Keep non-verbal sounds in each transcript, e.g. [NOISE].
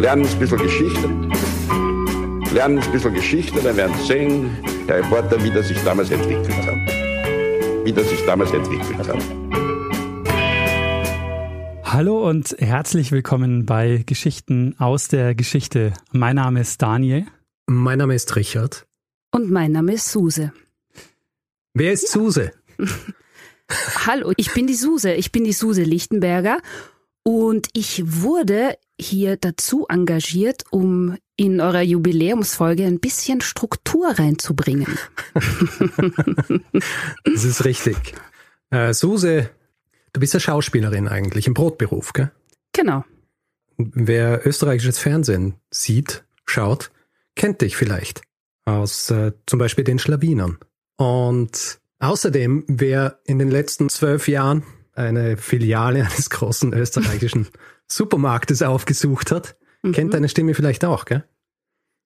lernen ein bisschen Geschichte. Lernen ein bisschen Geschichte, dann werden Sie sehen, Herr Reporter, wie das sich damals entwickelt hat. Wie das sich damals entwickelt hat. Hallo und herzlich willkommen bei Geschichten aus der Geschichte. Mein Name ist Daniel. Mein Name ist Richard. Und mein Name ist Suse. Wer ist Suse? [LAUGHS] Hallo, ich bin die Suse. Ich bin die Suse Lichtenberger und ich wurde hier dazu engagiert, um in eurer Jubiläumsfolge ein bisschen Struktur reinzubringen. [LAUGHS] das ist richtig. Äh, Suse, du bist ja Schauspielerin eigentlich im Brotberuf, gell? Genau. Wer österreichisches Fernsehen sieht, schaut, kennt dich vielleicht aus äh, zum Beispiel den Schlawinern. Und außerdem, wer in den letzten zwölf Jahren eine Filiale eines großen österreichischen [LAUGHS] Supermarktes aufgesucht hat, mhm. kennt deine Stimme vielleicht auch, gell?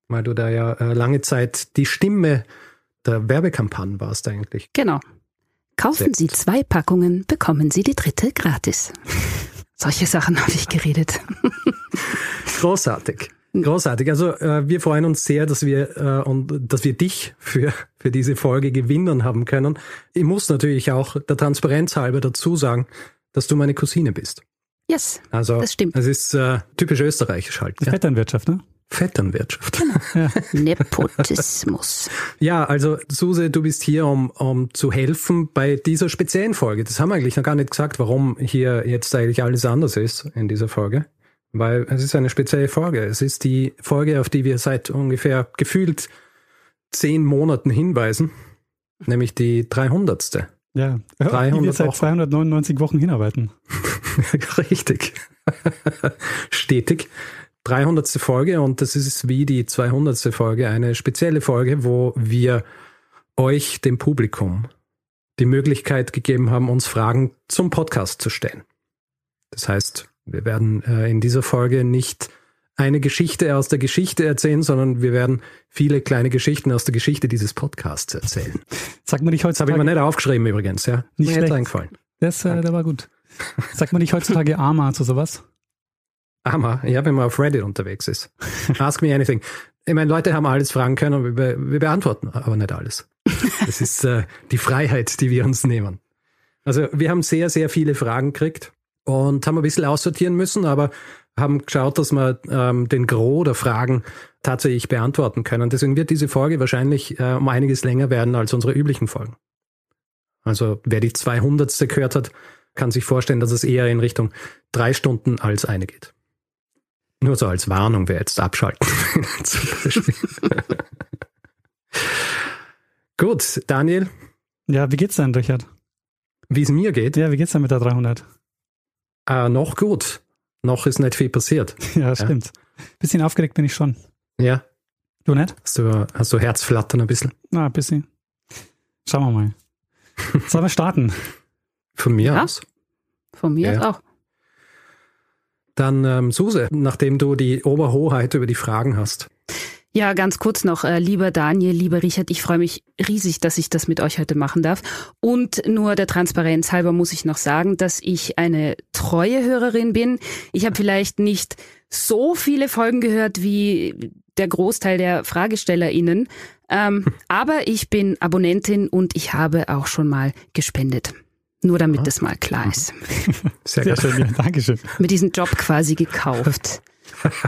Weil du da ja äh, lange Zeit die Stimme der Werbekampagne warst eigentlich. Genau. Kaufen Sie zwei Packungen, bekommen Sie die dritte gratis. [LAUGHS] Solche Sachen habe ich geredet. Großartig. Großartig. Also äh, wir freuen uns sehr, dass wir äh, und dass wir dich für für diese Folge gewinnen haben können. Ich muss natürlich auch der Transparenz halber dazu sagen, dass du meine Cousine bist. Yes, also, das stimmt. Es ist äh, typisch österreichisch halt. Ja? Vetternwirtschaft, ne? Vetternwirtschaft. Genau. [LAUGHS] Ja. Nepotismus. [LAUGHS] Ja, also Suse, du bist hier, um, um zu helfen bei dieser speziellen Folge. Das haben wir eigentlich noch gar nicht gesagt, warum hier jetzt eigentlich alles anders ist in dieser Folge. Weil es ist eine spezielle Folge. Es ist die Folge, auf die wir seit ungefähr gefühlt zehn Monaten hinweisen, nämlich die 300. Ja, 300 wir seit 299 Wochen hinarbeiten. [LAUGHS] Richtig. [LAUGHS] Stetig. 300. Folge und das ist wie die 200. Folge eine spezielle Folge, wo wir euch, dem Publikum, die Möglichkeit gegeben haben, uns Fragen zum Podcast zu stellen. Das heißt, wir werden äh, in dieser Folge nicht eine Geschichte aus der Geschichte erzählen, sondern wir werden viele kleine Geschichten aus der Geschichte dieses Podcasts erzählen. [LAUGHS] Sag mal nicht heutzutage. Habe ich mir nicht aufgeschrieben übrigens, ja. Nicht Mir schlecht. eingefallen. Das, äh, der war gut. Sagt man nicht heutzutage [LAUGHS] Arma zu sowas? Arma, ja, wenn man auf Reddit unterwegs ist. Ask me anything. Ich meine, Leute haben alles fragen können, und wir, wir beantworten aber nicht alles. Das ist äh, die Freiheit, die wir uns nehmen. Also wir haben sehr, sehr viele Fragen gekriegt und haben ein bisschen aussortieren müssen, aber haben geschaut, dass wir ähm, den Gros der Fragen tatsächlich beantworten können. Deswegen wird diese Folge wahrscheinlich äh, um einiges länger werden als unsere üblichen Folgen. Also wer die 200. gehört hat, kann sich vorstellen, dass es eher in Richtung drei Stunden als eine geht. Nur so als Warnung, wer jetzt abschalten [LAUGHS] will. [LAUGHS] Gut, Daniel. Ja, wie geht's denn, Richard? Wie es mir geht? Ja, wie geht's denn mit der 300? Äh, noch gut. Noch ist nicht viel passiert. [LAUGHS] Ja, stimmt. Ja. Bisschen aufgeregt bin ich schon. Ja. Du nicht? Hast du, hast du Herzflattern ein bisschen? Na, ein bisschen. Schauen wir mal. Sollen wir starten? Von mir ja. aus. Von mir ja. auch. Dann, ähm, Suse, nachdem du die Oberhoheit über die Fragen hast. Ja, ganz kurz noch, äh, lieber Daniel, lieber Richard, ich freue mich riesig, dass ich das mit euch heute machen darf. Und nur der Transparenz halber muss ich noch sagen, dass ich eine treue Hörerin bin. Ich habe vielleicht nicht so viele Folgen gehört wie der Großteil der FragestellerInnen, ähm, aber ich bin Abonnentin und ich habe auch schon mal gespendet. Nur damit ah. das mal klar ist. [LAUGHS] Sehr, Sehr schön, ja, Dankeschön. Mit diesem Job quasi gekauft.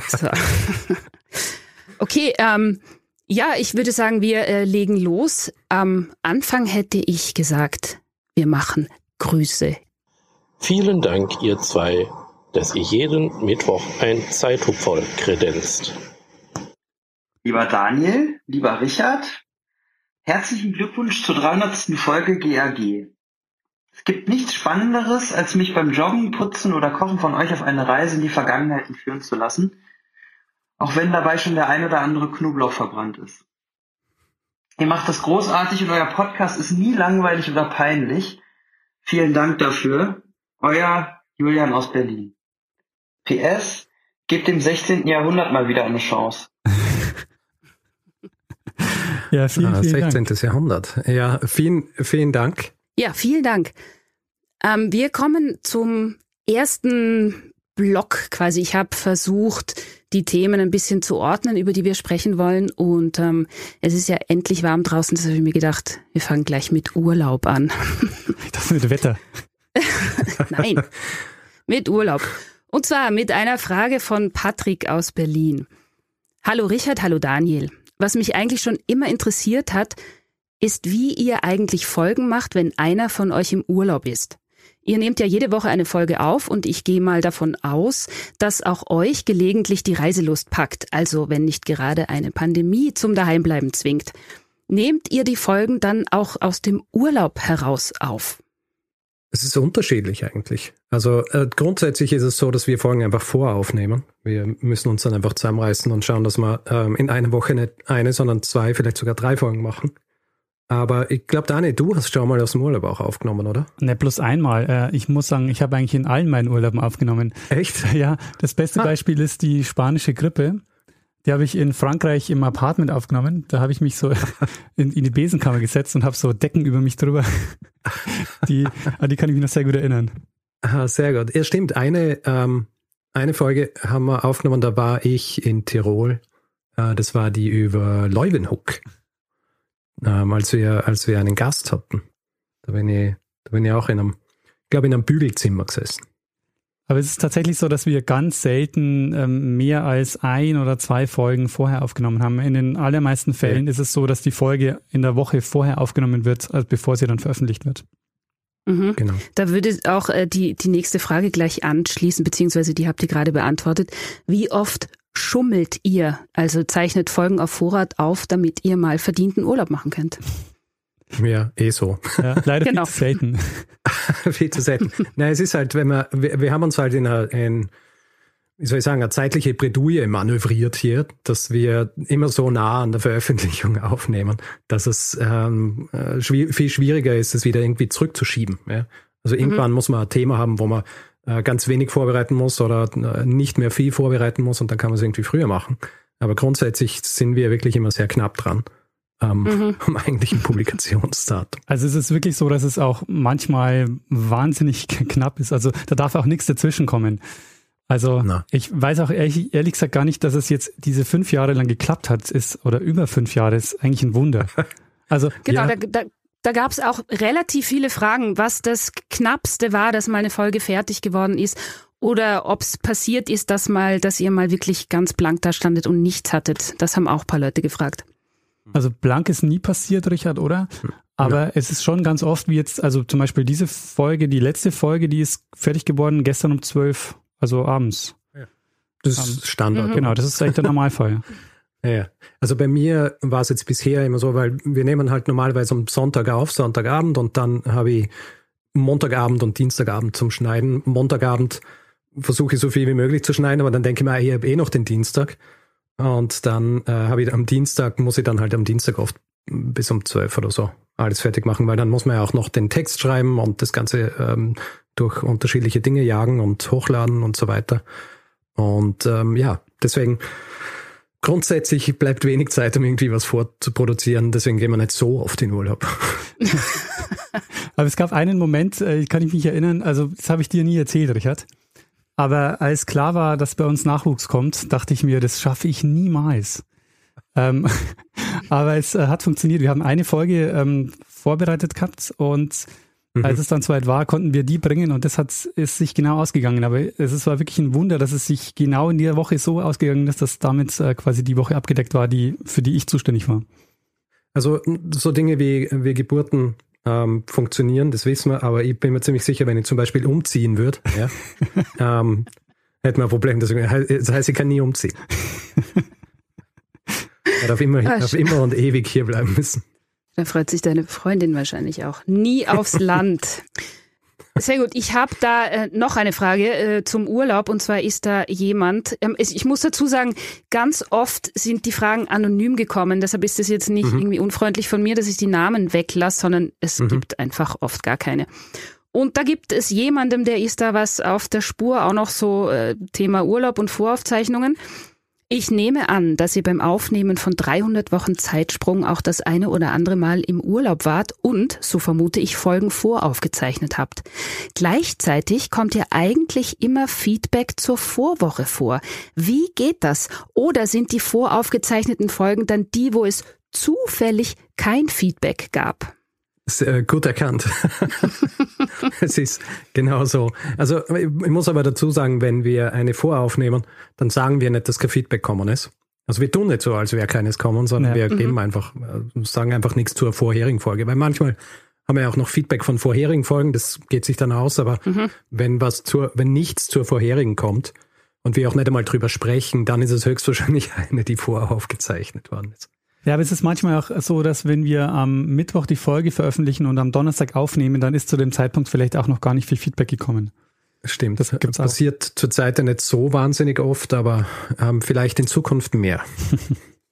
So. [LAUGHS] Okay, ähm, ja, ich würde sagen, wir äh, legen los. Am Anfang hätte ich gesagt, wir machen Grüße. Vielen Dank, ihr zwei, dass ihr jeden Mittwoch ein Zeithupferl kredenzt. Lieber Daniel, lieber Richard, herzlichen Glückwunsch zur 300. Folge GAG. Es gibt nichts Spannenderes, als mich beim Joggen, Putzen oder Kochen von euch auf eine Reise in die Vergangenheit führen zu lassen – auch wenn dabei schon der ein oder andere Knoblauch verbrannt ist. Ihr macht das großartig und euer Podcast ist nie langweilig oder peinlich. Vielen Dank dafür. Euer Julian aus Berlin. PS, gebt dem 16. Jahrhundert mal wieder eine Chance. [LAUGHS] ja, vielen, ah, vielen 16. Dank. Jahrhundert. Ja, vielen, vielen Dank. Ja, vielen Dank. Ähm, wir kommen zum ersten Blog quasi. Ich habe versucht, die Themen ein bisschen zu ordnen, über die wir sprechen wollen. Und ähm, es ist ja endlich warm draußen, das habe ich mir gedacht, wir fangen gleich mit Urlaub an. [LAUGHS] Dachte mit Wetter. [LAUGHS] Nein, mit Urlaub. Und zwar mit einer Frage von Patrick aus Berlin. Hallo Richard, hallo Daniel. Was mich eigentlich schon immer interessiert hat, ist, wie ihr eigentlich Folgen macht, wenn einer von euch im Urlaub ist. Ihr nehmt ja jede Woche eine Folge auf und ich gehe mal davon aus, dass auch euch gelegentlich die Reiselust packt, also wenn nicht gerade eine Pandemie zum Daheimbleiben zwingt. Nehmt ihr die Folgen dann auch aus dem Urlaub heraus auf? Es ist unterschiedlich eigentlich. Also äh, grundsätzlich ist es so, dass wir Folgen einfach voraufnehmen. Wir müssen uns dann einfach zusammenreißen und schauen, dass wir ähm, in einer Woche nicht eine, sondern zwei, vielleicht sogar drei Folgen machen. Aber ich glaube, Dani, du hast schon mal aus dem Urlaub auch aufgenommen, oder? Ne, bloß einmal. Äh, ich muss sagen, ich habe eigentlich in allen meinen Urlauben aufgenommen. Echt? [LAUGHS] Ja, das beste Ah. Beispiel ist die spanische Grippe. Die habe ich in Frankreich im Apartment aufgenommen. Da habe ich mich so [LAUGHS] in, in die Besenkammer gesetzt und habe so Decken über mich drüber. [LAUGHS] Die, an die kann ich mich noch sehr gut erinnern. Aha, sehr gut. Ja, stimmt. Eine, ähm, eine Folge haben wir aufgenommen, da war ich in Tirol. Äh, das war die über Leuwenhoek. Ähm, als wir, als wir einen Gast hatten. Da bin ich, da bin ich auch in einem, ich glaube, in einem Bügelzimmer gesessen. Aber es ist tatsächlich so, dass wir ganz selten ähm, mehr als ein oder zwei Folgen vorher aufgenommen haben. In den allermeisten Fällen ist es so, dass die Folge in der Woche vorher aufgenommen wird, als bevor sie dann veröffentlicht wird. Mhm. Genau. Da würde auch äh, die, die nächste Frage gleich anschließen, beziehungsweise die habt ihr gerade beantwortet. Wie oft schummelt ihr? Also zeichnet Folgen auf Vorrat auf, damit ihr mal verdienten Urlaub machen könnt. Ja, eh so. Ja, leider Genau. [LAUGHS] viel zu selten. Viel zu selten. Nein, es ist halt, wenn wir, wir, wir haben uns halt in einer, in, wie soll ich sagen, eine zeitliche Bredouille manövriert hier, dass wir immer so nah an der Veröffentlichung [LAUGHS] aufnehmen, dass es ähm, äh, schwi viel schwieriger ist, es wieder irgendwie zurückzuschieben. Ja? Also irgendwann muss man ein Thema haben, wo man ganz wenig vorbereiten muss oder äh, nicht mehr viel vorbereiten muss und dann kann man es irgendwie früher machen. Aber grundsätzlich sind wir wirklich immer sehr knapp dran ähm, [LAUGHS] am eigentlichen Publikationsdatum. Also es ist wirklich so, dass es auch manchmal wahnsinnig knapp ist. Also da darf auch nichts dazwischen kommen. Also Na. ich weiß auch ehrlich, ehrlich gesagt gar nicht, dass es jetzt diese fünf Jahre lang geklappt hat, ist oder über fünf Jahre ist eigentlich ein Wunder. [LAUGHS] Also Genau, Ja. da, da, da gab es auch relativ viele Fragen, was das Knappste war, dass mal eine Folge fertig geworden ist. Oder ob es passiert ist, dass mal, dass ihr mal wirklich ganz blank da standet und nichts hattet. Das haben auch ein paar Leute gefragt. Also blank ist nie passiert, Richard, oder? Aber es ist schon ganz oft, wie jetzt, also zum Beispiel diese Folge, die letzte Folge, die ist fertig geworden gestern um zwölf, also abends. Das Ähm, ist Standard. Genau, das ist echt der [LAUGHS] Normalfall. Ja. Also bei mir war es jetzt bisher immer so, weil wir nehmen halt normalerweise am Sonntag auf, Sonntagabend und dann habe ich Montagabend und Dienstagabend zum Schneiden. Montagabend versuche ich so viel wie möglich zu schneiden, aber dann denke ich mir, ah, ich habe eh noch den Dienstag. Und dann äh, habe ich am Dienstag, muss ich dann halt am Dienstag oft bis um zwölf oder so alles fertig machen, weil dann muss man ja auch noch den Text schreiben und das Ganze ähm, durch unterschiedliche Dinge jagen und hochladen und so weiter. Und ähm, ja, deswegen grundsätzlich bleibt wenig Zeit, um irgendwie was vorzuproduzieren. Deswegen gehen wir nicht so oft in Urlaub. [LAUGHS] Aber es gab einen Moment, äh, kann ich mich erinnern, also das habe ich dir nie erzählt, Richard. Aber als klar war, dass bei uns Nachwuchs kommt, dachte ich mir, das schaffe ich niemals. Ähm, [LAUGHS] aber es äh, hat funktioniert. Wir haben eine Folge ähm, vorbereitet gehabt und als es dann soweit war, konnten wir die bringen und das hat ist sich genau ausgegangen. Aber es ist, war wirklich ein Wunder, dass es sich genau in der Woche so ausgegangen ist, dass damit äh, quasi die Woche abgedeckt war, die für die ich zuständig war. Also so Dinge wie, wie Geburten ähm, funktionieren, das wissen wir, aber ich bin mir ziemlich sicher, wenn ich zum Beispiel umziehen würde, ja, [LAUGHS] ähm, hätten wir ein Problem. Deswegen, das heißt, ich kann nie umziehen. [LAUGHS] Ich darf immer, Ah, auf schön. immer und ewig hier bleiben müssen. Da freut sich deine Freundin wahrscheinlich auch. Nie aufs [LAUGHS] Land. Sehr gut. Ich habe da äh, noch eine Frage äh, zum Urlaub und zwar ist da jemand, ähm, ich muss dazu sagen, ganz oft sind die Fragen anonym gekommen, deshalb ist es jetzt nicht irgendwie unfreundlich von mir, dass ich die Namen weglasse, sondern es gibt einfach oft gar keine. Und da gibt es jemandem, der ist da was auf der Spur, auch noch so äh, Thema Urlaub und Voraufzeichnungen. Ich nehme an, dass ihr beim Aufnehmen von 300 Wochen Zeitsprung auch das eine oder andere Mal im Urlaub wart und, so vermute ich, Folgen voraufgezeichnet habt. Gleichzeitig kommt ja eigentlich immer Feedback zur Vorwoche vor. Wie geht das? Oder sind die voraufgezeichneten Folgen dann die, wo es zufällig kein Feedback gab? Sehr gut erkannt. [LAUGHS] es ist genau so. Also ich muss aber dazu sagen, wenn wir eine Voraufnehmen, dann sagen wir nicht, dass kein Feedback kommen ist. Also wir tun nicht so, als wäre keines kommen, sondern ja. wir mhm. geben einfach, äh, sagen einfach nichts zur vorherigen Folge. Weil manchmal haben wir ja auch noch Feedback von vorherigen Folgen, das geht sich dann aus, aber mhm. wenn was zur, wenn nichts zur vorherigen kommt und wir auch nicht einmal drüber sprechen, dann ist es höchstwahrscheinlich [LAUGHS] eine, die vorher aufgezeichnet worden ist. Ja, aber es ist manchmal auch so, dass wenn wir am Mittwoch die Folge veröffentlichen und am Donnerstag aufnehmen, dann ist zu dem Zeitpunkt vielleicht auch noch gar nicht viel Feedback gekommen. Stimmt, das passiert zurzeit ja nicht so wahnsinnig oft, aber ähm, vielleicht in Zukunft mehr.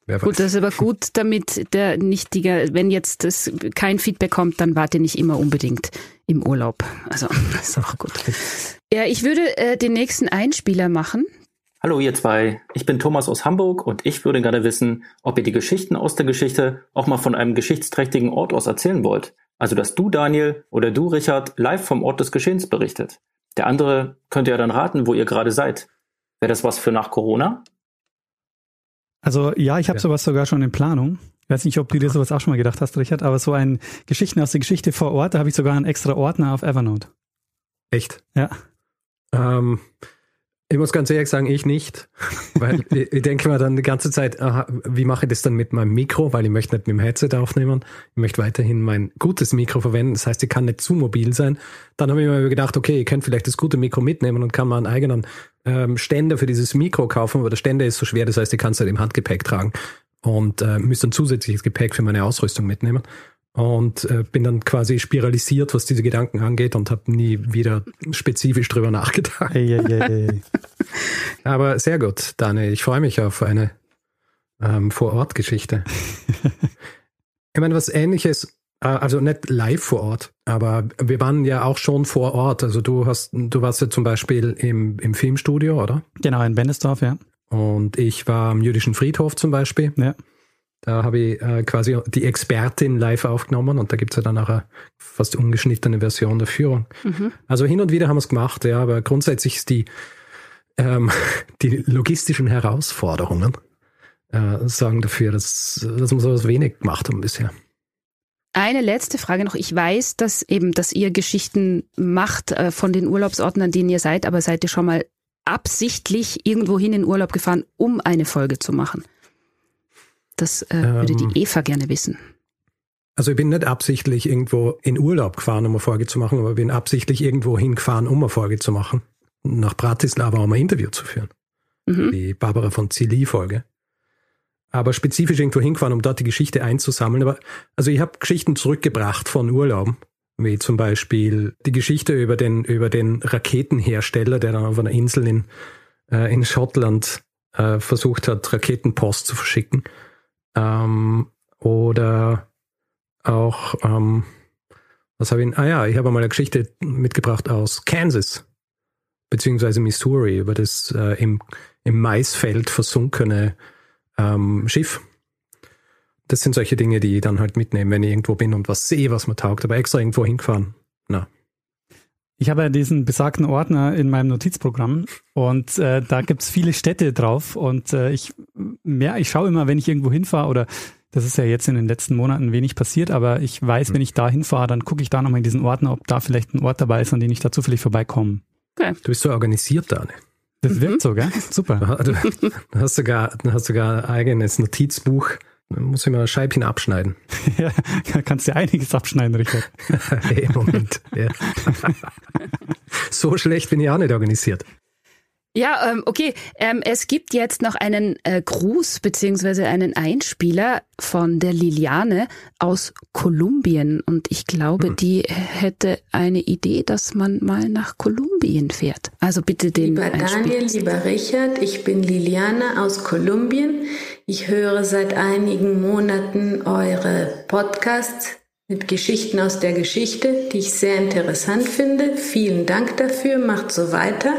[LAUGHS] gut, das ist aber gut, damit der nichtiger, wenn jetzt das kein Feedback kommt, dann wart ihr nicht immer unbedingt im Urlaub. Also, das [LAUGHS] ist auch gut. Ja, ich würde äh, den nächsten Einspieler machen. Hallo ihr zwei, ich bin Thomas aus Hamburg und ich würde gerne wissen, ob ihr die Geschichten aus der Geschichte auch mal von einem geschichtsträchtigen Ort aus erzählen wollt. Also dass du, Daniel, oder du, Richard, live vom Ort des Geschehens berichtet. Der andere könnte ja dann raten, wo ihr gerade seid. Wäre das was für nach Corona? Also ja, ich habe ja. sowas sogar schon in Planung. Ich weiß nicht, ob du dir sowas auch schon mal gedacht hast, Richard, aber so ein Geschichten aus der Geschichte vor Ort, da habe ich sogar einen extra Ordner auf Evernote. Echt? Ja. Ähm, ich muss ganz ehrlich sagen, ich nicht. [LAUGHS] Weil ich, denke mir dann die ganze Zeit, aha, wie mache ich das dann mit meinem Mikro? Weil ich möchte nicht mit dem Headset aufnehmen. Ich möchte weiterhin mein gutes Mikro verwenden. Das heißt, ich kann nicht zu mobil sein. Dann habe ich mir gedacht, okay, ich könnte vielleicht das gute Mikro mitnehmen und kann mal einen eigenen ähm, Ständer für dieses Mikro kaufen. Aber der Ständer ist so schwer, das heißt, ich kann es halt im Handgepäck tragen. Und äh, müsste ein zusätzliches Gepäck für meine Ausrüstung mitnehmen und äh, bin dann quasi spiralisiert, was diese Gedanken angeht und habe nie wieder spezifisch drüber nachgedacht. Hey, hey, hey. Aber sehr gut, Dani. Ich freue mich auf eine ähm, Vor-Ort-Geschichte. [LAUGHS] ich meine, was ähnliches, äh, also nicht live vor Ort, aber wir waren ja auch schon vor Ort. Also du hast, du warst ja zum Beispiel im, im Filmstudio, oder? Genau, in Bennesdorf, ja. Und ich war am jüdischen Friedhof zum Beispiel. Ja. Da habe ich äh, quasi die Expertin live aufgenommen und da gibt es ja dann auch eine fast ungeschnittene Version der Führung. Mhm. Also hin und wieder haben wir es gemacht, ja, aber grundsätzlich ist die, ähm, [LAUGHS] die logistischen Herausforderungen äh, sagen dafür, dass, dass wir sowas wenig gemacht haben bisher. Eine letzte Frage noch. Ich weiß, dass eben, dass ihr Geschichten macht äh, von den Urlaubsorten, an denen ihr seid, aber seid ihr schon mal absichtlich irgendwohin in Urlaub gefahren, um eine Folge zu machen? Das äh, würde die ähm. Eva gerne wissen. Also ich bin nicht absichtlich irgendwo in Urlaub gefahren, um eine Folge zu machen, aber ich bin absichtlich irgendwo hingefahren, um eine Folge zu machen. Nach Bratislava, um ein Interview zu führen. Mhm. Die Barbara von Zilli-Folge. Aber spezifisch irgendwo hingefahren, um dort die Geschichte einzusammeln. Aber also ich habe Geschichten zurückgebracht von Urlauben, wie zum Beispiel die Geschichte über den, über den Raketenhersteller, der dann auf einer Insel in, äh, in Schottland äh, versucht hat, Raketenpost zu verschicken ähm, oder auch, ähm, was habe ich, ah ja, ich habe mal eine Geschichte mitgebracht aus Kansas, beziehungsweise Missouri, über das äh, im, im Maisfeld versunkene ähm, Schiff. Das sind solche Dinge, die ich dann halt mitnehme, wenn ich irgendwo bin und was sehe, was mir taugt, aber extra irgendwo hingefahren. Ich habe ja diesen besagten Ordner in meinem Notizprogramm und äh, da gibt's viele Städte drauf und äh, ich, ja, ich schaue immer, wenn ich irgendwo hinfahre oder das ist ja jetzt in den letzten Monaten wenig passiert, aber ich weiß, wenn ich da hinfahre, dann gucke ich da nochmal in diesen Ordner, ob da vielleicht ein Ort dabei ist, an den ich da zufällig vorbeikomme. Okay. Du bist so organisiert, Dani. Das wirkt so, gell? Super. Du, du hast sogar, du hast sogar ein eigenes Notizbuch dann muss ich mal ein Scheibchen abschneiden. [LAUGHS] ja, da kannst du einiges abschneiden, Richard. [LAUGHS] hey, Moment. Ja. [LAUGHS] so schlecht bin ich auch nicht organisiert. Ja, ähm, okay. Ähm, es gibt jetzt noch einen äh, Gruß beziehungsweise einen Einspieler von der Liliane aus Kolumbien. Und ich glaube, hm. die hätte eine Idee, dass man mal nach Kolumbien fährt. Also bitte den Lieber Daniel, lieber Richard, ich bin Liliane aus Kolumbien. Ich höre seit einigen Monaten eure Podcasts mit Geschichten aus der Geschichte, die ich sehr interessant finde. Vielen Dank dafür. Macht so weiter.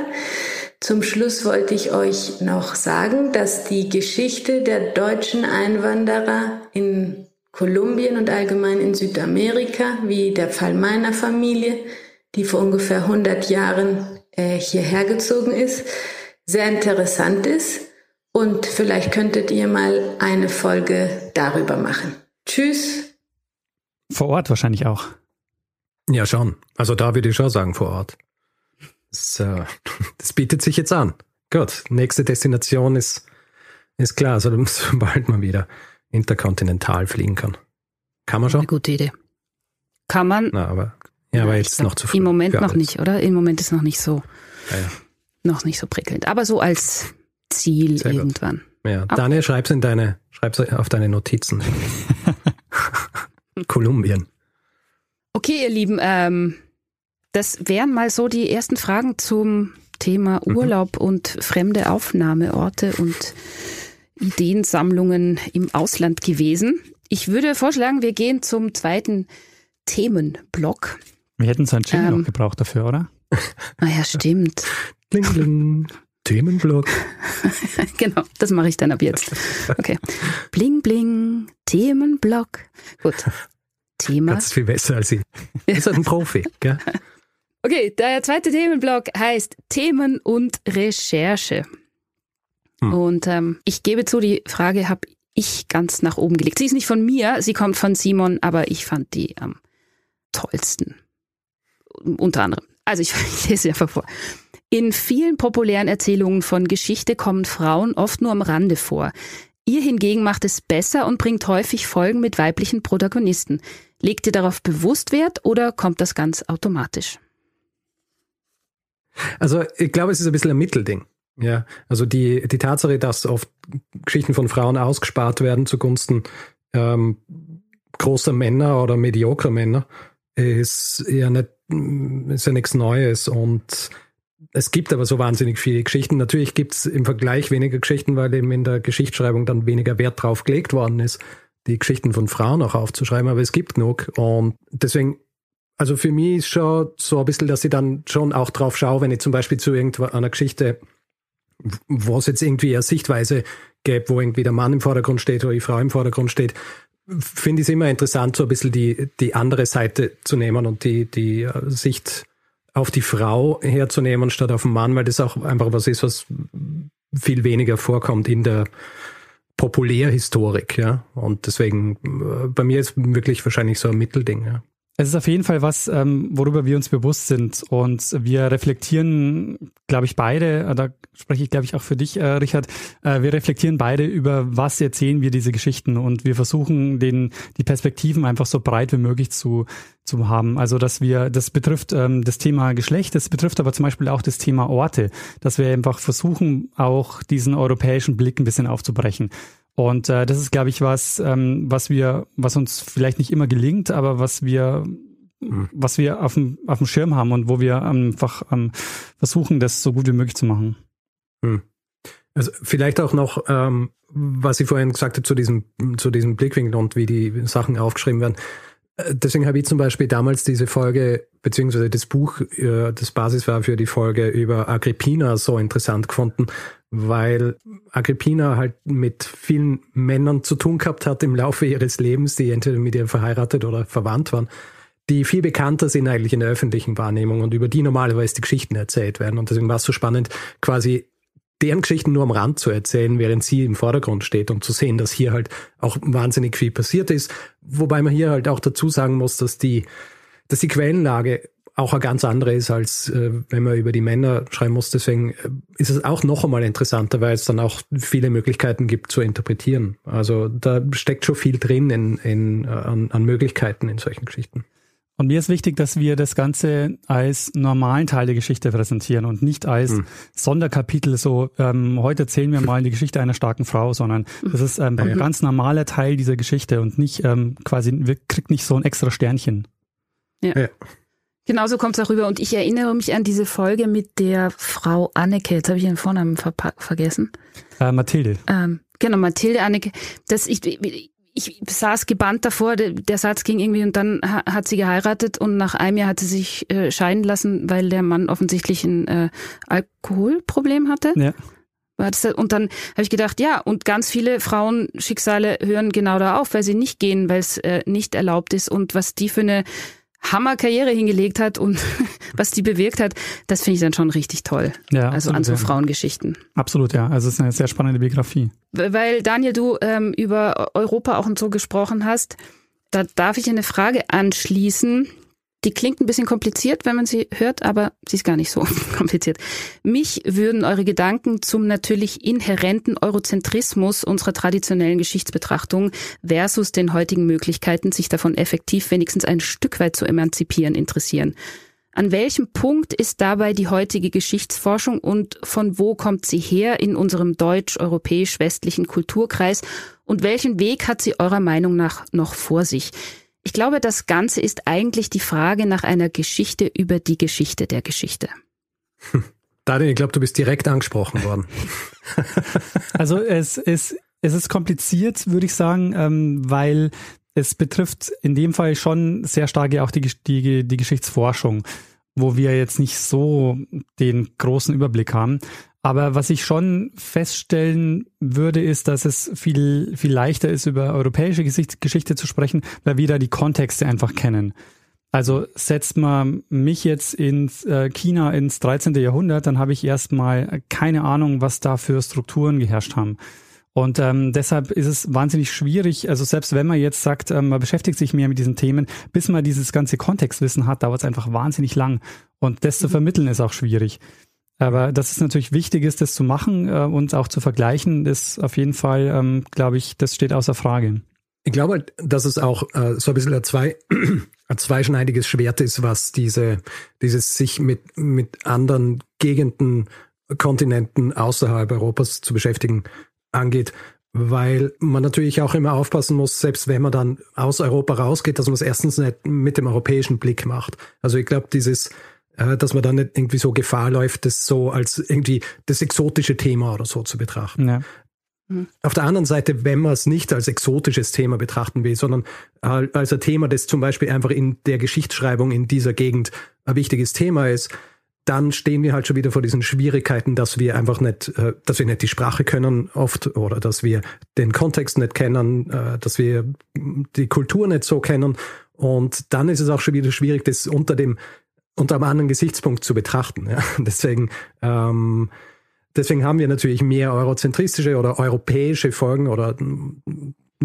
zum Schluss wollte ich euch noch sagen, dass die Geschichte der deutschen Einwanderer in Kolumbien und allgemein in Südamerika, wie der Fall meiner Familie, die vor ungefähr 100 Jahren äh, hierher gezogen ist, sehr interessant ist. Und vielleicht könntet ihr mal eine Folge darüber machen. Tschüss. Vor Ort wahrscheinlich auch. Ja, schon. Also da würde ich schon sagen, vor Ort. Äh, [LAUGHS] das bietet sich jetzt an. Gut, nächste Destination ist, ist klar, also sobald man wieder interkontinental fliegen kann. Kann man schon? Eine gute Idee. Kann man. Na, aber, ja, aber jetzt glaub, noch zu früh. Im Moment noch alles. nicht, oder? Im Moment ist noch nicht so, Ja, ja. noch nicht so prickelnd. Aber so als Ziel Sehr gut. irgendwann. Ja, Okay. Daniel, schreib's in deine, schreib's auf deine Notizen. [LAUGHS] Kolumbien. Okay, ihr Lieben, ähm, das wären mal so die ersten Fragen zum Thema Mhm. Urlaub und fremde Aufnahmeorte und Ideensammlungen im Ausland gewesen. Ich würde vorschlagen, wir gehen zum zweiten Themenblock. Wir hätten so einen Jingle Ähm. noch gebraucht dafür, oder? [LAUGHS] Ah ja, stimmt. Kling, kling. Themenblock. [LAUGHS] genau, das mache ich dann ab jetzt. Okay. Bling, bling, Themenblock. Gut. Thema. Das ist viel besser als ich. Ist ein Profi, gell? Okay, der zweite Themenblock heißt Themen und Recherche. Hm. Und ähm, ich gebe zu, die Frage habe ich ganz nach oben gelegt. Sie ist nicht von mir, sie kommt von Simon, aber ich fand die am tollsten. Unter anderem. Also ich, ich [LAUGHS] lese sie einfach vor. In vielen populären Erzählungen von Geschichte kommen Frauen oft nur am Rande vor. Ihr hingegen macht es besser und bringt häufig Folgen mit weiblichen Protagonisten. Legt ihr darauf bewusst Wert oder kommt das ganz automatisch? Also ich glaube, es ist ein bisschen ein Mittelding. Ja, also die, die Tatsache, dass oft Geschichten von Frauen ausgespart werden zugunsten ähm, großer Männer oder mediokrer Männer, ist ja nicht, ist ja nichts Neues und es gibt aber so wahnsinnig viele Geschichten. Natürlich gibt es im Vergleich weniger Geschichten, weil eben in der Geschichtsschreibung dann weniger Wert drauf gelegt worden ist, die Geschichten von Frauen auch aufzuschreiben, aber es gibt genug und deswegen also für mich ist schon so ein bisschen, dass ich dann schon auch drauf schaue, wenn ich zum Beispiel zu irgendeiner Geschichte, wo es jetzt irgendwie eine Sichtweise gäbe, wo irgendwie der Mann im Vordergrund steht oder die Frau im Vordergrund steht, finde ich es immer interessant, so ein bisschen die, die andere Seite zu nehmen und die, die äh, Sicht auf die Frau herzunehmen statt auf den Mann, weil das auch einfach was ist, was viel weniger vorkommt in der Populärhistorik, ja. Und deswegen, äh, bei mir ist wirklich wahrscheinlich so ein Mittelding, ja. Es ist auf jeden Fall was, ähm, worüber wir uns bewusst sind. Und wir reflektieren, glaube ich, beide, äh, da spreche ich, glaube ich, auch für dich, äh, Richard, äh, wir reflektieren beide über, was erzählen wir diese Geschichten. Und wir versuchen, den, die Perspektiven einfach so breit wie möglich zu, zu haben. Also, dass wir, das betrifft ähm, das Thema Geschlecht, das betrifft aber zum Beispiel auch das Thema Orte, dass wir einfach versuchen, auch diesen europäischen Blick ein bisschen aufzubrechen. Und äh, das ist, glaube ich, was, ähm, was wir, was uns vielleicht nicht immer gelingt, aber was wir, Mhm. was wir auf dem, auf dem Schirm haben und wo wir einfach ähm, versuchen, das so gut wie möglich zu machen. Also vielleicht auch noch, ähm, was ich vorhin gesagt habe zu diesem, zu diesem Blickwinkel und wie die Sachen aufgeschrieben werden. Äh, Deswegen habe ich zum Beispiel damals diese Folge, beziehungsweise das Buch, äh, das Basis war für die Folge über Agrippina so interessant gefunden, weil Agrippina halt mit vielen Männern zu tun gehabt hat im Laufe ihres Lebens, die entweder mit ihr verheiratet oder verwandt waren, die viel bekannter sind eigentlich in der öffentlichen Wahrnehmung und über die normalerweise die Geschichten erzählt werden. Und deswegen war es so spannend, quasi deren Geschichten nur am Rand zu erzählen, während sie im Vordergrund steht und zu sehen, dass hier halt auch wahnsinnig viel passiert ist. Wobei man hier halt auch dazu sagen muss, dass die, dass die Quellenlage auch eine ganz andere ist, als äh, wenn man über die Männer schreiben muss. Deswegen äh, ist es auch noch einmal interessanter, weil es dann auch viele Möglichkeiten gibt zu interpretieren. Also da steckt schon viel drin in, in, äh, an, an Möglichkeiten in solchen Geschichten. Und mir ist wichtig, dass wir das Ganze als normalen Teil der Geschichte präsentieren und nicht als Hm. Sonderkapitel, so ähm, heute erzählen wir mal die Geschichte einer starken Frau, sondern das ist ähm, ein ganz normaler Teil dieser Geschichte und nicht ähm, quasi, wir kriegt nicht so ein extra Sternchen. Ja. Genauso kommt es auch rüber. Und ich erinnere mich an diese Folge mit der Frau Anneke. Jetzt habe ich ihren Vornamen vergessen. Äh, Mathilde. Ähm, genau, Mathilde Anneke. Das ich, ich saß gebannt davor, der, der, Satz ging irgendwie und dann hat sie geheiratet und nach einem Jahr hat sie sich äh, scheiden lassen, weil der Mann offensichtlich ein äh, Alkoholproblem hatte. Ja. Und dann habe ich gedacht, ja, und ganz viele Frauenschicksale hören genau da auf, weil sie nicht gehen, weil es äh, nicht erlaubt ist. Und was die für eine Hammerkarriere hingelegt hat und [LAUGHS] was die bewirkt hat, das finde ich dann schon richtig toll. Ja, also absolut, an so ja. Frauengeschichten. Absolut, ja. Also es ist eine sehr spannende Biografie. Weil Daniel, du ähm, über Europa auch und so gesprochen hast, da darf ich eine Frage anschließen. Die klingt ein bisschen kompliziert, wenn man sie hört, aber sie ist gar nicht so [LAUGHS] kompliziert. Mich würden eure Gedanken zum natürlich inhärenten Eurozentrismus unserer traditionellen Geschichtsbetrachtung versus den heutigen Möglichkeiten, sich davon effektiv wenigstens ein Stück weit zu emanzipieren, interessieren. An welchem Punkt ist dabei die heutige Geschichtsforschung und von wo kommt sie her in unserem deutsch-europäisch-westlichen Kulturkreis und welchen Weg hat sie eurer Meinung nach noch vor sich? Ich glaube, das Ganze ist eigentlich die Frage nach einer Geschichte über die Geschichte der Geschichte. [LAUGHS] Daniel, ich glaube, du bist direkt angesprochen worden. [LAUGHS] also es, es, es ist kompliziert, würde ich sagen, ähm, weil es betrifft in dem Fall schon sehr stark auch die, die, die Geschichtsforschung, wo wir jetzt nicht so den großen Überblick haben. Aber was ich schon feststellen würde, ist, dass es viel, viel leichter ist, über europäische Geschichte zu sprechen, weil wir da die Kontexte einfach kennen. Also setzt man mich jetzt ins äh, China ins 13. Jahrhundert, dann habe ich erstmal keine Ahnung, was da für Strukturen geherrscht haben. Und ähm, deshalb ist es wahnsinnig schwierig, also selbst wenn man jetzt sagt, ähm, man beschäftigt sich mehr mit diesen Themen, bis man dieses ganze Kontextwissen hat, dauert es einfach wahnsinnig lang. Und das zu mhm. vermitteln ist auch schwierig. Aber das ist natürlich wichtig, ist das zu machen äh, und auch zu vergleichen, ist auf jeden Fall, ähm, glaube ich, das steht außer Frage. Ich glaube, dass es auch äh, so ein bisschen ein, zwei, [CLEARS THROAT] ein zweischneidiges Schwert ist, was diese, dieses sich mit, mit anderen Gegenden, Kontinenten außerhalb Europas zu beschäftigen angeht, weil man natürlich auch immer aufpassen muss, selbst wenn man dann aus Europa rausgeht, dass man es erstens nicht mit dem europäischen Blick macht. Also ich glaube, dieses dass man dann nicht irgendwie so Gefahr läuft, das so als irgendwie das exotische Thema oder so zu betrachten. Ja. Mhm. Auf der anderen Seite, wenn man es nicht als exotisches Thema betrachten will, sondern als ein Thema, das zum Beispiel einfach in der Geschichtsschreibung in dieser Gegend ein wichtiges Thema ist, dann stehen wir halt schon wieder vor diesen Schwierigkeiten, dass wir einfach nicht, äh, dass wir nicht die Sprache können oft oder dass wir den Kontext nicht kennen, äh, dass wir die Kultur nicht so kennen. Und dann ist es auch schon wieder schwierig, das unter dem unter einem anderen Gesichtspunkt zu betrachten. Ja. [LAUGHS] Deswegen, ähm, deswegen haben wir natürlich mehr eurozentristische oder europäische Folgen oder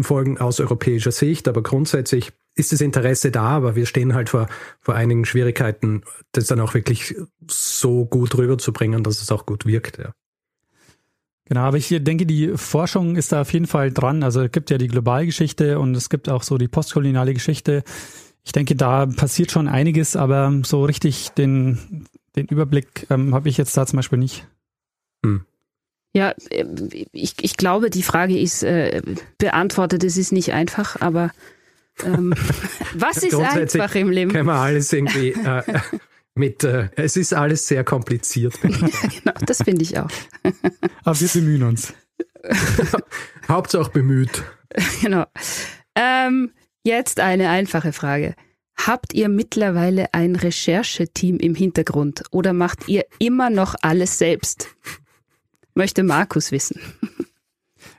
Folgen aus europäischer Sicht, aber grundsätzlich ist das Interesse da, aber wir stehen halt vor, vor einigen Schwierigkeiten, das dann auch wirklich so gut rüberzubringen, dass es auch gut wirkt. Ja. Genau, aber ich denke, die Forschung ist da auf jeden Fall dran. Also es gibt ja die Globalgeschichte und es gibt auch so die postkoloniale Geschichte ich denke, da passiert schon einiges, aber so richtig den, den Überblick ähm, habe ich jetzt da zum Beispiel nicht. Hm. Ja, äh, ich, ich glaube, die Frage ist äh, beantwortet. Es ist nicht einfach, aber ähm, [LAUGHS] was ist einfach im Leben? Können wir alles irgendwie äh, [LAUGHS] mit, äh, es ist alles sehr kompliziert. [LAUGHS] ja, genau, das finde ich auch. aber wir bemühen uns. Hauptsache bemüht. Genau. Ähm, Jetzt eine einfache Frage. Habt ihr mittlerweile ein Rechercheteam im Hintergrund oder macht ihr immer noch alles selbst? Möchte Markus wissen.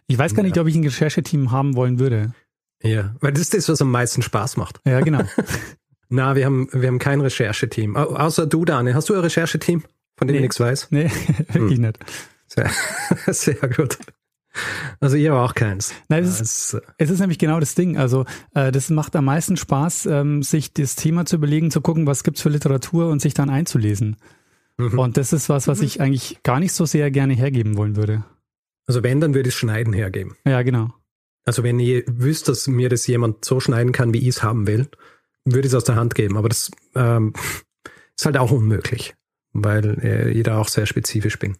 Ich weiß gar nicht, ob ich ein Rechercheteam haben wollen würde. Ja, weil das ist das, was am meisten Spaß macht. Ja, genau. [LAUGHS] Na, wir haben, wir haben kein Rechercheteam. Außer du, Dane. Hast du ein Rechercheteam, von dem nee. ich nichts weiß? Nee, [LAUGHS] wirklich hm. nicht. Sehr, [LAUGHS] sehr gut. Also ihr aber auch keins. Nein, es, ist, es ist nämlich genau das Ding. Also äh, das macht am meisten Spaß, ähm, sich das Thema zu überlegen, zu gucken, was gibt's für Literatur und sich dann einzulesen. Mhm. Und das ist was, was ich eigentlich gar nicht so sehr gerne hergeben wollen würde. Also wenn, dann würde ich Schneiden hergeben. Ja, genau. Also wenn ihr wüsst, dass mir das jemand so schneiden kann, wie ich es haben will, würde ich es aus der Hand geben. Aber das ähm, [LAUGHS] ist halt auch unmöglich, weil äh, jeder auch sehr spezifisch bin.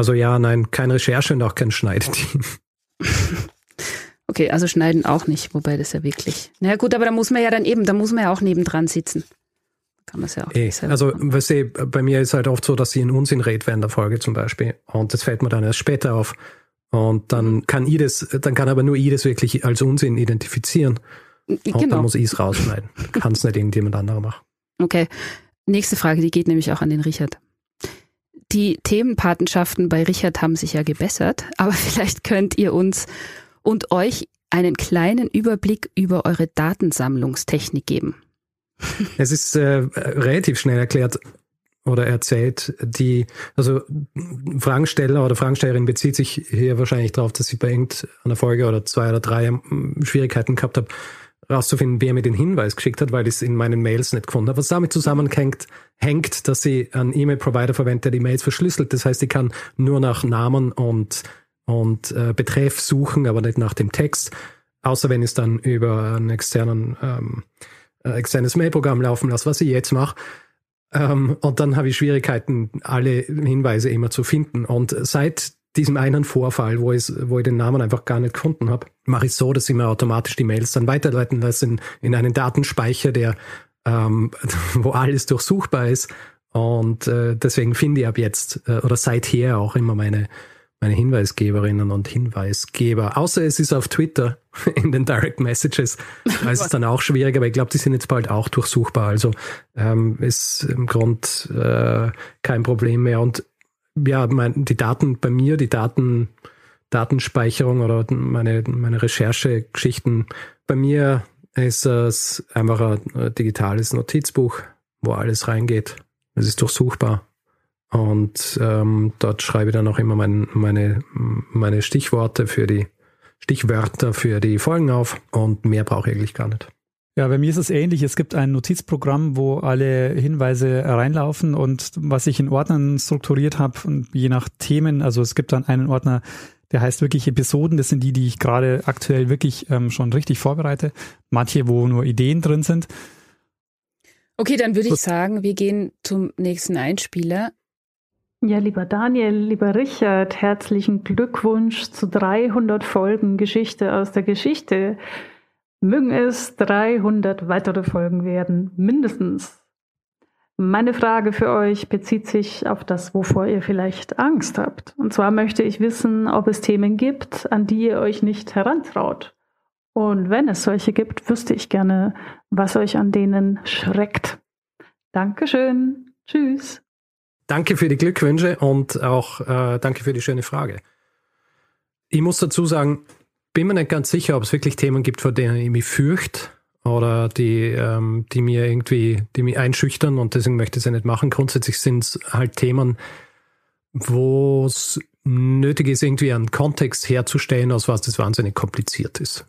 Also ja, nein, keine Recherche und auch kein Schneideteam. [LAUGHS] Okay, also schneiden auch nicht, wobei das ja wirklich. Na naja, gut, aber da muss man ja dann eben, da muss man ja auch nebendran sitzen. Kann man es ja auch. Ey, also, weißt du, bei mir ist halt oft so, dass ich in Unsinn rede während der Folge zum Beispiel. Und das fällt mir dann erst später auf. Und dann kann ich das, dann kann aber nur ich das wirklich als Unsinn identifizieren. Und Genau. dann muss ich es rausschneiden. [LAUGHS] Kann es nicht irgendjemand anderer machen. Okay. Nächste Frage, die geht nämlich auch an den Richard. Die Themenpatenschaften bei Richard haben sich ja gebessert, aber [LAUGHS] vielleicht könnt ihr uns und euch einen kleinen Überblick über eure Datensammlungstechnik geben. [LAUGHS] Es ist äh, relativ schnell erklärt oder erzählt. Die, also Fragensteller oder Fragestellerin bezieht sich hier wahrscheinlich darauf, dass sie bei irgendeiner Folge oder zwei oder drei ähm, Schwierigkeiten gehabt habe, rauszufinden, wer mir den Hinweis geschickt hat, weil ich es in meinen Mails nicht gefunden habe. Was damit zusammenhängt, hängt, dass sie einen E-Mail-Provider verwendet, der die Mails verschlüsselt. Das heißt, ich kann nur nach Namen und, und äh, Betreff suchen, aber nicht nach dem Text. Außer wenn ich es dann über einen externen ähm, äh, externes Mailprogramm laufen lasse, was ich jetzt mache. Ähm, und dann habe ich Schwierigkeiten, alle Hinweise immer zu finden. Und seit diesem einen Vorfall, wo ich, wo ich den Namen einfach gar nicht gefunden habe, mache ich so, dass ich mir automatisch die Mails dann weiterleiten lasse in, in einen Datenspeicher, der ähm, [LAUGHS] wo alles durchsuchbar ist. Und äh, deswegen finde ich ab jetzt äh, oder seither auch immer meine meine Hinweisgeberinnen und Hinweisgeber. Außer es ist auf Twitter [LAUGHS] in den Direct Messages. Da ist es [LAUGHS] dann auch schwierig, aber ich glaube, die sind jetzt bald auch durchsuchbar. Also ähm, ist im Grund äh, kein Problem mehr. Und ja, mein, die Daten bei mir, die Daten, Datenspeicherung oder meine, meine Recherchegeschichten, bei mir ist es einfach ein digitales Notizbuch, wo alles reingeht. Es ist durchsuchbar. Und ähm, dort schreibe ich dann auch immer mein, meine, meine Stichworte für die Stichwörter für die Folgen auf und mehr brauche ich eigentlich gar nicht. Ja, bei mir ist es ähnlich. Es gibt ein Notizprogramm, wo alle Hinweise reinlaufen und was ich in Ordnern strukturiert habe, und je nach Themen, also es gibt dann einen Ordner, der heißt wirklich Episoden. Das sind die, die ich gerade aktuell wirklich ähm, schon richtig vorbereite. Manche, wo nur Ideen drin sind. Okay, dann würde ich sagen, wir gehen zum nächsten Einspieler. Ja, lieber Daniel, lieber Richard, herzlichen Glückwunsch zu 300 Folgen Geschichte aus der Geschichte. Mögen es 300 weitere Folgen werden, mindestens. Meine Frage für euch bezieht sich auf das, wovor ihr vielleicht Angst habt. Und zwar möchte ich wissen, ob es Themen gibt, an die ihr euch nicht herantraut. Und wenn es solche gibt, wüsste ich gerne, was euch an denen schreckt. Dankeschön. Tschüss. Danke für die Glückwünsche und auch äh, danke für die schöne Frage. Ich muss dazu sagen, bin mir nicht ganz sicher, ob es wirklich Themen gibt, vor denen ich mich fürchte oder die, ähm, die mir irgendwie, die mich einschüchtern und deswegen möchte ich sie nicht machen. Grundsätzlich sind es halt Themen, wo es nötig ist, irgendwie einen Kontext herzustellen, aus was das wahnsinnig kompliziert ist.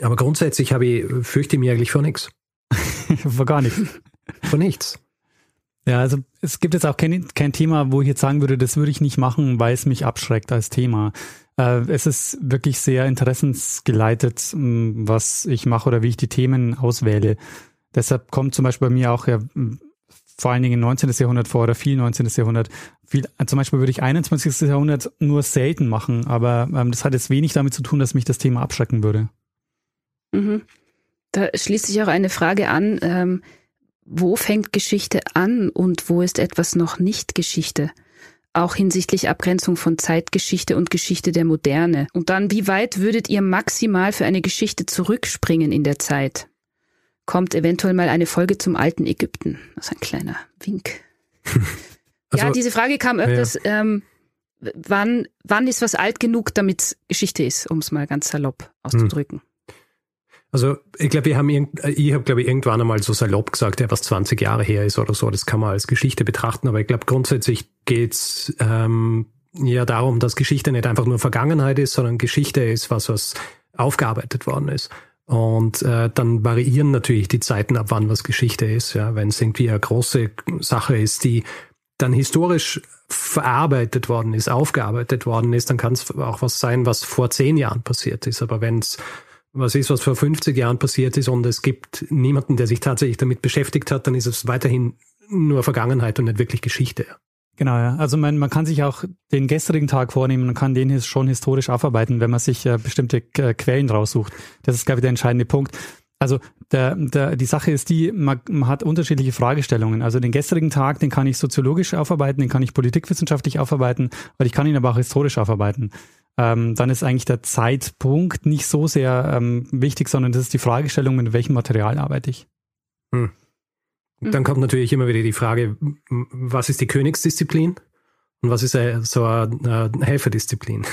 Aber grundsätzlich habe ich, fürchte ich mich eigentlich vor nichts. [LAUGHS] vor gar nichts. Vor nichts. Ja, also es gibt jetzt auch kein, kein Thema, wo ich jetzt sagen würde, das würde ich nicht machen, weil es mich abschreckt als Thema. Äh, es ist wirklich sehr interessensgeleitet, m, was ich mache oder wie ich die Themen auswähle. Deshalb kommt zum Beispiel bei mir auch ja m, vor allen Dingen 19. Jahrhundert vor oder viel 19. Jahrhundert. Viel, äh, zum Beispiel würde ich 21. Jahrhundert nur selten machen, aber ähm, das hat jetzt wenig damit zu tun, dass mich das Thema abschrecken würde. Mhm. Da schließt sich auch eine Frage an, ähm, wo fängt Geschichte an und wo ist etwas noch nicht Geschichte? Auch hinsichtlich Abgrenzung von Zeitgeschichte und Geschichte der Moderne. Und dann, wie weit würdet ihr maximal für eine Geschichte zurückspringen in der Zeit? Kommt eventuell mal eine Folge zum alten Ägypten? Das ist ein kleiner Wink. [LAUGHS] Also, ja, diese Frage kam öfters. Ähm, wann, wann ist was alt genug, damit es Geschichte ist, um es mal ganz salopp auszudrücken? Also ich glaube, wir haben irgend, ich habe glaube ich irgendwann einmal so salopp gesagt, ja, was 20 Jahre her ist oder so, das kann man als Geschichte betrachten, aber ich glaube grundsätzlich geht's ähm, ja darum, dass Geschichte nicht einfach nur Vergangenheit ist, sondern Geschichte ist was, was aufgearbeitet worden ist. Und äh, dann variieren natürlich die Zeiten, ab wann was Geschichte ist. Ja, wenn es irgendwie eine große Sache ist, die dann historisch verarbeitet worden ist, aufgearbeitet worden ist, dann kann es auch was sein, was vor zehn Jahren passiert ist. Aber wenn es was ist, was vor 50 Jahren passiert ist und es gibt niemanden, der sich tatsächlich damit beschäftigt hat, dann ist es weiterhin nur Vergangenheit und nicht wirklich Geschichte. Genau, ja. Also man, man kann sich auch den gestrigen Tag vornehmen, man kann den schon historisch aufarbeiten, wenn man sich äh, bestimmte äh, Quellen raussucht. Das ist, glaube ich, der entscheidende Punkt. Also der, der, die Sache ist die, man, man hat unterschiedliche Fragestellungen. Also den gestrigen Tag, den kann ich soziologisch aufarbeiten, den kann ich politikwissenschaftlich aufarbeiten, aber ich kann ihn aber auch historisch aufarbeiten. Ähm, dann ist eigentlich der Zeitpunkt nicht so sehr ähm, wichtig, sondern das ist die Fragestellung, mit welchem Material arbeite ich. Hm. Dann kommt natürlich immer wieder die Frage, was ist die Königsdisziplin und was ist so eine Helferdisziplin?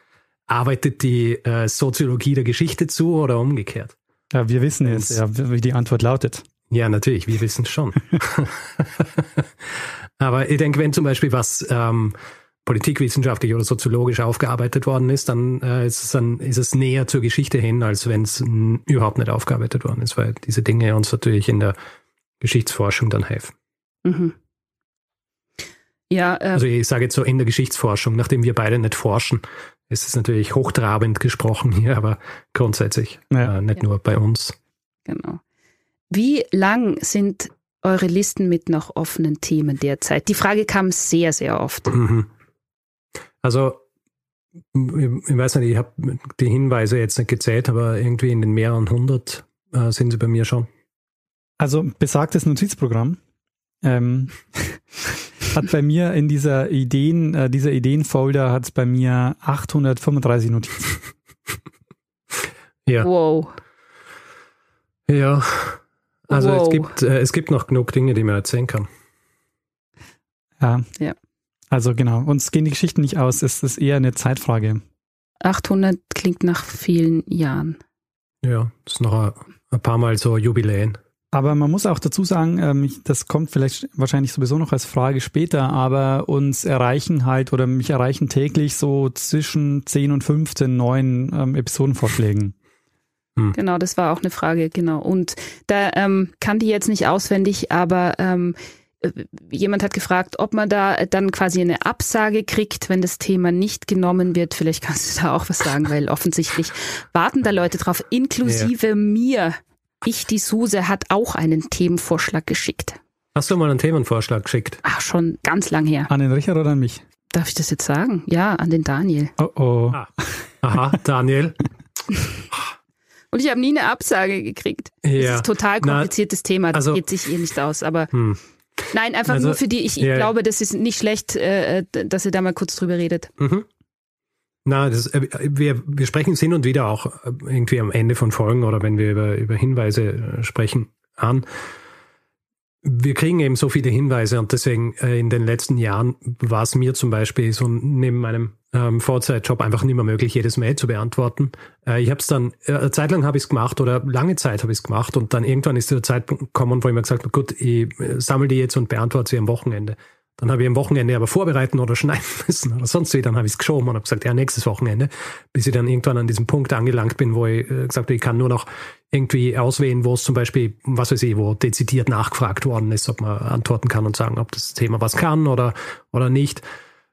[LAUGHS] Arbeitet die äh, Soziologie der Geschichte zu oder umgekehrt? Ja, wir wissen jetzt, ja, wie die Antwort lautet. Ja, natürlich, wir wissen es schon. [LAUGHS] [LAUGHS] Aber ich denke, wenn zum Beispiel was ähm, politikwissenschaftlich oder soziologisch aufgearbeitet worden ist, dann, äh, ist, es dann ist es näher zur Geschichte hin, als wenn es überhaupt nicht aufgearbeitet worden ist, weil diese Dinge uns natürlich in der Geschichtsforschung dann helfen. Mhm. Ja, äh, also ich sage jetzt so in der Geschichtsforschung, nachdem wir beide nicht forschen, ist es natürlich hochtrabend gesprochen hier, aber grundsätzlich ja. äh, nicht ja. nur bei uns. Genau. Wie lang sind eure Listen mit noch offenen Themen derzeit? Die Frage kam sehr, sehr oft. Mhm. Also, ich weiß nicht, ich habe die Hinweise jetzt nicht gezählt, aber irgendwie in den mehreren hundert äh, sind sie bei mir schon. Also besagtes Notizprogramm ähm, [LAUGHS] hat bei mir in dieser Ideen, äh, dieser Ideenfolder hat es bei mir 835 Notizen. [LAUGHS] ja. Wow. Ja. Also wow. es gibt äh, es gibt noch genug Dinge, die man erzählen kann. Ja. Ja. Also genau, uns gehen die Geschichten nicht aus, es ist eher eine Zeitfrage. 800 klingt nach vielen Jahren. Ja, das ist noch ein, ein paar Mal so Jubiläen. Aber man muss auch dazu sagen, ähm, das kommt vielleicht wahrscheinlich sowieso noch als Frage später, aber uns erreichen halt oder mich erreichen täglich so zwischen 10 und 15 neuen ähm, Episodenvorschlägen. Hm. Genau, das war auch eine Frage, genau. Und da ähm, kann die jetzt nicht auswendig, aber ähm, äh, jemand hat gefragt, ob man da dann quasi eine Absage kriegt, wenn das Thema nicht genommen wird. Vielleicht kannst du da auch was sagen, weil offensichtlich warten da Leute drauf, inklusive ja. mir. Ich, die Suse, hat auch einen Themenvorschlag geschickt. Hast du mal einen Themenvorschlag geschickt? Ach, schon ganz lang her. An den Richard oder an mich? Darf ich das jetzt sagen? Ja, an den Daniel. Oh oh. Ah. Aha, Daniel. [LAUGHS] Und ich habe nie eine Absage gekriegt. Ja. Das ist ein total kompliziertes Na, Thema, das also, geht sich eh nicht aus. Aber hm. Nein, einfach also, nur für die. Ich, ja, glaube, das ist nicht schlecht, äh, dass ihr da mal kurz drüber redet. Mhm. Na, das, äh, wir, wir sprechen es hin und wieder auch äh, irgendwie am Ende von Folgen oder wenn wir über, über Hinweise äh, sprechen an. Wir kriegen eben so viele Hinweise und deswegen äh, in den letzten Jahren war es mir zum Beispiel so neben meinem ähm, Vorzeitjob einfach nicht mehr möglich, jedes Mail zu beantworten. Äh, ich habe es dann, äh, eine Zeit lang habe ich es gemacht oder lange Zeit habe ich es gemacht und dann irgendwann ist der Zeitpunkt gekommen, wo ich mir gesagt habe, gut, ich sammle die jetzt und beantworte sie am Wochenende. Dann habe ich am Wochenende aber vorbereiten oder [LAUGHS] schneiden müssen oder sonst wie. Dann habe ich es geschoben und habe gesagt, ja, nächstes Wochenende, bis ich dann irgendwann an diesem Punkt angelangt bin, wo ich äh, gesagt habe, ich kann nur noch irgendwie auswählen, wo es zum Beispiel, was weiß ich, wo dezidiert nachgefragt worden ist, ob man antworten kann und sagen, ob das Thema was kann oder, oder nicht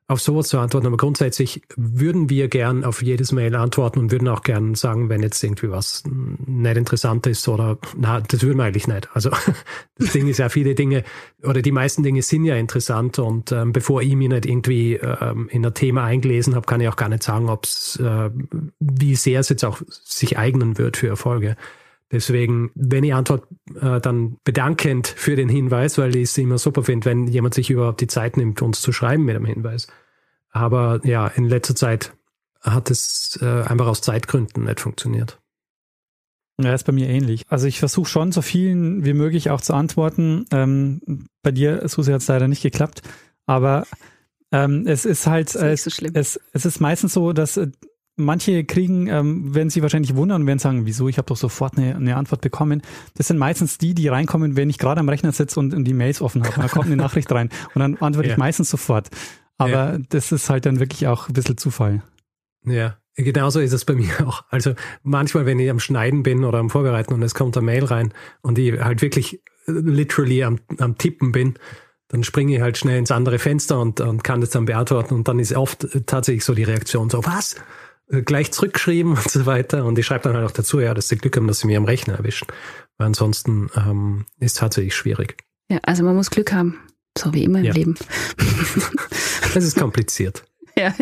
auf sowas zu antworten, aber grundsätzlich würden wir gern auf jedes Mail antworten und würden auch gern sagen, wenn jetzt irgendwie was nicht interessant ist oder na, das würden wir eigentlich nicht. Also [LAUGHS] das Ding ist ja, viele Dinge oder die meisten Dinge sind ja interessant und ähm, bevor ich mich nicht irgendwie ähm, in ein Thema eingelesen habe, kann ich auch gar nicht sagen, ob es äh, wie sehr es jetzt auch sich eignen wird für Erfolge. Deswegen, wenn ich antworte, äh, dann bedankend für den Hinweis, weil ich es immer super finde, wenn jemand sich überhaupt die Zeit nimmt, uns zu schreiben mit einem Hinweis. Aber ja, in letzter Zeit hat es äh, einfach aus Zeitgründen nicht funktioniert. Ja, ist bei mir ähnlich. Also ich versuche schon so vielen wie möglich auch zu antworten. Ähm, bei dir, Susi, hat es leider nicht geklappt. Aber ähm, es ist halt, ist so es, es ist meistens so, dass äh, manche kriegen, ähm, werden sich wahrscheinlich wundern und werden sagen, wieso, ich habe doch sofort eine, eine Antwort bekommen. Das sind meistens die, die reinkommen, wenn ich gerade am Rechner sitze und, und die Mails offen habe. Da kommt eine Nachricht rein und dann antworte ja. ich meistens sofort. Aber ja. das ist halt dann wirklich auch ein bisschen Zufall. Ja, genauso ist es bei mir auch. Also manchmal, wenn ich am Schneiden bin oder am Vorbereiten und es kommt eine Mail rein und ich halt wirklich literally am, am Tippen bin, dann springe ich halt schnell ins andere Fenster und, und kann das dann beantworten und dann ist oft tatsächlich so die Reaktion so, was? Äh, gleich zurückgeschrieben [LAUGHS] und so weiter. Und ich schreibe dann halt auch dazu, ja, dass sie Glück haben, dass sie mir am Rechner erwischen. Weil ansonsten ähm, ist tatsächlich schwierig. Ja, also man muss Glück haben. So wie immer im ja. Leben. [LAUGHS] Es ist kompliziert. [LAUGHS] ja.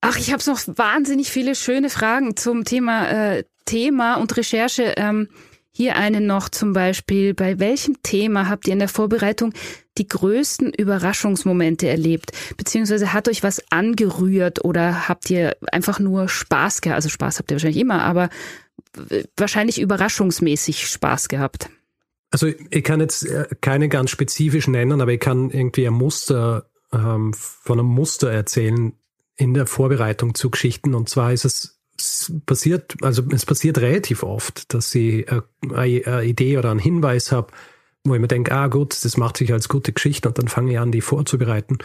Ach, ich habe noch wahnsinnig viele schöne Fragen zum Thema äh, Thema und Recherche. Ähm, Hier einen noch zum Beispiel. Bei welchem Thema habt ihr in der Vorbereitung die größten Überraschungsmomente erlebt? Beziehungsweise hat euch was angerührt oder habt ihr einfach nur Spaß gehabt? Also Spaß habt ihr wahrscheinlich immer, aber wahrscheinlich überraschungsmäßig Spaß gehabt. Also ich kann jetzt äh, keine ganz spezifisch nennen, aber ich kann irgendwie ein Muster ähm, von einem Muster erzählen in der Vorbereitung zu Geschichten. Und zwar ist es passiert, also es passiert relativ oft, dass ich eine Idee oder einen Hinweis habe, wo ich mir denke, ah gut, das macht sich als gute Geschichte und dann fange ich an, die vorzubereiten.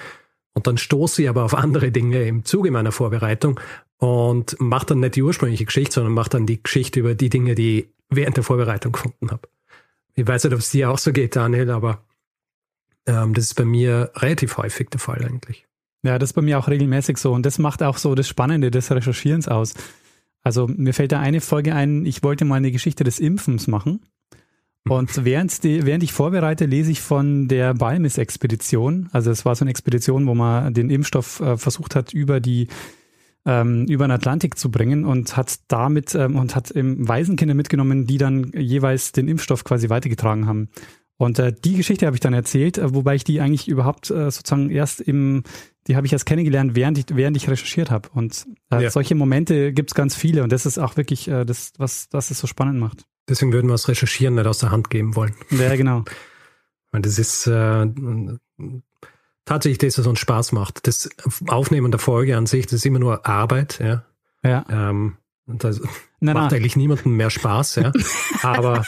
Und dann stoße ich aber auf andere Dinge im Zuge meiner Vorbereitung und mache dann nicht die ursprüngliche Geschichte, sondern mache dann die Geschichte über die Dinge, die ich während der Vorbereitung gefunden habe. Ich weiß nicht, ob es dir auch so geht, Daniel, aber ähm, das ist bei mir relativ häufig der Fall eigentlich. Ja, das ist bei mir auch regelmäßig so. Und das macht auch so das Spannende des Recherchierens aus. Also mir fällt da eine Folge ein, ich wollte mal eine Geschichte des Impfens machen. Und [LAUGHS] während, die, während ich vorbereite, lese ich von der Balmis-Expedition. Also es war so eine Expedition, wo man den Impfstoff äh, versucht hat, über die ähm, über den Atlantik zu bringen und hat damit ähm, und hat ähm, Waisenkinder mitgenommen, die dann jeweils den Impfstoff quasi weitergetragen haben. Und äh, die Geschichte habe ich dann erzählt, äh, wobei ich die eigentlich überhaupt äh, sozusagen erst im, die habe ich erst kennengelernt, während ich, während ich recherchiert habe. Und äh, ja. solche Momente gibt es ganz viele und das ist auch wirklich äh, das, was, was es so spannend macht. Deswegen würden wir das Recherchieren nicht aus der Hand geben wollen. Ja, genau. Weil das ist äh, tatsächlich das, was uns Spaß macht. Das Aufnehmen der Folge an sich, das ist immer nur Arbeit, ja. Ja. Ähm, das na, macht na. eigentlich niemandem mehr Spaß, ja. [LAUGHS] Aber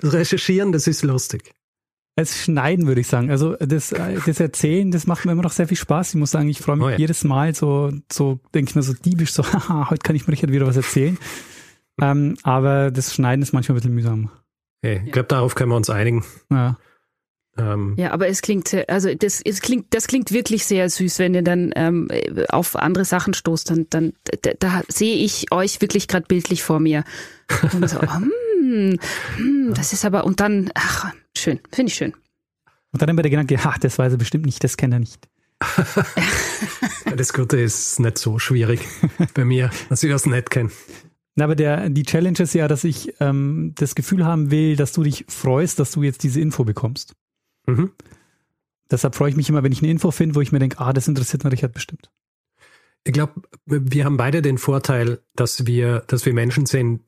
das Recherchieren, das ist lustig. Es Schneiden, würde ich sagen. Also das, [LAUGHS] das Erzählen, das macht mir immer noch sehr viel Spaß. Ich muss sagen, ich freue mich oh ja. jedes Mal so, so denke ich mir so diebisch so, [LAUGHS] haha, heute kann ich mir Richard wieder was erzählen. ähm, aber das Schneiden ist manchmal ein bisschen mühsam. Hey, ich glaube, darauf können wir uns einigen. Ja. Ähm, ja, aber es klingt, also das, es klingt, das klingt wirklich sehr süß, wenn ihr dann ähm, auf andere Sachen stoßt. Dann, dann da, da sehe ich euch wirklich gerade bildlich vor mir. Und so, [LAUGHS] hm, hm, das ist aber, und dann, ach, schön, finde ich schön. Und dann immer der Gedanke, ach, das weiß er bestimmt nicht, das kennt er nicht. das Gute ist nicht so schwierig [LAUGHS] bei mir, dass ich das nicht kenne. Aber der, die Challenge ist ja, dass ich ähm, das Gefühl haben will, dass du dich freust, dass du jetzt diese Info bekommst. Mhm. Deshalb freue ich mich immer, wenn ich eine Info finde, wo ich mir denke, ah, das interessiert mich Richard bestimmt. Ich glaube, wir haben beide den Vorteil, dass wir, dass wir Menschen sind,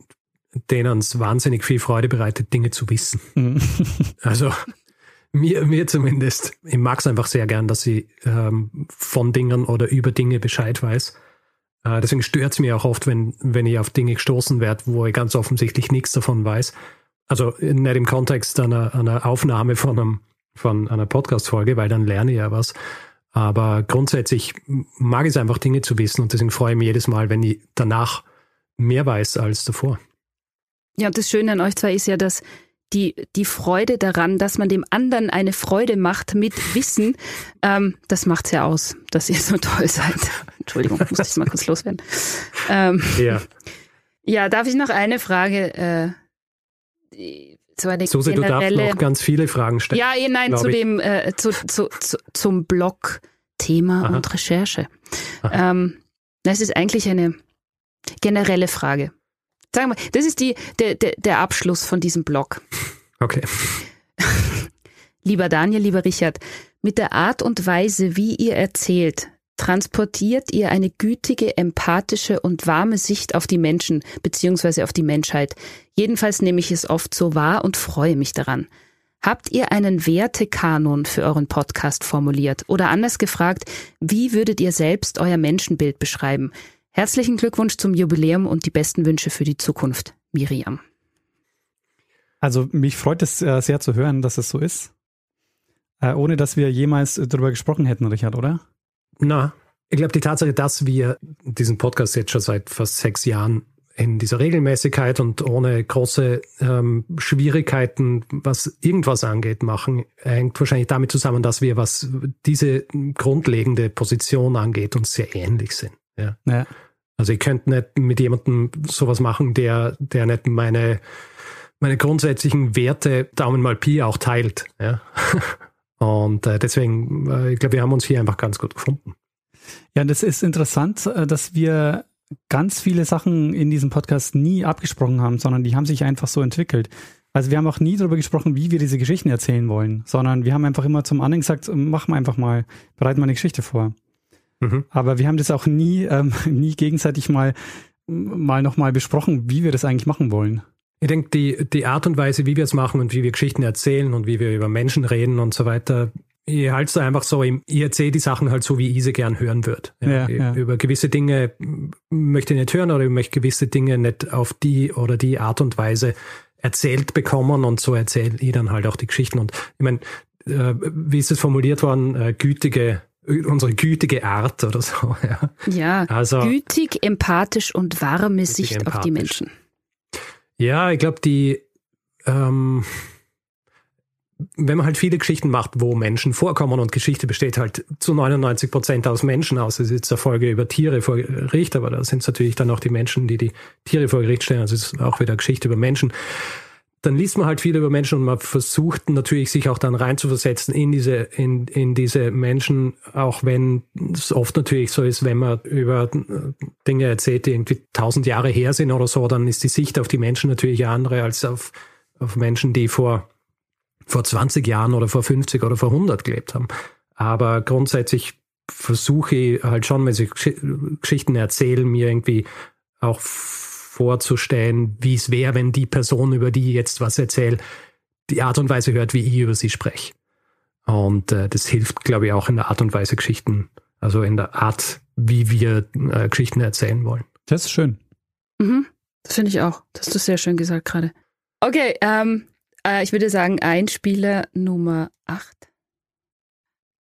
denen es wahnsinnig viel Freude bereitet, Dinge zu wissen. Mhm. [LAUGHS] also mir, mir zumindest. Ich mag es einfach sehr gern, dass ich ähm, von Dingen oder über Dinge Bescheid weiß. Äh, deswegen stört es mir auch oft, wenn, wenn ich auf Dinge gestoßen werde, wo ich ganz offensichtlich nichts davon weiß. Also nicht im Kontext einer, einer Aufnahme von einem von einer Podcast-Folge, weil dann lerne ich ja was. Aber grundsätzlich mag ich es einfach, Dinge zu wissen und deswegen freue ich mich jedes Mal, wenn ich danach mehr weiß als davor. Ja, und das Schöne an euch zwei ist ja, dass die, die Freude daran, dass man dem anderen eine Freude macht mit Wissen, ähm, das macht's ja aus, dass ihr so toll seid. [LAUGHS] Entschuldigung, muss ich mal kurz loswerden. Ähm, ja. Ja, darf ich noch eine Frage äh, so eine Susi, generelle, du darfst noch ganz viele Fragen stellen. Ja, eh, nein, zu dem, äh, zu, zu, zu, zum Blog Thema Aha. und Recherche. Ähm, das ist eigentlich eine generelle Frage. Sagen wir, das ist die, der, der, der Abschluss von diesem Blog. Okay. [LAUGHS] lieber Daniel, lieber Richard, mit der Art und Weise, wie ihr erzählt, transportiert ihr eine gütige, empathische und warme Sicht auf die Menschen bzw. auf die Menschheit. Jedenfalls nehme ich es oft so wahr und freue mich daran. Habt ihr einen Wertekanon für euren Podcast formuliert? Oder anders gefragt, wie würdet ihr selbst euer Menschenbild beschreiben? Herzlichen Glückwunsch zum Jubiläum und die besten Wünsche für die Zukunft, Miriam. Also mich freut es äh, sehr zu hören, dass es so ist. Äh, ohne dass wir jemals darüber gesprochen hätten, Richard, oder? Na, ich glaube, die Tatsache, dass wir diesen Podcast jetzt schon seit fast sechs Jahren in dieser Regelmäßigkeit und ohne große ähm, Schwierigkeiten, was irgendwas angeht, machen, hängt wahrscheinlich damit zusammen, dass wir, was diese grundlegende Position angeht, uns sehr ähnlich sind. Ja. ja. Also ich könnte nicht mit jemandem sowas machen, der, der nicht meine, meine grundsätzlichen Werte Daumen mal Pi auch teilt. Ja. [LAUGHS] Und äh, deswegen, äh, ich glaube, wir haben uns hier einfach ganz gut gefunden. Ja, das ist interessant, äh, dass wir ganz viele Sachen in diesem Podcast nie abgesprochen haben, sondern die haben sich einfach so entwickelt. Also wir haben auch nie darüber gesprochen, wie wir diese Geschichten erzählen wollen, sondern wir haben einfach immer zum anderen gesagt, machen wir einfach mal, bereiten wir eine Geschichte vor. Mhm. Aber wir haben das auch nie, ähm, [LAUGHS] nie gegenseitig mal, mal nochmal besprochen, wie wir das eigentlich machen wollen. Ich denke, die, die Art und Weise, wie wir es machen und wie wir Geschichten erzählen und wie wir über Menschen reden und so weiter, ihr haltet einfach so, ich erzähle die Sachen halt so, wie ich sie gern hören würde. Ja, ja, Über gewisse Dinge möchte ich nicht hören oder ich möchte gewisse Dinge nicht auf die oder die Art und Weise erzählt bekommen und so erzähle ich dann halt auch die Geschichten. Und ich meine, äh, wie ist es formuliert worden, äh, gütige unsere gütige Art oder so. [LAUGHS] Ja, ja also, gütig, empathisch und warme Sicht empathisch. auf die Menschen. Ja, ich glaube, die, ähm, wenn man halt viele Geschichten macht, wo Menschen vorkommen und Geschichte besteht halt zu 99 Prozent aus Menschen aus. Es ist jetzt eine Folge über Tiere vor Gericht, aber da sind es natürlich dann auch die Menschen, die die Tiere vor Gericht stellen. Also es ist auch wieder Geschichte über Menschen dann liest man halt viel über Menschen und man versucht natürlich sich auch dann reinzuversetzen in diese, in, in diese Menschen, auch wenn es oft natürlich so ist, wenn man über Dinge erzählt, die irgendwie tausend Jahre her sind oder so, dann ist die Sicht auf die Menschen natürlich andere als auf, auf Menschen, die vor, vor 20 Jahren oder vor 50 oder vor 100 gelebt haben. Aber grundsätzlich versuche ich halt schon, wenn ich Geschichten erzähle, mir irgendwie auch vorzustellen, wie es wäre, wenn die Person, über die ich jetzt was erzähle, die Art und Weise hört, wie ich über sie spreche. Und äh, das hilft, glaube ich, auch in der Art und Weise Geschichten, also in der Art, wie wir äh, Geschichten erzählen wollen. Das ist schön. Mhm, das finde ich auch. Das hast du sehr schön gesagt gerade. Okay, ähm, äh, ich würde sagen, Einspieler Nummer 8.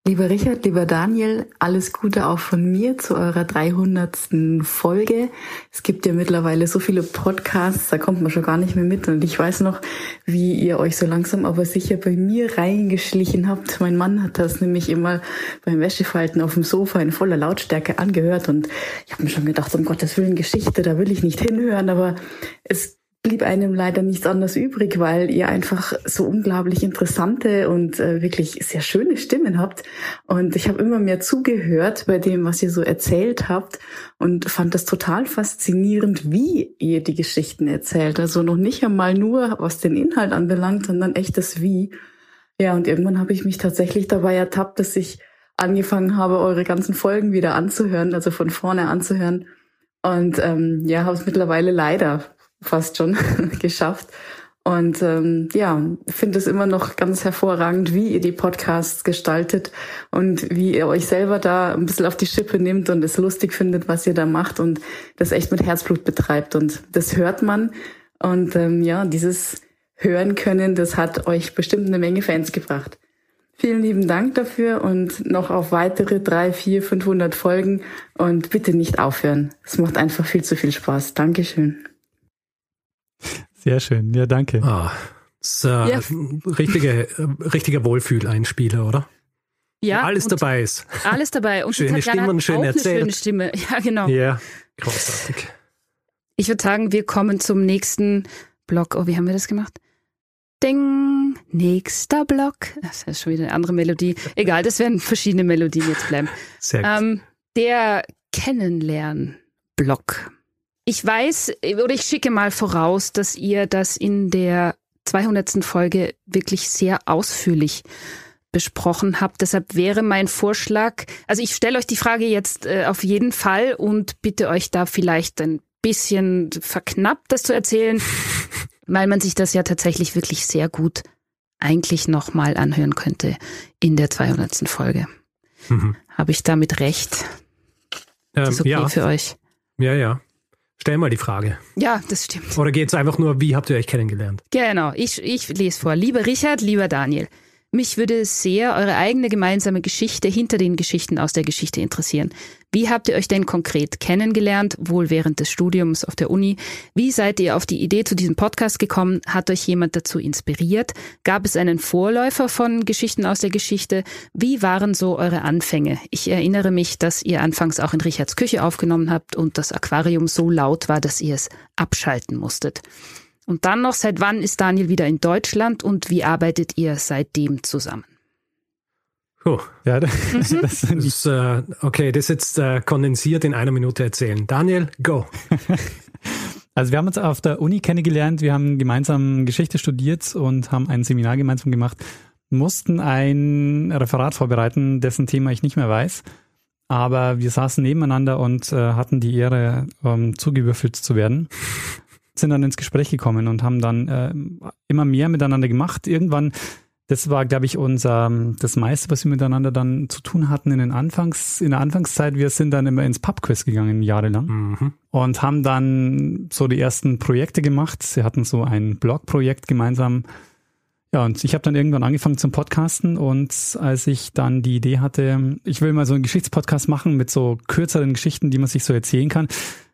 Lieber Richard, lieber Daniel, alles Gute auch von mir zu eurer 300. Folge. Es gibt ja mittlerweile so viele Podcasts, da kommt man schon gar nicht mehr mit. Und ich weiß noch, wie ihr euch so langsam aber sicher bei mir reingeschlichen habt. Mein Mann hat das nämlich immer beim Wäschefalten auf dem Sofa in voller Lautstärke angehört. Und ich habe mir schon gedacht, um Gottes Willen, Geschichte, da will ich nicht hinhören. Aber es blieb einem leider nichts anderes übrig, weil ihr einfach so unglaublich interessante und äh, wirklich sehr schöne Stimmen habt. Und ich habe immer mehr zugehört bei dem, was ihr so erzählt habt und fand das total faszinierend, wie ihr die Geschichten erzählt. Also noch nicht einmal nur, was den Inhalt anbelangt, sondern echt das Wie. Ja, und irgendwann habe ich mich tatsächlich dabei ertappt, dass ich angefangen habe, eure ganzen Folgen wieder anzuhören, also von vorne anzuhören. Und ähm, ja, habe es mittlerweile leider fast schon [LAUGHS] geschafft. Und ähm, ja, finde es immer noch ganz hervorragend, wie ihr die Podcasts gestaltet und wie ihr euch selber da ein bisschen auf die Schippe nimmt und es lustig findet, was ihr da macht und das echt mit Herzblut betreibt. Und das hört man. Und ähm, ja, dieses Hören können, das hat euch bestimmt eine Menge Fans gebracht. Vielen lieben Dank dafür und noch auf weitere drei, vier, 500 Folgen und bitte nicht aufhören. Es macht einfach viel zu viel Spaß. Dankeschön. Sehr schön, ja, danke. Ah, ist, äh, ja. richtige, richtiger Wohlfühleinspieler, oder? Ja. alles dabei ist. Alles dabei. Und schöne Stimme und schön erzählt. Eine schöne Stimme. [LAUGHS] Ja, genau. Ja, großartig. Ich würde sagen, wir kommen zum nächsten Block. Oh, wie haben wir das gemacht? Ding, nächster Block. Das ist schon wieder eine andere Melodie. Egal, das werden verschiedene Melodien jetzt bleiben. Sehr gut. Ähm, der Kennenlern-Block. Ich weiß oder ich schicke mal voraus, dass ihr das in der 200. Folge wirklich sehr ausführlich besprochen habt. Deshalb wäre mein Vorschlag, also ich stelle euch die Frage jetzt äh, auf jeden Fall und bitte euch da vielleicht ein bisschen verknappt das zu erzählen, [LAUGHS] weil man sich das ja tatsächlich wirklich sehr gut eigentlich nochmal anhören könnte in der 200. Folge. Mhm. Habe ich damit recht? Ähm, ist okay ja. für euch? Ja, ja. Stell mal die Frage. Ja, das stimmt. Oder geht es einfach nur, wie habt ihr euch kennengelernt? Genau, ich, ich lese vor. Lieber Richard, lieber Daniel. Mich würde sehr eure eigene gemeinsame Geschichte hinter den Geschichten aus der Geschichte interessieren. Wie habt ihr euch denn konkret kennengelernt, wohl während des Studiums auf der Uni? Wie seid ihr auf die Idee zu diesem Podcast gekommen? Hat euch jemand dazu inspiriert? Gab es einen Vorläufer von Geschichten aus der Geschichte? Wie waren so eure Anfänge? Ich erinnere mich, dass ihr anfangs auch in Richards Küche aufgenommen habt und das Aquarium so laut war, dass ihr es abschalten musstet. Und dann noch, seit wann ist Daniel wieder in Deutschland und wie arbeitet ihr seitdem zusammen? Puh. Ja, das, [LAUGHS] das Das ist, äh, okay, das jetzt äh, kondensiert in einer Minute erzählen. Daniel, go. [LAUGHS] Also wir haben uns auf der Uni kennengelernt, wir haben gemeinsam Geschichte studiert und haben ein Seminar gemeinsam gemacht, mussten ein Referat vorbereiten, dessen Thema ich nicht mehr weiß. Aber wir saßen nebeneinander und äh, hatten die Ehre, ähm, zugewürfelt zu werden. Sind dann ins Gespräch gekommen und haben dann äh, immer mehr miteinander gemacht. Irgendwann, das war, glaube ich, unser das meiste, was wir miteinander dann zu tun hatten in den Anfangs, in der Anfangszeit. Wir sind dann immer ins Pubquiz gegangen, jahrelang Mhm. und haben dann so die ersten Projekte gemacht. Sie hatten so ein Blogprojekt gemeinsam. Ja, und ich habe dann irgendwann angefangen zum Podcasten und als ich dann die Idee hatte, ich will mal so einen Geschichtspodcast machen mit so kürzeren Geschichten, die man sich so erzählen kann,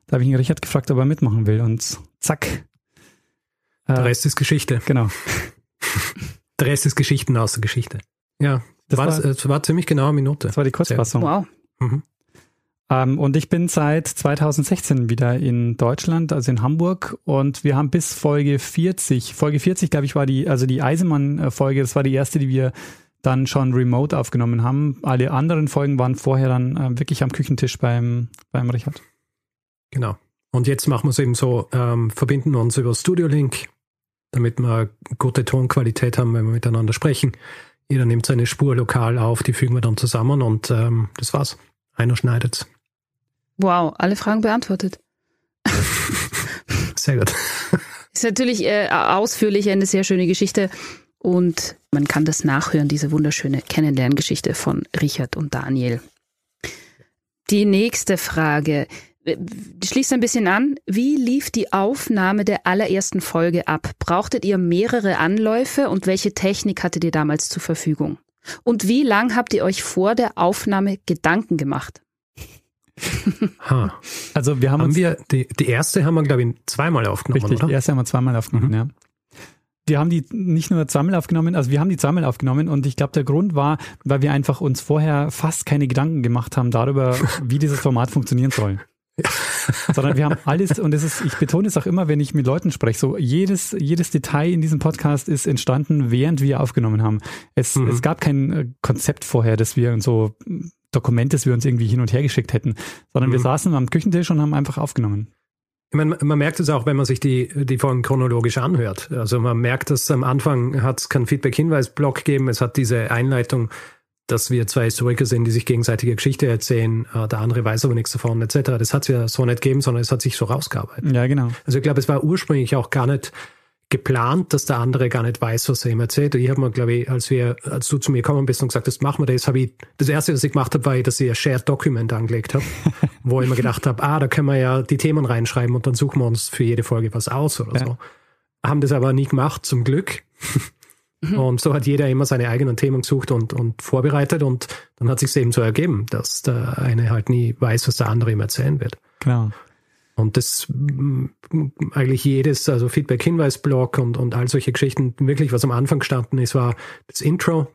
da habe ich ihn Richard gefragt, ob er mitmachen will und zack. Der Äh, Rest ist Geschichte. genau. [LAUGHS] Der Rest ist Geschichten aus der Geschichte. Ja, Das war, war- das, es war ziemlich genau eine Minute. Das war die Kurzfassung. Wow. Mhm. Ähm, und ich bin seit 2016 wieder in Deutschland, also in Hamburg. Und wir haben bis Folge 40, Folge 40, glaube ich, war die, also die Eisenmann-Folge, das war die erste, die wir dann schon remote aufgenommen haben. Alle anderen Folgen waren vorher dann äh, wirklich am Küchentisch beim, beim Richard. Genau. Und jetzt machen wir es eben so, ähm, verbinden uns über Studio Link, damit wir gute Tonqualität haben, wenn wir miteinander sprechen. Jeder nimmt seine Spur lokal auf, die fügen wir dann zusammen und ähm, das war's. Einer schneidet's. Wow, alle Fragen beantwortet. Sehr gut. Ist natürlich äh, ausführlich eine sehr schöne Geschichte und man kann das nachhören, diese wunderschöne Kennenlerngeschichte von Richard und Daniel. Die nächste Frage schließt ein bisschen an. Wie lief die Aufnahme der allerersten Folge ab? Brauchtet ihr mehrere Anläufe und welche Technik hattet ihr damals zur Verfügung? Und wie lang habt ihr euch vor der Aufnahme Gedanken gemacht? Ha. Also wir haben, Haben uns wir, die, die erste haben wir, glaube ich, zweimal aufgenommen, richtig, die oder? erste haben wir zweimal aufgenommen, Mhm. ja. Wir haben die nicht nur zweimal aufgenommen, also wir haben die zweimal aufgenommen und ich glaube, der Grund war, weil wir einfach uns vorher fast keine Gedanken gemacht haben darüber, wie dieses Format funktionieren soll. [LAUGHS] Sondern wir haben alles, und das ist, ich betone es auch immer, wenn ich mit Leuten spreche, so jedes, jedes Detail in diesem Podcast ist entstanden, während wir aufgenommen haben. Es, Mhm. es gab kein äh, Konzept vorher, dass wir so Dokument, das wir uns irgendwie hin und her geschickt hätten, sondern wir Mhm. saßen am Küchentisch und haben einfach aufgenommen. Ich meine, man merkt es auch, wenn man sich die, die Folgen chronologisch anhört. Also man merkt, dass am Anfang hat es keinen Feedback-Hinweis-Block gegeben. Es hat diese Einleitung, dass wir zwei Historiker sind, die sich gegenseitige Geschichte erzählen. Äh, Der andere weiß aber nichts davon, etc. Das hat es ja so nicht gegeben, sondern es hat sich so rausgearbeitet. Ja, genau. Also ich glaube, es war ursprünglich auch gar nicht geplant, dass der andere gar nicht weiß, was er ihm erzählt. Ich habe mir, glaube ich, als wir, als du zu mir gekommen bist und gesagt hast, machen wir das, habe ich, das erste, was ich gemacht habe, war, dass ich ein Shared Document angelegt habe, [LAUGHS] wo ich mir gedacht habe, ah, da können wir ja die Themen reinschreiben und dann suchen wir uns für jede Folge was aus oder Ja. so. Haben das aber nie gemacht, zum Glück. Und so hat jeder immer seine eigenen Themen gesucht und, und vorbereitet und dann hat sich eben so ergeben, dass der eine halt nie weiß, was der andere ihm erzählen wird. Genau. Und das mm, eigentlich jedes, also Feedback-Hinweis-Blog und, und all solche Geschichten, wirklich, was am Anfang gestanden ist, war das Intro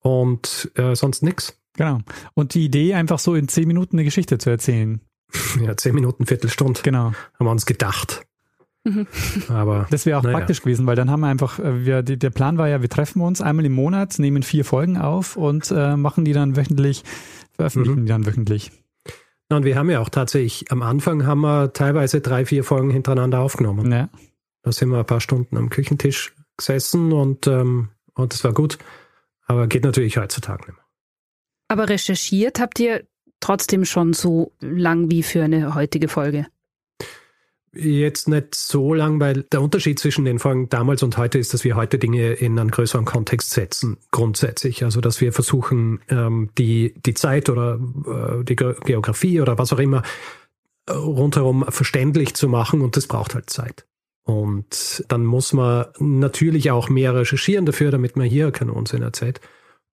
und äh, sonst nix. Genau. Und die Idee, einfach so in zehn Minuten eine Geschichte zu erzählen. [LAUGHS] Ja, zehn Minuten, Viertelstunde Genau. haben wir uns gedacht. Mhm. Aber Das wäre auch Naja. praktisch gewesen, weil dann haben wir einfach, äh, wir, die, der Plan war ja, wir treffen uns einmal im Monat, nehmen vier Folgen auf und äh, machen die dann wöchentlich, veröffentlichen Mhm. die dann wöchentlich. Und wir haben ja auch tatsächlich, am Anfang haben wir teilweise drei, vier Folgen hintereinander aufgenommen. Ja. Da sind wir ein paar Stunden am Küchentisch gesessen und, ähm, und das war gut. Aber geht natürlich heutzutage nicht mehr. Aber recherchiert habt ihr trotzdem schon so lang wie für eine heutige Folge. Jetzt nicht so lang, weil der Unterschied zwischen den Folgen damals und heute ist, dass wir heute Dinge in einen größeren Kontext setzen, grundsätzlich. Also, dass wir versuchen, ähm, die, die Zeit oder äh, die Ge Geografie oder was auch immer äh, rundherum verständlich zu machen und das braucht halt Zeit. Und dann muss man natürlich auch mehr recherchieren dafür, damit man hier keinen Unsinn erzählt.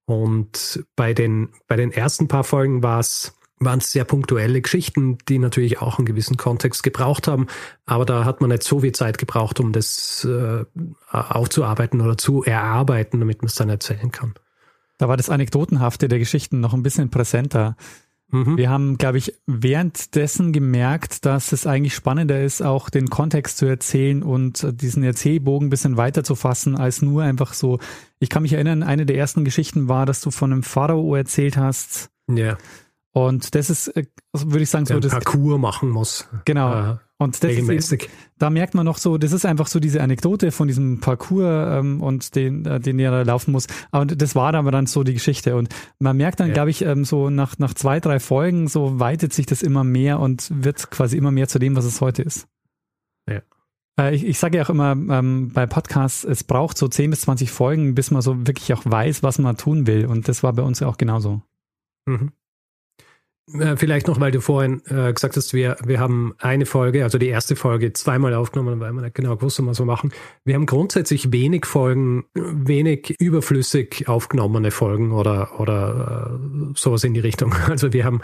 Und bei den, bei den ersten paar Folgen war es waren es sehr punktuelle Geschichten, die natürlich auch einen gewissen Kontext gebraucht haben, aber da hat man nicht so viel Zeit gebraucht, um das äh, aufzuarbeiten oder zu erarbeiten, damit man es dann erzählen kann. Da war das Anekdotenhafte der Geschichten noch ein bisschen präsenter. Mhm. Wir haben, glaube ich, währenddessen gemerkt, dass es eigentlich spannender ist, auch den Kontext zu erzählen und diesen Erzählbogen ein bisschen weiter zu fassen, als nur einfach so. Ich kann mich erinnern, eine der ersten Geschichten war, dass du von einem Pharao erzählt hast. Ja. Und das ist, äh, würde ich sagen, so das Parcours machen muss. Genau. Äh, und das regelmäßig. Ist, da merkt man noch so, das ist einfach so diese Anekdote von diesem Parcours ähm, und den, äh, den er da laufen muss. Aber das war aber dann so die Geschichte. Und man merkt dann, ja. glaube ich, ähm, so nach, nach zwei, drei Folgen, so weitet sich das immer mehr und wird quasi immer mehr zu dem, was es heute ist. Ja. Äh, ich, ich sage ja auch immer ähm, bei Podcasts, es braucht so 10 bis 20 Folgen, bis man so wirklich auch weiß, was man tun will. Und das war bei uns ja auch genauso. Mhm. Äh, vielleicht noch, weil du vorhin äh, gesagt hast, wir, wir haben eine Folge, also die erste Folge, zweimal aufgenommen, weil wir nicht genau gewusst, was wir machen. Wir haben grundsätzlich wenig Folgen, wenig überflüssig aufgenommene Folgen oder, oder äh, sowas in die Richtung. [LAUGHS] Also wir haben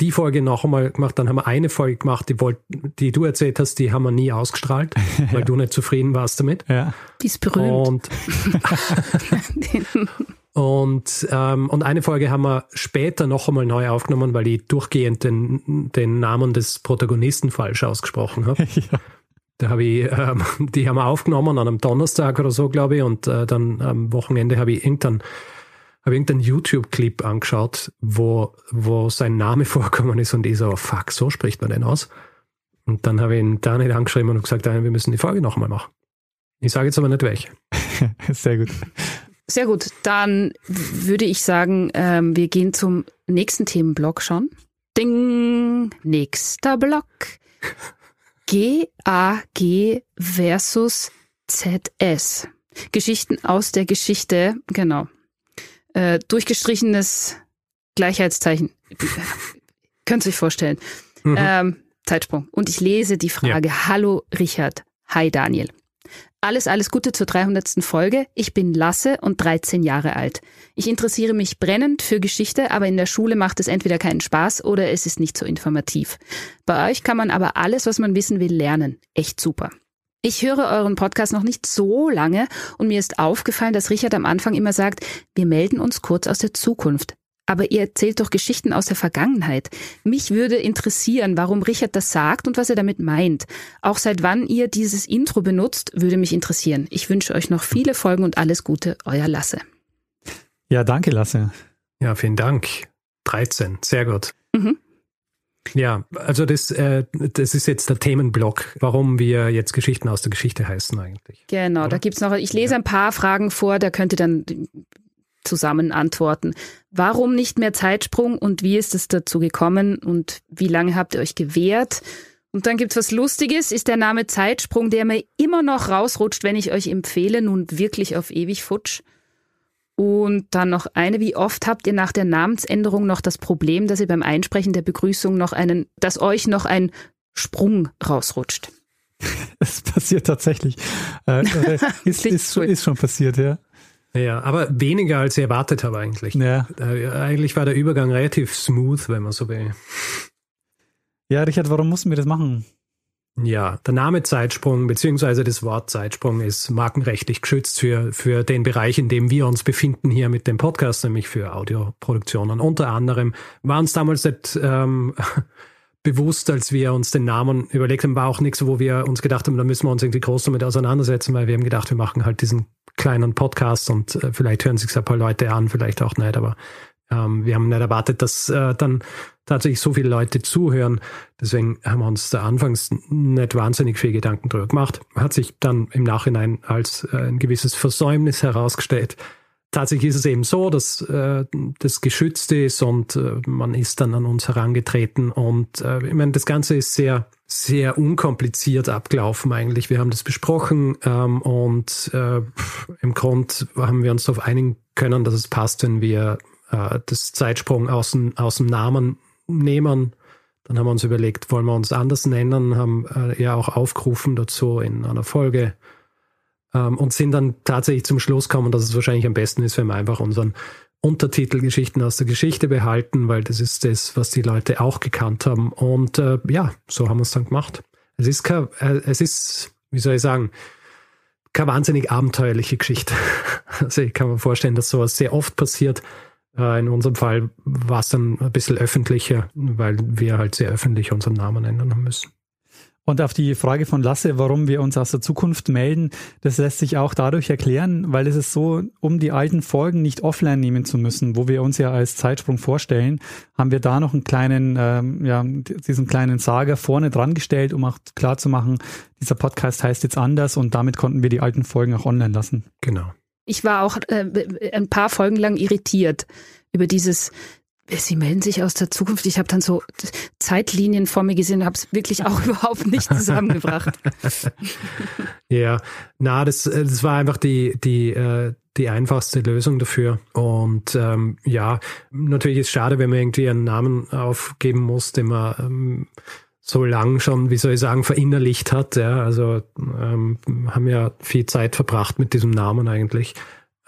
die Folge noch einmal gemacht, dann haben wir eine Folge gemacht, die, wollt, die du erzählt hast, die haben wir nie ausgestrahlt, [LAUGHS] weil ja. du nicht zufrieden warst damit. Ja. Die ist berühmt. Und [LAUGHS] Und, ähm, und eine Folge haben wir später noch einmal neu aufgenommen, weil ich durchgehend den, den Namen des Protagonisten falsch ausgesprochen habe. [LAUGHS] ja. Da habe ich, ähm, [LAUGHS] die haben wir aufgenommen an einem Donnerstag oder so, glaube ich, und äh, dann am Wochenende habe ich irgendeinen habe irgendeinen YouTube-Clip angeschaut, wo, wo sein Name [LAUGHS] vorkommen ist und ich so, fuck, so spricht man den aus. Und dann habe ich ihn Daniel angeschrieben und gesagt, wir müssen die Folge noch einmal machen. Ich sage jetzt aber nicht welche. Sehr gut. Sehr gut, dann würde ich sagen, ähm, wir gehen zum nächsten Themenblock schon. Ding, nächster Block. GAG versus ZS. Geschichten aus der Geschichte, genau. Äh, durchgestrichenes Gleichheitszeichen. [LAUGHS] Könnt ihr euch vorstellen. Mhm. Ähm, Zeitsprung. Und ich lese die Frage. Ja. Hallo Richard. Hi Daniel. Alles, alles Gute zur 300. Folge. Ich bin Lasse und 13 Jahre alt. Ich interessiere mich brennend für Geschichte, aber in der Schule macht es entweder keinen Spaß oder es ist nicht so informativ. Bei euch kann man aber alles, was man wissen will, lernen. Echt super. Ich höre euren Podcast noch nicht so lange und mir ist aufgefallen, dass Richard am Anfang immer sagt, wir melden uns kurz aus der Zukunft. Aber ihr erzählt doch Geschichten aus der Vergangenheit. Mich würde interessieren, warum Richard das sagt und was er damit meint. Auch seit wann ihr dieses Intro benutzt, würde mich interessieren. Ich wünsche euch noch viele Folgen und alles Gute, euer Lasse. Ja, danke, Lasse. Ja, vielen Dank. 13, sehr gut. Mhm. Ja, also das, äh, das ist jetzt der Themenblock, warum wir jetzt Geschichten aus der Geschichte heißen eigentlich. Genau, Oder? da gibt's noch, ich lese ein paar Fragen vor, da könnt ihr dann zusammen antworten. Warum nicht mehr Zeitsprung und wie ist es dazu gekommen und wie lange habt ihr euch gewehrt? Und dann gibt's was Lustiges, ist der Name Zeitsprung, der mir immer noch rausrutscht, wenn ich euch empfehle, nun wirklich auf ewig futsch. Und dann noch eine, wie oft habt ihr nach der Namensänderung noch das Problem, dass ihr beim Einsprechen der Begrüßung noch einen, dass euch noch ein Sprung rausrutscht? [LAUGHS] Es passiert tatsächlich. Äh, [LAUGHS] ist, ist, ist, schon passiert, ja. Ja, aber weniger als ich erwartet habe eigentlich. Ja. Eigentlich war der Übergang relativ smooth, wenn man so will. Ja, Richard, warum mussten wir das machen? Ja, der Name Zeitsprung beziehungsweise das Wort Zeitsprung ist markenrechtlich geschützt für, für den Bereich, in dem wir uns befinden hier mit dem Podcast, nämlich für Audioproduktionen. Unter anderem war uns damals nicht ähm, [LAUGHS] bewusst, als wir uns den Namen überlegt haben, war auch nichts, wo wir uns gedacht haben, da müssen wir uns irgendwie groß damit auseinandersetzen, weil wir haben gedacht, wir machen halt diesen kleinen Podcast und äh, vielleicht hören sich ein paar Leute an, vielleicht auch nicht, aber ähm, wir haben nicht erwartet, dass äh, dann tatsächlich so viele Leute zuhören. Deswegen haben wir uns da anfangs nicht wahnsinnig viel Gedanken drüber gemacht. Hat sich dann im Nachhinein als äh, ein gewisses Versäumnis herausgestellt. Tatsächlich ist es eben so, dass äh, das geschützt ist und äh, man ist dann an uns herangetreten und äh, ich meine, das Ganze ist sehr sehr unkompliziert abgelaufen eigentlich. Wir haben das besprochen ähm, und äh, im Grund haben wir uns darauf einigen können, dass es passt, wenn wir äh, das Zeitsprung aus dem, aus dem Namen nehmen. Dann haben wir uns überlegt, wollen wir uns anders nennen, haben äh, ja auch aufgerufen dazu in einer Folge ähm, und sind dann tatsächlich zum Schluss gekommen, dass es wahrscheinlich am besten ist, wenn wir einfach unseren Untertitel Geschichten aus der Geschichte behalten, weil das ist das, was die Leute auch gekannt haben. Und äh, ja, so haben wir es dann gemacht. Es ist, kein, äh, es ist, wie soll ich sagen, keine wahnsinnig abenteuerliche Geschichte. [LAUGHS] Also ich kann mir vorstellen, dass sowas sehr oft passiert. Äh, in unserem Fall war es dann ein bisschen öffentlicher, weil wir halt sehr öffentlich unseren Namen ändern müssen. Und auf die Frage von Lasse, warum wir uns aus der Zukunft melden, das lässt sich auch dadurch erklären, weil es ist so, um die alten Folgen nicht offline nehmen zu müssen, wo wir uns ja als Zeitsprung vorstellen, haben wir da noch einen kleinen, ähm, ja, diesen kleinen Sager vorne dran gestellt, um auch klar zu machen, dieser Podcast heißt jetzt anders und damit konnten wir die alten Folgen auch online lassen. Genau. Ich war auch äh, ein paar Folgen lang irritiert über dieses Sie melden sich aus der Zukunft. Ich habe dann so Zeitlinien vor mir gesehen, habe es wirklich auch [LAUGHS] überhaupt nicht zusammengebracht. [LAUGHS] ja, na, das, das war einfach die, die, äh, die einfachste Lösung dafür. Und ähm, ja, natürlich ist es schade, wenn man irgendwie einen Namen aufgeben muss, den man ähm, so lang schon, wie soll ich sagen, verinnerlicht hat. Ja, also ähm, haben ja viel Zeit verbracht mit diesem Namen eigentlich.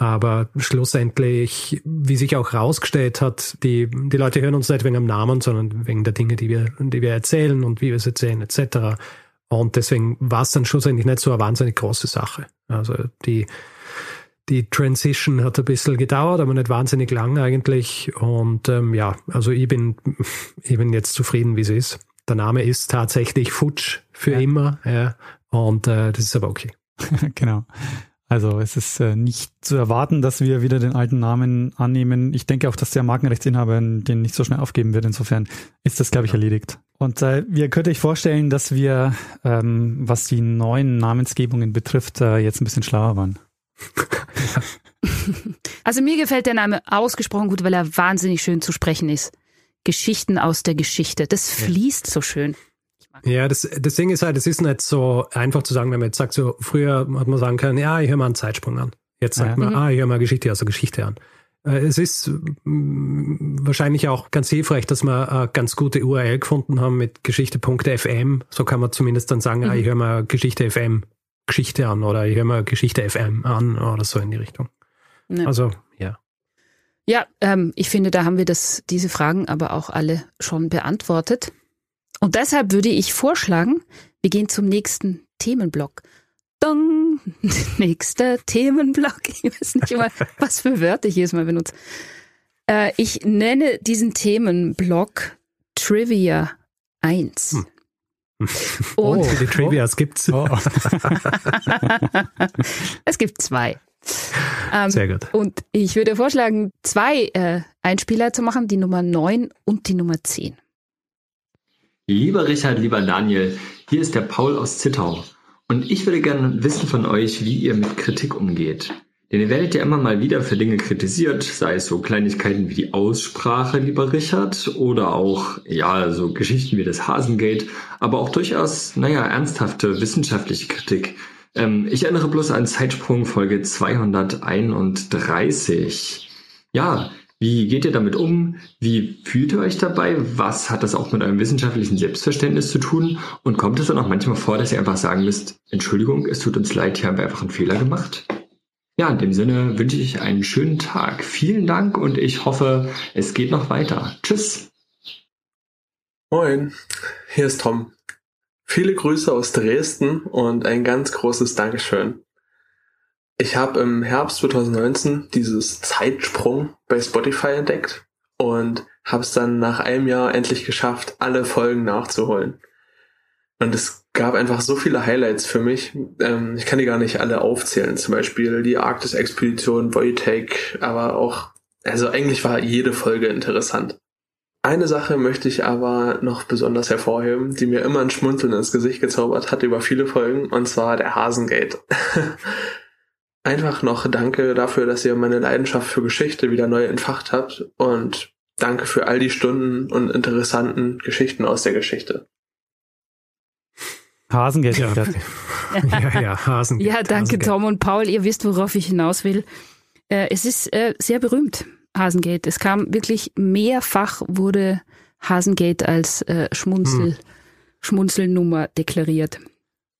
Aber schlussendlich, wie sich auch rausgestellt hat, die, die Leute hören uns nicht wegen dem Namen, sondern wegen der Dinge, die wir, die wir erzählen und wie wir es erzählen, etc. Und deswegen war es dann schlussendlich nicht so eine wahnsinnig große Sache. Also die, die Transition hat ein bisschen gedauert, aber nicht wahnsinnig lang eigentlich. Und ähm, ja, also ich bin, [LAUGHS] ich bin jetzt zufrieden, wie es ist. Der Name ist tatsächlich Futsch für ja. immer. Ja. Und äh, das ist aber okay. [LAUGHS] genau. Also es ist äh, nicht zu erwarten, dass wir wieder den alten Namen annehmen. Ich denke auch, dass der Markenrechtsinhaber den nicht so schnell aufgeben wird. Insofern ist das, glaube ich, erledigt. Und äh, ihr könnt euch vorstellen, dass wir, ähm, was die neuen Namensgebungen betrifft, äh, jetzt ein bisschen schlauer waren. [LAUGHS] Also mir gefällt der Name ausgesprochen gut, weil er wahnsinnig schön zu sprechen ist. Geschichten aus der Geschichte. Das fließt so schön. Ja, das, das Ding ist halt, es ist nicht so einfach zu sagen, wenn man jetzt sagt, so früher hat man sagen können, ja, ich höre mal einen Zeitsprung an. Jetzt sagt ja. man, mhm. ah, ich höre mal Geschichte der Geschichte an. Äh, es ist mm, wahrscheinlich auch ganz hilfreich, dass wir eine ganz gute URL gefunden haben mit geschichte.fm. So kann man zumindest dann sagen, mhm. ah, ich höre mal Geschichte FM Geschichte an oder ich höre mal Geschichte FM an oder so in die Richtung. Ja. Also, ja. Ja, ähm, ich finde, da haben wir das, diese Fragen aber auch alle schon beantwortet. Und deshalb würde ich vorschlagen, wir gehen zum nächsten Themenblock. Dong, [LAUGHS] nächster Themenblock. Ich weiß nicht immer, was für Wörter ich jedes Mal benutze. Äh, ich nenne diesen Themenblock Trivia 1. Hm. Und oh, die Trivias gibt's. Oh. [LAUGHS] es gibt zwei. Ähm, Sehr gut. Und ich würde vorschlagen, zwei äh, Einspieler zu machen, die Nummer 9 und die Nummer 10. Lieber Richard, lieber Daniel, hier ist der Paul aus Zittau. Und ich würde gerne wissen von euch, wie ihr mit Kritik umgeht. Denn ihr werdet ja immer mal wieder für Dinge kritisiert, sei es so Kleinigkeiten wie die Aussprache, lieber Richard, oder auch, ja, so Geschichten wie das Hasengate, aber auch durchaus, naja, ernsthafte wissenschaftliche Kritik. Ähm, ich erinnere bloß an Zeitsprung Folge 231. Ja, wie geht ihr damit um? Wie fühlt ihr euch dabei? Was hat das auch mit eurem wissenschaftlichen Selbstverständnis zu tun? Und kommt es dann auch manchmal vor, dass ihr einfach sagen müsst, Entschuldigung, es tut uns leid, hier haben wir einfach einen Fehler gemacht? Ja, in dem Sinne wünsche ich einen schönen Tag. Vielen Dank und ich hoffe, es geht noch weiter. Tschüss. Moin, hier ist Tom. Viele Grüße aus Dresden und ein ganz großes Dankeschön. Ich habe im Herbst 2019 dieses Zeitsprung bei Spotify entdeckt und habe es dann nach einem Jahr endlich geschafft, alle Folgen nachzuholen. Und es gab einfach so viele Highlights für mich. Ähm, ich kann die gar nicht alle aufzählen. Zum Beispiel die Arktis-Expedition, Wojtek, aber auch, also eigentlich war jede Folge interessant. Eine Sache möchte ich aber noch besonders hervorheben, die mir immer ein Schmunzeln ins Gesicht gezaubert hat über viele Folgen, und zwar der Hasengate. [LAUGHS] Einfach noch danke dafür, dass ihr meine Leidenschaft für Geschichte wieder neu entfacht habt und danke für all die Stunden und interessanten Geschichten aus der Geschichte. Hasengeld. [LAUGHS] Ja, ja, ja, Hasengeld. Ja, danke Hasengeld. Tom und Paul. Ihr wisst, worauf ich hinaus will. Äh, es ist äh, sehr berühmt, Hasengate. Es kam wirklich mehrfach wurde Hasengate als äh, Schmunzel, hm. Schmunzelnummer deklariert.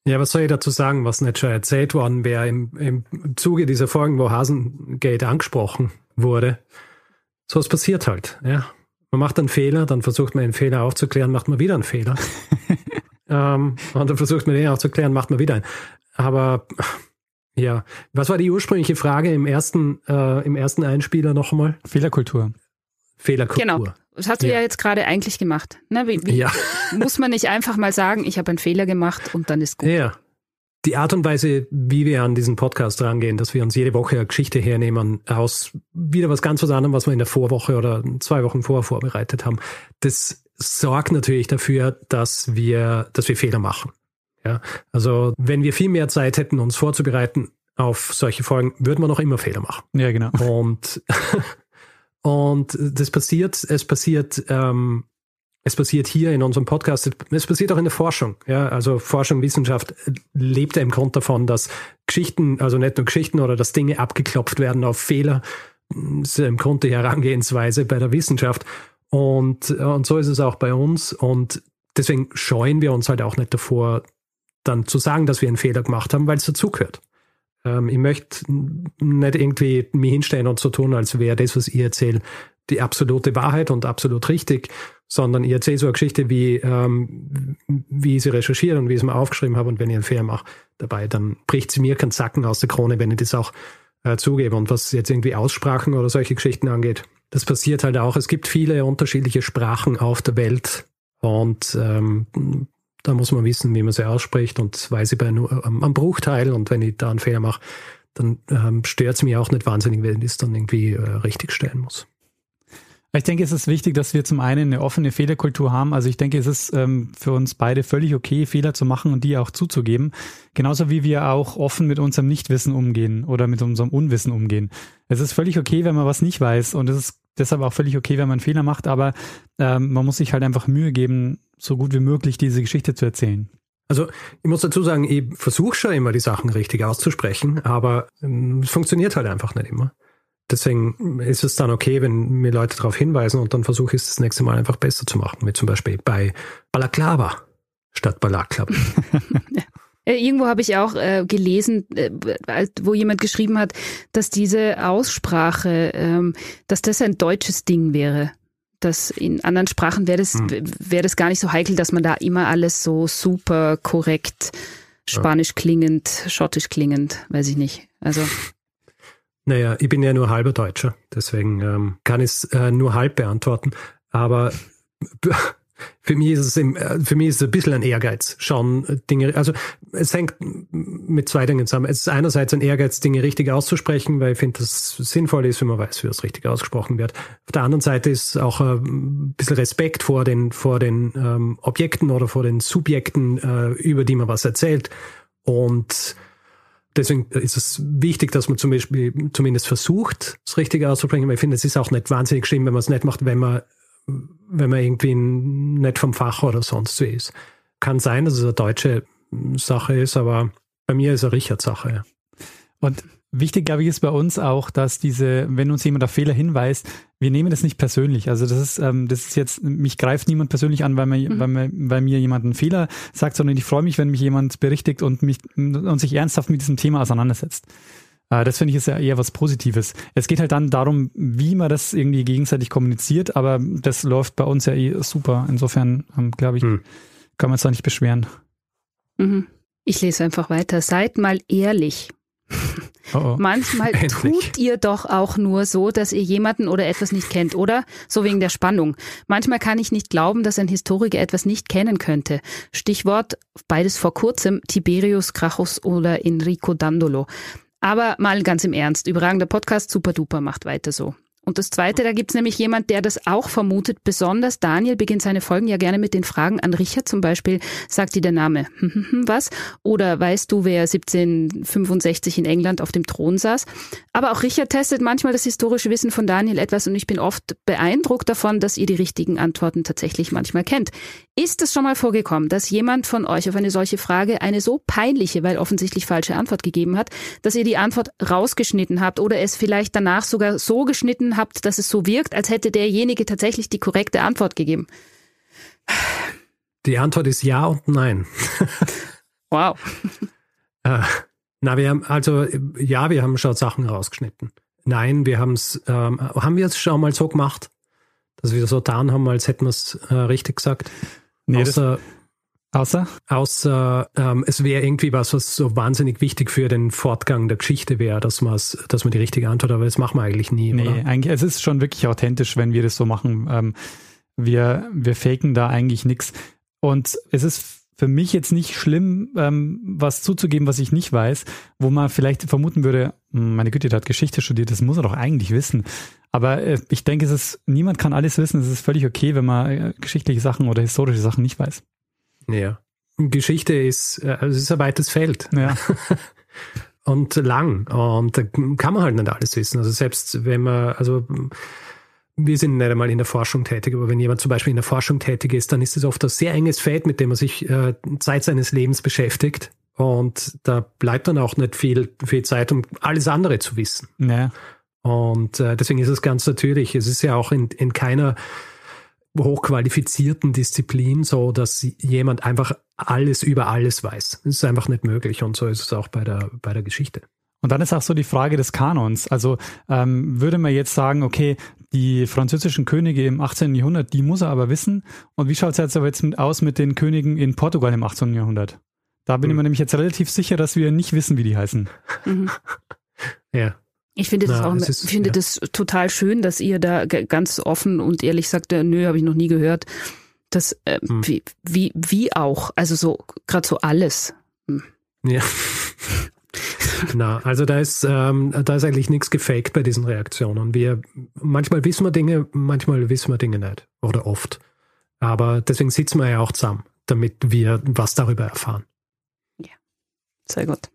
Ja, was soll ich dazu sagen, was nicht schon erzählt worden wäre im, im Zuge dieser Folgen, wo Hasengate angesprochen wurde? So was passiert halt, ja. Man macht einen Fehler, dann versucht man den Fehler aufzuklären, macht man wieder einen Fehler. [LAUGHS] ähm, und dann versucht man den aufzuklären, macht man wieder einen. Aber ja, was war die ursprüngliche Frage im ersten, äh, im ersten Einspieler nochmal? Fehlerkultur. Fehlerkultur. Genau. Das hast du ja, ja jetzt gerade eigentlich gemacht. Ne? Wie, wie, ja. [LAUGHS] Muss man nicht einfach mal sagen, ich habe einen Fehler gemacht und dann ist gut. Ja. Die Art und Weise, wie wir an diesen Podcast rangehen, dass wir uns jede Woche eine Geschichte hernehmen aus wieder was ganz was anderem, was wir in der Vorwoche oder zwei Wochen vorher vorbereitet haben, das sorgt natürlich dafür, dass wir, dass wir Fehler machen. Ja, also wenn wir viel mehr Zeit hätten, uns vorzubereiten auf solche Folgen, würden wir noch immer Fehler machen. Ja, genau. Und [LAUGHS] und das passiert, es passiert, ähm, es passiert hier in unserem Podcast, es passiert auch in der Forschung. Ja, also Forschung, Wissenschaft lebt ja im Grund davon, dass Geschichten, also nicht nur Geschichten oder dass Dinge abgeklopft werden auf Fehler. Das ist im Grunde die Herangehensweise bei der Wissenschaft. Und, und so ist es auch bei uns. Und deswegen scheuen wir uns halt auch nicht davor, dann zu sagen, dass wir einen Fehler gemacht haben, weil es dazugehört. Ähm, ich möchte nicht irgendwie mich hinstellen und so tun, als wäre das, was ich erzähle, die absolute Wahrheit und absolut richtig, sondern ich erzähle so eine Geschichte, wie, ähm, wie ich sie recherchiere und wie ich es mir aufgeschrieben habe. Und wenn ich einen Fehler mache dabei, dann bricht sie mir keinen Zacken aus der Krone, wenn ich das auch äh, zugebe. Und was jetzt irgendwie Aussprachen oder solche Geschichten angeht, das passiert halt auch. Es gibt viele unterschiedliche Sprachen auf der Welt. Und ähm, da muss man wissen, wie man sie ausspricht und weiß ich bei nur am, am Bruchteil und wenn ich da einen Fehler mache, dann ähm, stört es mich auch nicht wahnsinnig, wenn ich es dann irgendwie äh, richtig stellen muss. Ich denke, es ist wichtig, dass wir zum einen eine offene Fehlerkultur haben. Also ich denke, es ist ähm, für uns beide völlig okay, Fehler zu machen und die auch zuzugeben. Genauso wie wir auch offen mit unserem Nichtwissen umgehen oder mit unserem Unwissen umgehen. Es ist völlig okay, wenn man was nicht weiß und es ist deshalb auch völlig okay, wenn man Fehler macht, aber ähm, man muss sich halt einfach Mühe geben, so gut wie möglich diese Geschichte zu erzählen. Also ich muss dazu sagen, ich versuche schon immer die Sachen richtig auszusprechen, aber ähm, es funktioniert halt einfach nicht immer. Deswegen ist es dann okay, wenn mir Leute darauf hinweisen und dann versuche ich es das nächste Mal einfach besser zu machen, wie zum Beispiel bei Balaklava statt Balaklava. [LAUGHS] Äh, irgendwo habe ich auch äh, gelesen, äh, wo jemand geschrieben hat, dass diese Aussprache, ähm, dass das ein deutsches Ding wäre dass in anderen Sprachen wäre das, hm. wäre das gar nicht so heikel, dass man da immer alles so super korrekt, spanisch klingend, schottisch klingend, weiß ich nicht. Also. [LAUGHS] Naja, ich bin ja nur halber Deutscher, deswegen ähm, kann ich es äh, nur halb beantworten. Aber für mich ist es im, äh, für mich ist es ein bisschen ein Ehrgeiz, schon äh, Dinge, also es hängt mit zwei Dingen zusammen. Es ist einerseits ein Ehrgeiz, Dinge richtig auszusprechen, weil ich finde, dass es sinnvoll ist, wenn man weiß, wie das richtig ausgesprochen wird. Auf der anderen Seite ist auch ein bisschen Respekt vor den, vor den ähm, Objekten oder vor den Subjekten, äh, über die man was erzählt. Und deswegen ist es wichtig, dass man zum Beispiel zumindest versucht, es richtig auszusprechen. Weil ich finde, es ist auch nicht wahnsinnig schlimm, wenn man es nicht macht, wenn man wenn man irgendwie nicht vom Fach oder sonst so ist. Kann sein, dass es eine deutsche Sache ist, aber bei mir ist es eine Richard-Sache. Und wichtig, glaube ich, ist bei uns auch, dass diese, wenn uns jemand auf Fehler hinweist, wir nehmen das nicht persönlich. Also das ist, ähm, das ist jetzt, mich greift niemand persönlich an, weil mir, mhm. weil mir, weil mir jemand einen Fehler sagt, sondern ich freue mich, wenn mich jemand berichtigt und mich und sich ernsthaft mit diesem Thema auseinandersetzt. Äh, das finde ich ist ja eher was Positives. Es geht halt dann darum, wie man das irgendwie gegenseitig kommuniziert, aber das läuft bei uns ja eh super. Insofern, ähm, glaube ich, hm. kann man es da nicht beschweren. Mhm. Ich lese einfach weiter. Seid mal ehrlich. Oh oh. Manchmal [LAUGHS] tut ihr doch auch nur so, dass ihr jemanden oder etwas nicht kennt, oder? So wegen der Spannung. Manchmal kann ich nicht glauben, dass ein Historiker etwas nicht kennen könnte. Stichwort beides vor kurzem Tiberius Gracchus oder Enrico Dandolo. Aber mal ganz im Ernst, überragender Podcast, super duper, macht weiter so. Und das Zweite, da gibt's nämlich jemand, der das auch vermutet. Besonders Daniel beginnt seine Folgen ja gerne mit den Fragen an Richard zum Beispiel. Sagt dir der Name [LAUGHS] was? Oder weißt du, wer 1765 in England auf dem Thron saß? Aber auch Richard testet manchmal das historische Wissen von Daniel etwas und ich bin oft beeindruckt davon, dass ihr die richtigen Antworten tatsächlich manchmal kennt. Ist es schon mal vorgekommen, dass jemand von euch auf eine solche Frage eine so peinliche, weil offensichtlich falsche Antwort gegeben hat, dass ihr die Antwort rausgeschnitten habt oder es vielleicht danach sogar so geschnitten habt, dass es so wirkt, als hätte derjenige tatsächlich die korrekte Antwort gegeben? Die Antwort ist ja und nein. [LAUGHS] wow. [LAUGHS] äh, na, wir haben also ja, wir haben schon Sachen rausgeschnitten. Nein, wir haben es, ähm, haben wir es schon mal so gemacht, dass wir so getan haben, als hätten wir es äh, richtig gesagt. Nee, Außer, Außer? Außer ähm, es wäre irgendwie was, was so wahnsinnig wichtig für den Fortgang der Geschichte wäre, dass, dass man die richtige Antwort, aber das machen wir eigentlich nie. Nee, oder? eigentlich, es ist schon wirklich authentisch, wenn wir das so machen. Ähm, wir, wir faken da eigentlich nichts. Und es ist für mich jetzt nicht schlimm, ähm, was zuzugeben, was ich nicht weiß, wo man vielleicht vermuten würde, hm, meine Güte, der hat Geschichte studiert, das muss er doch eigentlich wissen. Aber äh, ich denke, es ist, niemand kann alles wissen. Es ist völlig okay, wenn man äh, geschichtliche Sachen oder historische Sachen nicht weiß. Ja. Geschichte ist, äh, also es ist ein weites Feld. Ja. [LAUGHS] und lang. Und da kann man halt nicht alles wissen. Also selbst wenn man, also wir sind nicht einmal in der Forschung tätig, aber wenn jemand zum Beispiel in der Forschung tätig ist, dann ist es oft ein sehr enges Feld, mit dem man sich äh, Zeit seines Lebens beschäftigt. Und da bleibt dann auch nicht viel, viel Zeit, um alles andere zu wissen. Ja. Und äh, deswegen ist es ganz natürlich. Es ist ja auch in, in keiner hochqualifizierten Disziplin so, dass jemand einfach alles über alles weiß. Das ist einfach nicht möglich. Und so ist es auch bei der, bei der Geschichte. Und dann ist auch so die Frage des Kanons. Also ähm, würde man jetzt sagen, okay, die französischen Könige im 18. Jahrhundert, die muss er aber wissen. Und wie schaut es jetzt aber jetzt mit, aus mit den Königen in Portugal im 18. Jahrhundert? Da bin ich mir nämlich jetzt relativ sicher, dass wir nicht wissen, wie die heißen. Mhm. Ja. Ich finde das Na, auch, ist, finde ja. das total schön, dass ihr da ganz offen und ehrlich sagt, äh, nö, habe ich noch nie gehört. Das äh, hm. wie, wie wie auch, also so gerade so alles. Hm. Ja. [LAUGHS] Na, also da ist, ähm, da ist eigentlich nichts gefaked bei diesen Reaktionen. Wir, manchmal wissen wir Dinge, manchmal wissen wir Dinge nicht. Oder oft. Aber deswegen sitzen wir ja auch zusammen, damit wir was darüber erfahren. Ja, sehr gut.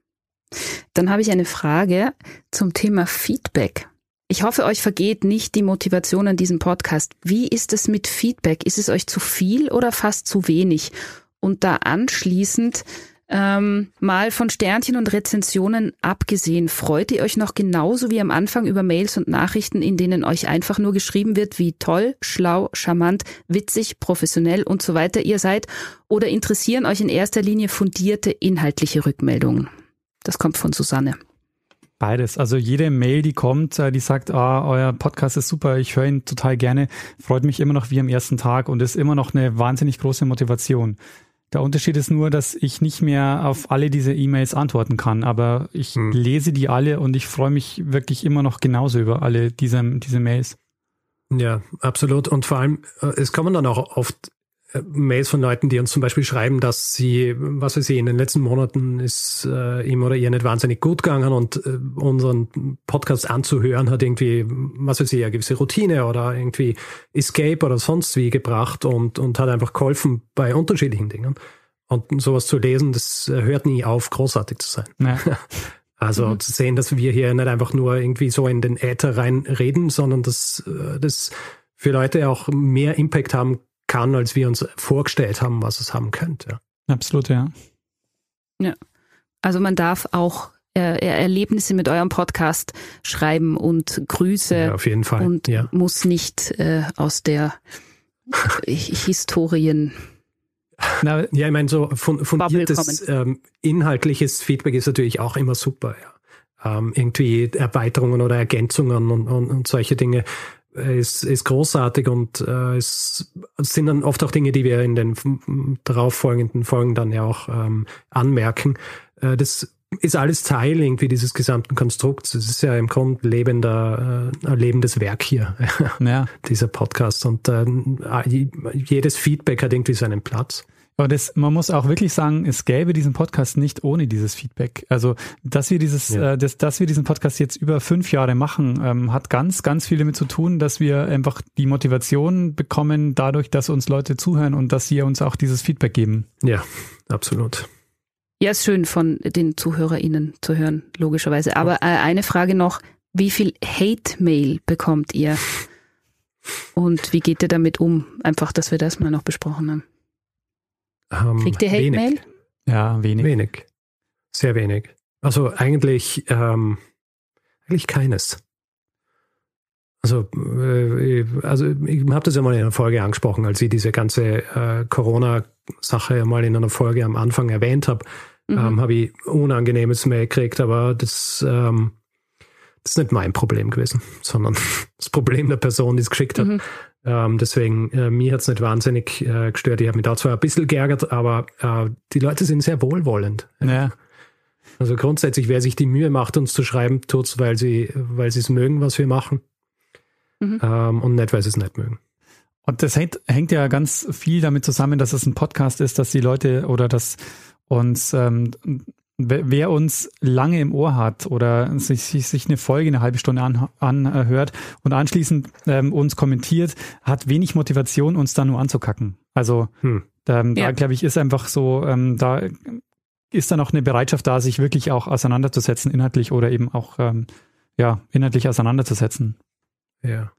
Dann habe ich eine Frage zum Thema Feedback. Ich hoffe, euch vergeht nicht die Motivation an diesem Podcast. Wie ist es mit Feedback? Ist es euch zu viel oder fast zu wenig? Und da anschließend ähm, mal von Sternchen und Rezensionen abgesehen, freut ihr euch noch genauso wie am Anfang über Mails und Nachrichten, in denen euch einfach nur geschrieben wird, wie toll, schlau, charmant, witzig, professionell und so weiter ihr seid? Oder interessieren euch in erster Linie fundierte inhaltliche Rückmeldungen? Das kommt von Susanne. Beides. Also jede Mail, die kommt, äh, die sagt, ah, euer Podcast ist super, ich höre ihn total gerne, freut mich immer noch wie am ersten Tag und ist immer noch eine wahnsinnig große Motivation. Der Unterschied ist nur, dass ich nicht mehr auf alle diese E-Mails antworten kann, aber ich hm. lese die alle und ich freue mich wirklich immer noch genauso über alle diese, diese Mails. Ja, absolut. Und vor allem, äh, es kommen dann auch oft Mails von Leuten, die uns zum Beispiel schreiben, dass sie, was weiß ich, in den letzten Monaten ist äh, ihm oder ihr nicht wahnsinnig gut gegangen und äh, unseren Podcast anzuhören hat irgendwie, was weiß ich, eine gewisse Routine oder irgendwie Escape oder sonst wie gebracht und, und hat einfach geholfen bei unterschiedlichen Dingen. Und sowas zu lesen, das hört nie auf, großartig zu sein. Ja. [LAUGHS] Also mhm. zu sehen, dass wir hier nicht einfach nur irgendwie so in den Äther rein reden, sondern dass äh, das für Leute auch mehr Impact haben kann, als wir uns vorgestellt haben, was es haben könnte. Absolut, ja. Ja. Also man darf auch äh, Erlebnisse mit eurem Podcast schreiben und Grüße. Ja, auf jeden Fall. Und ja. muss nicht äh, aus der [LAUGHS] Historien. Na, ja, ich meine, so fundiertes ähm, inhaltliches Feedback ist natürlich auch immer super, ja. Ähm, irgendwie Erweiterungen oder Ergänzungen und, und, und solche Dinge ist, ist großartig und äh, es sind dann oft auch Dinge, die wir in den darauffolgenden Folgen dann ja auch ähm, anmerken. Äh, das ist alles Teil irgendwie dieses gesamten Konstrukts. Es ist ja im Grunde lebender, äh, ein lebendes Werk hier, [LAUGHS] ja. dieser Podcast. Und äh, jedes Feedback hat irgendwie seinen Platz. Aber das, man muss auch wirklich sagen, es gäbe diesen Podcast nicht ohne dieses Feedback. Also, dass wir dieses, ja. äh, dass, dass wir diesen Podcast jetzt über fünf Jahre machen, ähm, hat ganz, ganz viel damit zu tun, dass wir einfach die Motivation bekommen, dadurch, dass uns Leute zuhören und dass sie uns auch dieses Feedback geben. Ja, absolut. Ja, ist schön von den ZuhörerInnen zu hören, logischerweise. Aber äh, eine Frage noch, wie viel Hate-Mail bekommt ihr? Und wie geht ihr damit um? Einfach, dass wir das mal noch besprochen haben. Ähm, Kriegt ihr Hate Mail? Ja, wenig. Wenig. Sehr wenig. Also eigentlich, ähm, eigentlich keines. Also, äh, also ich habe das ja mal in einer Folge angesprochen, als ich diese ganze äh, Corona-Sache mal in einer Folge am Anfang erwähnt habe, mhm. ähm, habe ich unangenehmes Mail gekriegt, aber das, ähm, das ist nicht mein Problem gewesen, sondern [LAUGHS] das Problem der Person, die es geschickt hat. Mhm. Ähm, deswegen, äh, mir hat's nicht wahnsinnig äh, gestört. Ich habe mich da zwar ein bisschen geärgert, aber äh, die Leute sind sehr wohlwollend. Ja. Also grundsätzlich, wer sich die Mühe macht, uns zu schreiben, tut's, weil sie, weil sie es mögen, was wir machen. Mhm. Ähm, und nicht, weil sie es nicht mögen. Und das hängt, hängt ja ganz viel damit zusammen, dass es ein Podcast ist, dass die Leute oder dass uns, ähm, wer uns lange im Ohr hat oder sich, sich, sich eine Folge eine halbe Stunde an- anhört und anschließend ähm, uns kommentiert, hat wenig Motivation, uns da nur anzukacken. Also Hm. ähm, da Ja. glaube ich, ist einfach so, ähm, da ist dann auch eine Bereitschaft da, sich wirklich auch auseinanderzusetzen, inhaltlich oder eben auch ähm, ja, inhaltlich auseinanderzusetzen. Ja.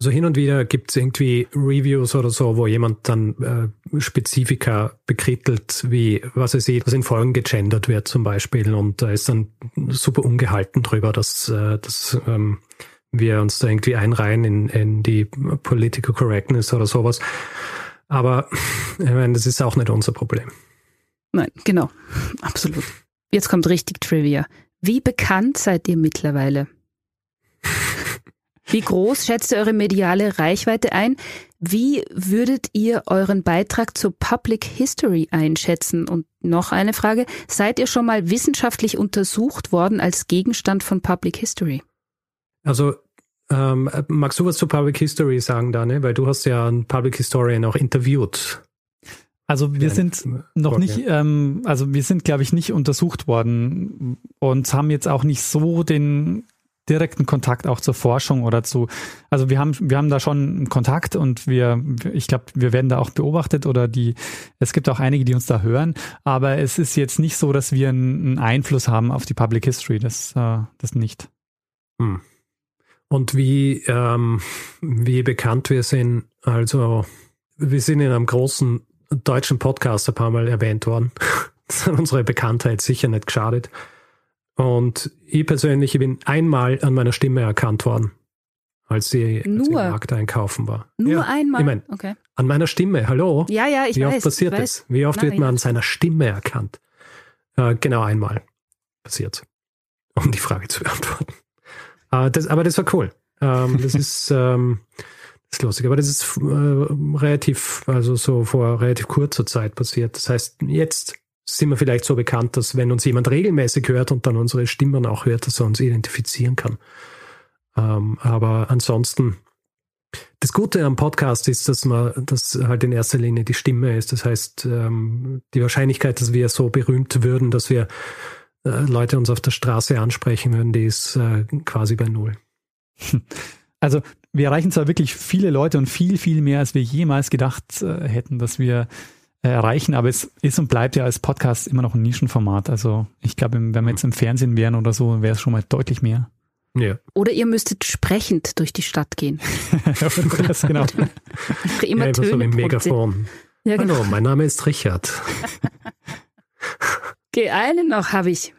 Also hin und wieder gibt es irgendwie Reviews oder so, wo jemand dann äh, Spezifika bekrittelt, wie was er sieht, was in Folgen gegendert wird zum Beispiel. Und da ist dann super ungehalten drüber, dass, äh, dass ähm, wir uns da irgendwie einreihen in, in die Political Correctness oder sowas. Aber [LAUGHS] ich meine, das ist auch nicht unser Problem. Nein, genau. [LAUGHS] Absolut. Jetzt kommt richtig Trivia. Wie bekannt seid ihr mittlerweile? Wie groß schätzt ihr eure mediale Reichweite ein? Wie würdet ihr euren Beitrag zur Public History einschätzen? Und noch eine Frage. Seid ihr schon mal wissenschaftlich untersucht worden als Gegenstand von Public History? Also ähm, magst du was zur Public History sagen, Daniel? Weil du hast ja einen Public Historian auch interviewt. Also wir sind noch okay. nicht, ähm, also wir sind, glaube ich, nicht untersucht worden und haben jetzt auch nicht so den direkten Kontakt auch zur Forschung oder zu, also wir haben, wir haben da schon einen Kontakt und wir, ich glaube, wir werden da auch beobachtet oder die, es gibt auch einige, die uns da hören, aber es ist jetzt nicht so, dass wir einen Einfluss haben auf die Public History, das, äh, das nicht. Hm. Und wie, ähm, wie bekannt wir sind, also wir sind in einem großen deutschen Podcast ein paar Mal erwähnt worden. [LAUGHS] Das hat unsere Bekanntheit sicher nicht geschadet. Und ich persönlich bin einmal an meiner Stimme erkannt worden, als sie, im? Markt einkaufen war. Nur ja, einmal? Ich mein, okay. an meiner Stimme, hallo? Ja, ja, ich Wie weiß. oft passiert ich das? Wie oft Nein, wird man an seiner Stimme erkannt? Äh, genau einmal passiert, um die Frage zu [LAUGHS] beantworten. Äh, das, aber das war cool. Ähm, das [LAUGHS] ist ähm, das ist lustig, aber das ist äh, relativ, also so vor relativ kurzer Zeit passiert. Das heißt, jetzt sind wir vielleicht so bekannt, dass wenn uns jemand regelmäßig hört und dann unsere Stimmen auch hört, dass er uns identifizieren kann. Ähm, aber ansonsten das Gute am Podcast ist, dass man, dass halt in erster Linie die Stimme ist. Das heißt, ähm, die Wahrscheinlichkeit, dass wir so berühmt würden, dass wir äh, Leute uns auf der Straße ansprechen würden, die ist äh, quasi bei null. [LAUGHS] Also wir erreichen zwar wirklich viele Leute und viel, viel mehr, als wir jemals gedacht äh, hätten, dass wir erreichen, aber es ist und bleibt ja als Podcast immer noch ein Nischenformat. Also ich glaube, wenn wir jetzt im Fernsehen wären oder so, wäre es schon mal deutlich mehr. Ja. Oder ihr müsstet sprechend durch die Stadt gehen. [LAUGHS] das, genau. [LAUGHS] Einfach immer ja, immer so Töne mit. Megafon. Ja, genau. Hallo, mein Name ist Richard. [LAUGHS] Okay, einen noch habe ich.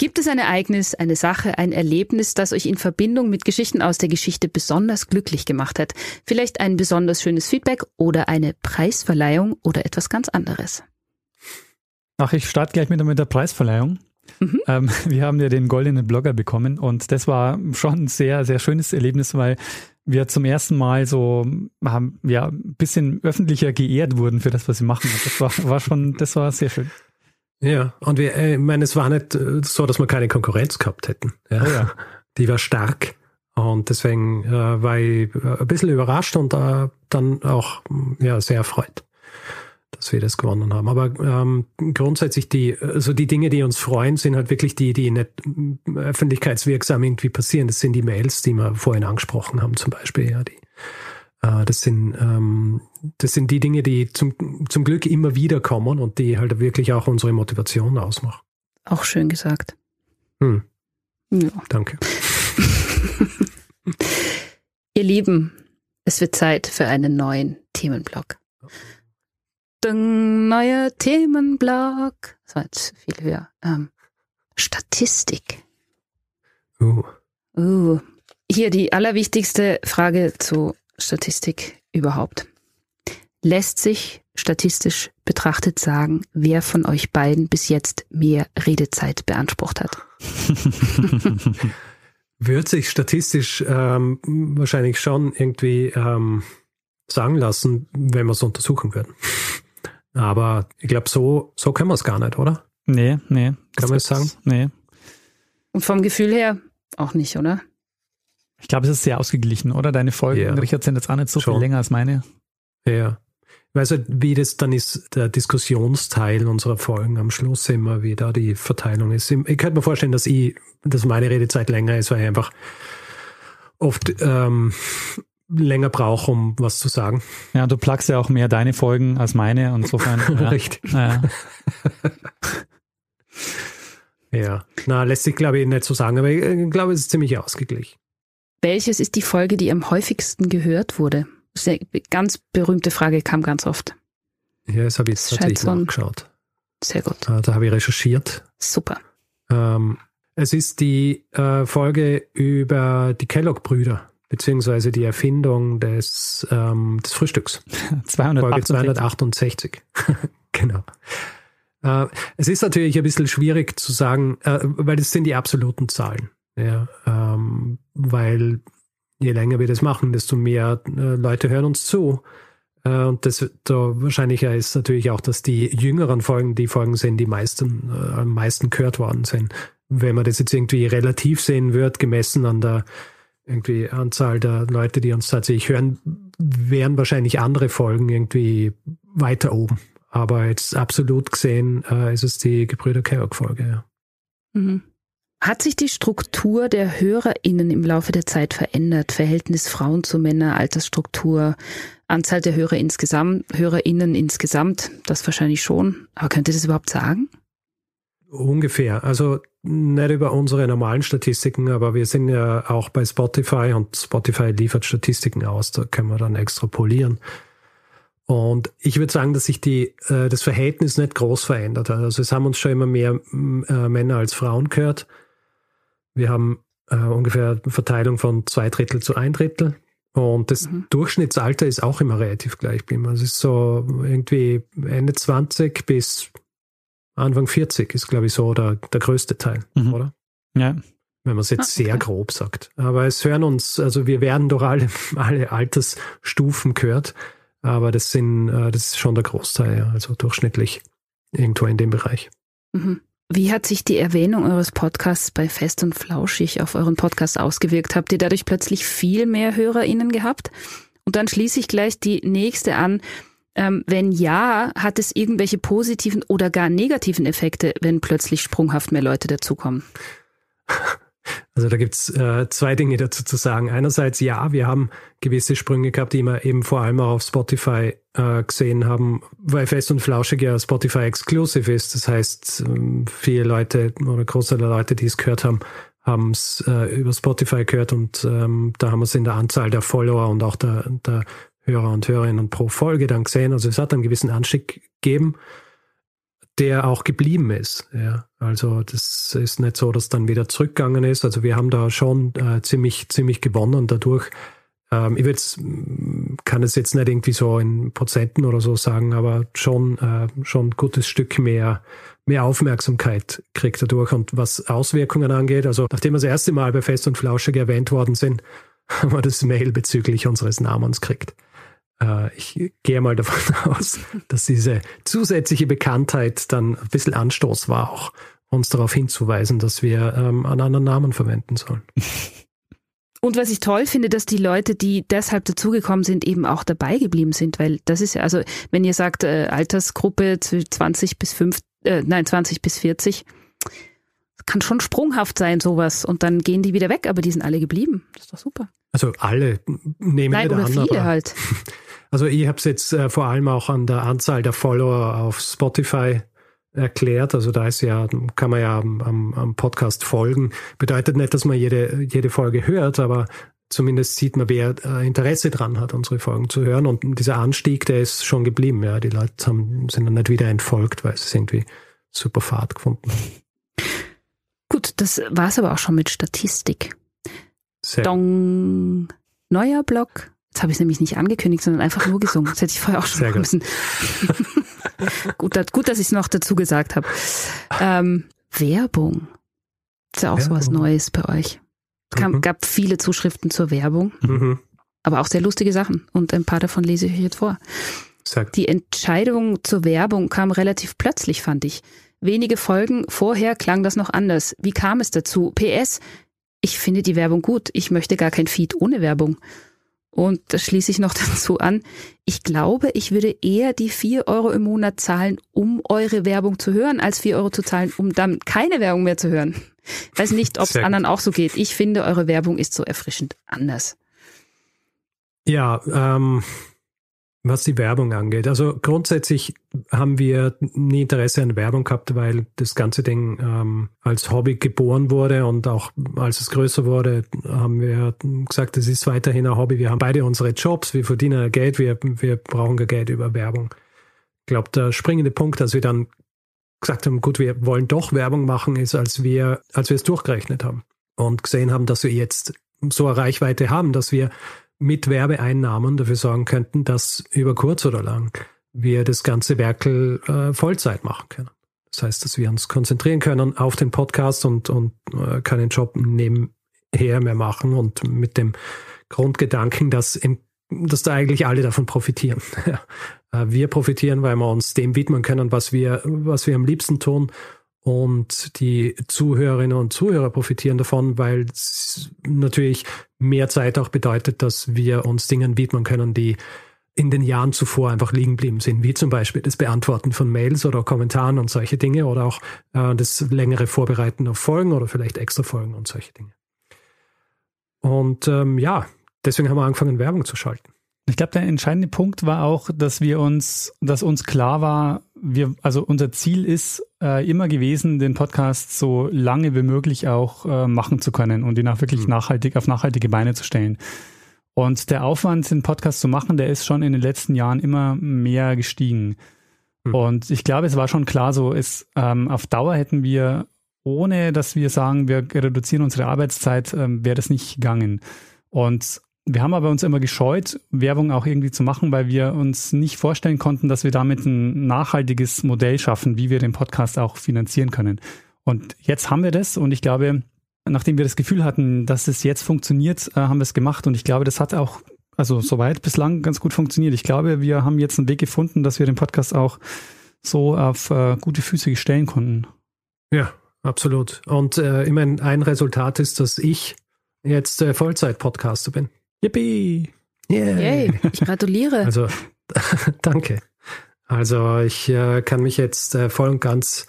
Gibt es ein Ereignis, eine Sache, ein Erlebnis, das euch in Verbindung mit Geschichten aus der Geschichte besonders glücklich gemacht hat? Vielleicht ein besonders schönes Feedback oder eine Preisverleihung oder etwas ganz anderes? Ach, ich starte gleich mit, mit der Preisverleihung. Mhm. Ähm, [LAUGHS] wir haben ja den goldenen Blogger bekommen und das war schon ein sehr, sehr schönes Erlebnis, weil wir zum ersten Mal so haben, ja, ein bisschen öffentlicher geehrt wurden für das, was wir machen. Und das war, war schon, das war sehr schön. Ja, und wir, äh, ich meine, es war nicht äh, so, dass wir keine Konkurrenz gehabt hätten. Ja. Oh ja. [LAUGHS] Die war stark. Und deswegen äh, war ich äh, ein bisschen überrascht und äh, dann auch mm, ja, sehr erfreut, dass wir das gewonnen haben. Aber ähm, grundsätzlich die, also die Dinge, die uns freuen, sind halt wirklich die, die nicht mm, öffentlichkeitswirksam irgendwie passieren. Das sind die Mails, die wir vorhin angesprochen haben, zum Beispiel, ja, die das sind, ähm, das sind die Dinge, die zum, zum Glück immer wieder kommen und die halt wirklich auch unsere Motivation ausmachen. Auch schön gesagt. Hm, Ja. danke. [LAUGHS] Ihr Lieben, es wird Zeit für einen neuen Themenblock. Ding, neuer Themenblock. Das war jetzt viel höher. Ähm, Statistik. Uh, Uh. Hier die allerwichtigste Frage zu Statistik überhaupt. Lässt sich statistisch betrachtet sagen, wer von euch beiden bis jetzt mehr Redezeit beansprucht hat? [LAUGHS] wird sich statistisch ähm, wahrscheinlich schon irgendwie ähm, sagen lassen, wenn wir es untersuchen würden. Aber ich glaube, so, so können wir es gar nicht, oder? Nee, nee. Kann man es sagen? Nee. Und vom Gefühl her auch nicht, oder? Ich glaube, es ist sehr ausgeglichen, oder? Deine Folgen, Ja. Richard, sind jetzt auch nicht so Schon. viel länger als meine. Ja. Ich weiß nicht, wie das dann ist, der Diskussionsteil unserer Folgen am Schluss immer, wie da die Verteilung ist. Ich könnte mir vorstellen, dass ich, dass meine Redezeit länger ist, weil ich einfach oft ähm, länger brauche, um was zu sagen. Ja, du plagst ja auch mehr deine Folgen als meine. und Insofern. [LAUGHS] ja. Richtig. Ja. [LAUGHS] Ja. Na, lässt sich, glaube ich, nicht so sagen, aber ich glaube, es ist ziemlich ausgeglichen. Welches ist die Folge, die am häufigsten gehört wurde? Das ist eine ganz berühmte Frage, kam ganz oft. Ja, das habe ich jetzt tatsächlich nachgeschaut. Sehr gut. Da, da habe ich recherchiert. Super. Ähm, es ist die äh, Folge über die Kellogg-Brüder, beziehungsweise die Erfindung des, ähm, des Frühstücks. [LAUGHS] 268. Folge 268. [LAUGHS] genau. Äh, es ist natürlich ein bisschen schwierig zu sagen, äh, weil das sind die absoluten Zahlen. Ja, ähm, weil je länger wir das machen, desto mehr äh, Leute hören uns zu. Äh, und desto wahrscheinlicher ist natürlich auch, dass die jüngeren Folgen die Folgen sind, die meisten, äh, am meisten gehört worden sind. Wenn man das jetzt irgendwie relativ sehen wird, gemessen an der irgendwie Anzahl der Leute, die uns tatsächlich hören, wären wahrscheinlich andere Folgen irgendwie weiter oben. Aber jetzt absolut gesehen äh, ist es die Gebrüder Kellogg-Folge, ja. Mhm. Hat sich die Struktur der HörerInnen im Laufe der Zeit verändert? Verhältnis Frauen zu Männern, Altersstruktur, Anzahl der Hörer insgesamt, HörerInnen insgesamt? Das wahrscheinlich schon. Aber könnt ihr das überhaupt sagen? Ungefähr. Also nicht über unsere normalen Statistiken, aber wir sind ja auch bei Spotify und Spotify liefert Statistiken aus, da können wir dann extrapolieren. Und ich würde sagen, dass sich die, äh, das Verhältnis nicht groß verändert hat. Also es haben uns schon immer mehr äh, Männer als Frauen gehört. Wir haben äh, ungefähr eine Verteilung von zwei Drittel zu ein Drittel. Und das Durchschnittsalter ist auch immer relativ gleich geblieben. Also es ist so irgendwie Ende 20 bis Anfang 40 ist, glaube ich, so der, der größte Teil, Mhm. oder? Ja. Wenn man es jetzt Ah, sehr okay. grob sagt. Aber es hören uns, also wir werden durch alle, [LAUGHS] alle Altersstufen gehört. Aber das sind, äh, das ist schon der Großteil, ja. Also durchschnittlich irgendwo in dem Bereich. Mhm. Wie hat sich die Erwähnung eures Podcasts bei Fest und Flauschig auf euren Podcast ausgewirkt? Habt ihr dadurch plötzlich viel mehr HörerInnen gehabt? Und dann schließe ich gleich die nächste an. Ähm, wenn ja, hat es irgendwelche positiven oder gar negativen Effekte, wenn plötzlich sprunghaft mehr Leute dazukommen? [LAUGHS] Also da gibt's äh, zwei Dinge dazu zu sagen. Einerseits, ja, wir haben gewisse Sprünge gehabt, die wir eben vor allem auch auf Spotify äh, gesehen haben, weil Fest und Flauschig ja Spotify exclusive ist. Das heißt, ähm, viele Leute oder der Leute, die es gehört haben, haben es äh, über Spotify gehört und ähm, da haben wir es in der Anzahl der Follower und auch der, der Hörer und Hörerinnen pro Folge dann gesehen. Also es hat einen gewissen Anstieg gegeben der auch geblieben ist. Ja, also das ist nicht so, dass dann wieder zurückgegangen ist. Also wir haben da schon äh, ziemlich, ziemlich gewonnen dadurch. Ähm, ich jetzt, kann es jetzt nicht irgendwie so in Prozenten oder so sagen, aber schon, äh, schon ein gutes Stück mehr, mehr Aufmerksamkeit kriegt dadurch. Und was Auswirkungen angeht, also nachdem wir das erste Mal bei Fest und Flauschig erwähnt worden sind, [LAUGHS] haben wir das Mail bezüglich unseres Namens gekriegt. Äh, ich gehe mal davon [LAUGHS] aus, dass diese zusätzliche Bekanntheit dann ein bisschen Anstoß war, auch uns darauf hinzuweisen, dass wir ähm, einen anderen Namen verwenden sollen. [LAUGHS] Und was ich toll finde, dass die Leute, die deshalb dazugekommen sind, eben auch dabei geblieben sind, weil das ist ja, also wenn ihr sagt, äh, Altersgruppe zw- 20 bis 5, äh, nein, 20 bis 40, kann schon sprunghaft sein, sowas. Und dann gehen die wieder weg, aber die sind alle geblieben. Das ist doch super. Also alle nehmen Nein, nicht oder an, viele halt. [LAUGHS] Also ich habe es jetzt äh, vor allem auch an der Anzahl der Follower auf Spotify erklärt. Also da ist ja, kann man ja am, am, am Podcast folgen. Bedeutet nicht, dass man jede, jede Folge hört, aber zumindest sieht man, wer äh, Interesse dran hat, unsere Folgen zu hören. Und dieser Anstieg, der ist schon geblieben. Ja, die Leute haben, sind dann nicht wieder entfolgt, weil sie es irgendwie super Fahrt gefunden haben. Gut, das war's aber auch schon mit Statistik. Sehr Dong. Neuer Blog. Jetzt habe ich nämlich nicht angekündigt, sondern einfach nur gesungen. Das hätte ich vorher auch schon Sehr machen müssen. [LAUGHS] gut, dass- gut, dass ich es noch dazu gesagt habe. Ähm, Werbung. Ist ja auch sowas Werbung. Neues bei euch. Es kam, Mhm. gab viele Zuschriften zur Werbung. Mhm. aber auch sehr lustige Sachen. Und ein paar davon lese ich euch jetzt vor. Sag. Die Entscheidung zur Werbung kam relativ plötzlich, fand ich. Wenige Folgen vorher klang das noch anders. Wie kam es dazu? PS, ich finde die Werbung gut. Ich möchte gar kein Feed ohne Werbung. Und das schließe ich noch [LAUGHS] dazu an. Ich glaube, ich würde eher die vier Euro im Monat zahlen, um eure Werbung zu hören, als vier Euro zu zahlen, um dann keine Werbung mehr zu hören. Weiß nicht, ob es anderen auch so geht. Ich finde, eure Werbung ist so erfrischend anders. Ja, ähm, was die Werbung angeht. Also grundsätzlich haben wir nie Interesse an Werbung gehabt, weil das ganze Ding ähm, als Hobby geboren wurde und auch als es größer wurde, haben wir gesagt, es ist weiterhin ein Hobby. Wir haben beide unsere Jobs, wir verdienen Geld, wir, wir brauchen Geld über Werbung. Ich glaube, der springende Punkt, dass wir dann gesagt haben, gut, wir wollen doch Werbung machen, ist, als wir, als wir es durchgerechnet haben und gesehen haben, dass wir jetzt so eine Reichweite haben, dass wir mit Werbeeinnahmen dafür sorgen könnten, dass über kurz oder lang wir das ganze Werkel äh, Vollzeit machen können. Das heißt, dass wir uns konzentrieren können auf den Podcast und, und äh, keinen Job nebenher mehr machen und mit dem Grundgedanken, dass, im, dass da eigentlich alle davon profitieren. [LAUGHS] Äh, wir profitieren, weil wir uns dem widmen können, was wir, was wir am liebsten tun und die Zuhörerinnen und Zuhörer profitieren davon, weil es natürlich mehr Zeit auch bedeutet, dass wir uns Dingen widmen können, die in den Jahren zuvor einfach liegen geblieben sind, wie zum Beispiel das Beantworten von Mails oder Kommentaren und solche Dinge oder auch äh, das längere Vorbereiten auf Folgen oder vielleicht extra Folgen und solche Dinge. Und ähm, ja, deswegen haben wir angefangen, Werbung zu schalten. Ich glaube, der entscheidende Punkt war auch, dass wir uns, dass uns klar war, wir, also unser Ziel ist äh, immer gewesen, den Podcast so lange wie möglich auch äh, machen zu können und ihn auch wirklich mhm. nachhaltig auf nachhaltige Beine zu stellen. Und der Aufwand, den Podcast zu machen, der ist schon in den letzten Jahren immer mehr gestiegen. Mhm. Und ich glaube, es war schon klar so, ist ähm, auf Dauer hätten wir, ohne dass wir sagen, wir reduzieren unsere Arbeitszeit, ähm, wäre das nicht gegangen. Und wir haben aber uns immer gescheut, Werbung auch irgendwie zu machen, weil wir uns nicht vorstellen konnten, dass wir damit ein nachhaltiges Modell schaffen, wie wir den Podcast auch finanzieren können. Und jetzt haben wir das und ich glaube, nachdem wir das Gefühl hatten, dass es jetzt funktioniert, äh, haben wir es gemacht und ich glaube, das hat auch, also soweit bislang ganz gut funktioniert. Ich glaube, wir haben jetzt einen Weg gefunden, dass wir den Podcast auch so auf äh, gute Füße stellen konnten. Ja, absolut. Und äh, ich ein Resultat ist, dass ich jetzt äh, Vollzeit-Podcaster bin. Yippie! Yeah. Yay, ich gratuliere. [LAUGHS] Also, [LAUGHS] danke. Also, ich äh, kann mich jetzt äh, voll und ganz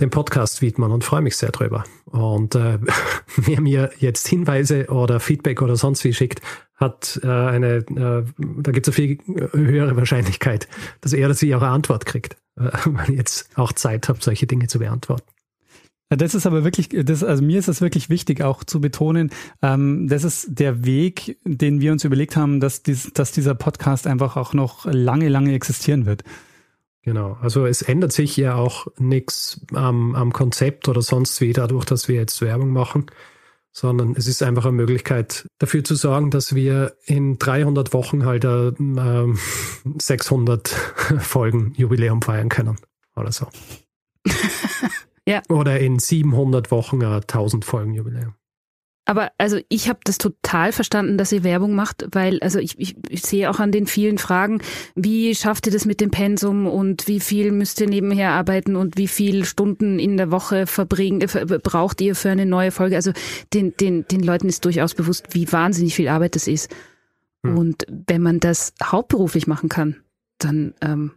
dem Podcast widmen und freue mich sehr drüber. Und äh, [LAUGHS] wer mir jetzt Hinweise oder Feedback oder sonst wie schickt, hat äh, eine, äh, da gibt es eine viel höhere Wahrscheinlichkeit, dass er oder sie auch eine Antwort kriegt, äh, weil ihr jetzt auch Zeit habt, solche Dinge zu beantworten. Das ist aber wirklich, das, also mir ist das wirklich wichtig, auch zu betonen, ähm, das ist der Weg, den wir uns überlegt haben, dass, dies, dass dieser Podcast einfach auch noch lange, lange existieren wird. Genau, also es ändert sich ja auch nichts am, am Konzept oder sonst wie dadurch, dass wir jetzt Werbung machen, sondern es ist einfach eine Möglichkeit dafür zu sorgen, dass wir in 300 Wochen halt äh, 600 [LAUGHS] Folgen Jubiläum feiern können oder so. [LAUGHS] Ja. Oder in 700 Wochen ein 1000 Folgen Jubiläum. Aber also ich habe das total verstanden, dass ihr Werbung macht, weil also ich, ich, ich sehe auch an den vielen Fragen, wie schafft ihr das mit dem Pensum und wie viel müsst ihr nebenher arbeiten und wie viele Stunden in der Woche verbringen, äh, braucht ihr für eine neue Folge? Also den, den, den Leuten ist durchaus bewusst, wie wahnsinnig viel Arbeit das ist. Hm. Und wenn man das hauptberuflich machen kann, dann ähm,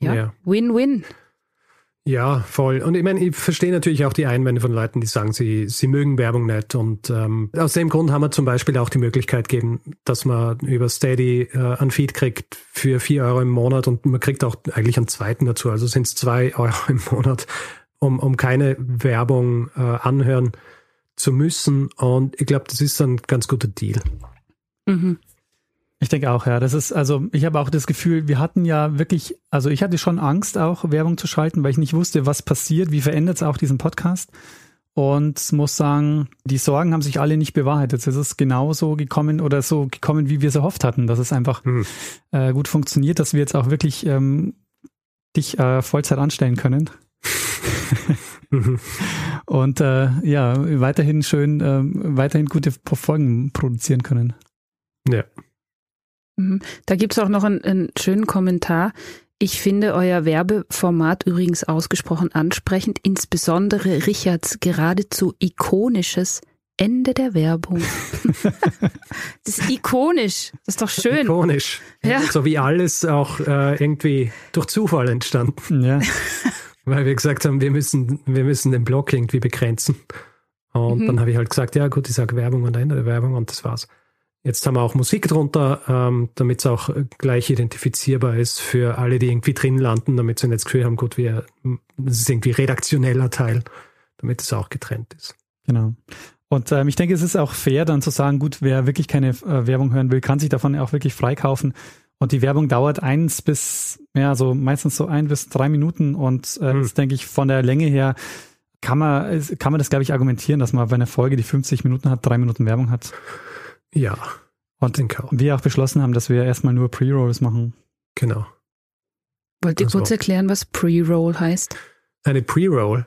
ja, Win-Win. Ja. Ja, voll. Und ich meine, ich verstehe natürlich auch die Einwände von Leuten, die sagen, sie, sie mögen Werbung nicht. Und ähm, aus dem Grund haben wir zum Beispiel auch die Möglichkeit gegeben, dass man über Steady äh, einen Feed kriegt für vier Euro im Monat und man kriegt auch eigentlich einen zweiten dazu. Also sind es zwei Euro im Monat, um, um keine Werbung äh, anhören zu müssen. Und ich glaube, das ist ein ganz guter Deal. Mhm. Ich denke auch, ja. Das ist, also ich habe auch das Gefühl, wir hatten ja wirklich, also ich hatte schon Angst, auch Werbung zu schalten, weil ich nicht wusste, was passiert, wie verändert es auch diesen Podcast. Und muss sagen, die Sorgen haben sich alle nicht bewahrheitet. Es ist genauso gekommen oder so gekommen, wie wir es erhofft hatten, dass es einfach hm. äh, gut funktioniert, dass wir jetzt auch wirklich ähm, dich äh, Vollzeit anstellen können. [LAUGHS] Und äh, ja, weiterhin schön, äh, weiterhin gute Folgen produzieren können. Ja. Mhm. Da gibt's auch noch einen, einen schönen Kommentar. Ich finde euer Werbeformat übrigens ausgesprochen ansprechend, insbesondere Richards geradezu ikonisches Ende der Werbung. [LAUGHS] das ist ikonisch. Das ist doch schön. Ikonisch. Ja. So wie alles auch äh, irgendwie durch Zufall entstanden. Ja. [LAUGHS] Weil wir gesagt haben, wir müssen, wir müssen den Blog irgendwie begrenzen. Und Mhm. dann habe ich halt gesagt, ja gut, ich sage Werbung und Ende der Werbung und das war's. Jetzt haben wir auch Musik drunter, ähm, damit es auch gleich identifizierbar ist für alle, die irgendwie drin landen, damit sie nicht das Gefühl haben, gut, wir, das ist irgendwie redaktioneller Teil, damit es auch getrennt ist. Genau. Und ähm, ich denke, es ist auch fair, dann zu sagen, gut, wer wirklich keine äh, Werbung hören will, kann sich davon auch wirklich freikaufen. Und die Werbung dauert eins bis, ja, so meistens so ein bis drei Minuten. Und äh, Hm. das denke ich, von der Länge her kann man, kann man das, glaube ich, argumentieren, dass man bei einer Folge, die 50 Minuten hat, drei Minuten Werbung hat. Ja, Und denke auch. wir auch beschlossen haben, dass wir erstmal nur Pre-Rolls machen. Genau. Wollt ihr Also- kurz erklären, was Pre-Roll heißt? Eine Pre-Roll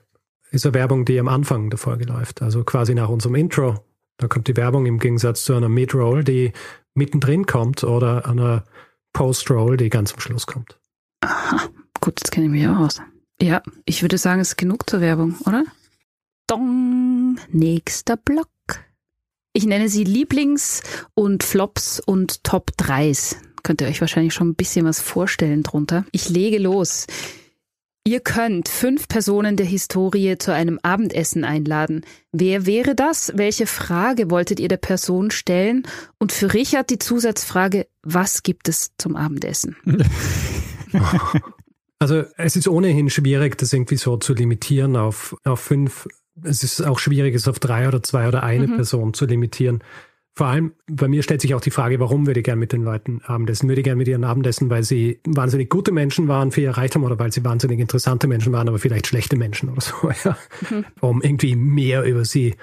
ist eine Werbung, die am Anfang der Folge läuft. Also quasi nach unserem Intro. Da kommt die Werbung im Gegensatz zu einer Mid-Roll, die mittendrin kommt oder einer Post-Roll, die ganz am Schluss kommt. Aha, gut, das kenne ich mich auch aus. Ja, ich würde sagen, es ist genug zur Werbung, oder? Dong, nächster Block. Ich nenne sie Lieblings- und Flops und Top 3s. Könnt ihr euch wahrscheinlich schon ein bisschen was vorstellen drunter. Ich lege los. Ihr könnt fünf Personen der Historie zu einem Abendessen einladen. Wer wäre das? Welche Frage wolltet ihr der Person stellen? Und für Richard die Zusatzfrage, was gibt es zum Abendessen? [LAUGHS] [LAUGHS] Also es ist ohnehin schwierig, das irgendwie so zu limitieren auf, auf fünf. Es ist auch schwierig, es auf drei oder zwei oder eine Mhm. Person zu limitieren. Vor allem, bei mir stellt sich auch die Frage, warum würde ich gern mit den Leuten Abendessen? Würde ich gern mit ihren Abendessen, weil sie wahnsinnig gute Menschen waren, viel erreicht haben oder weil sie wahnsinnig interessante Menschen waren, aber vielleicht schlechte Menschen oder so, [LAUGHS] ja. Mhm. Um irgendwie mehr über sie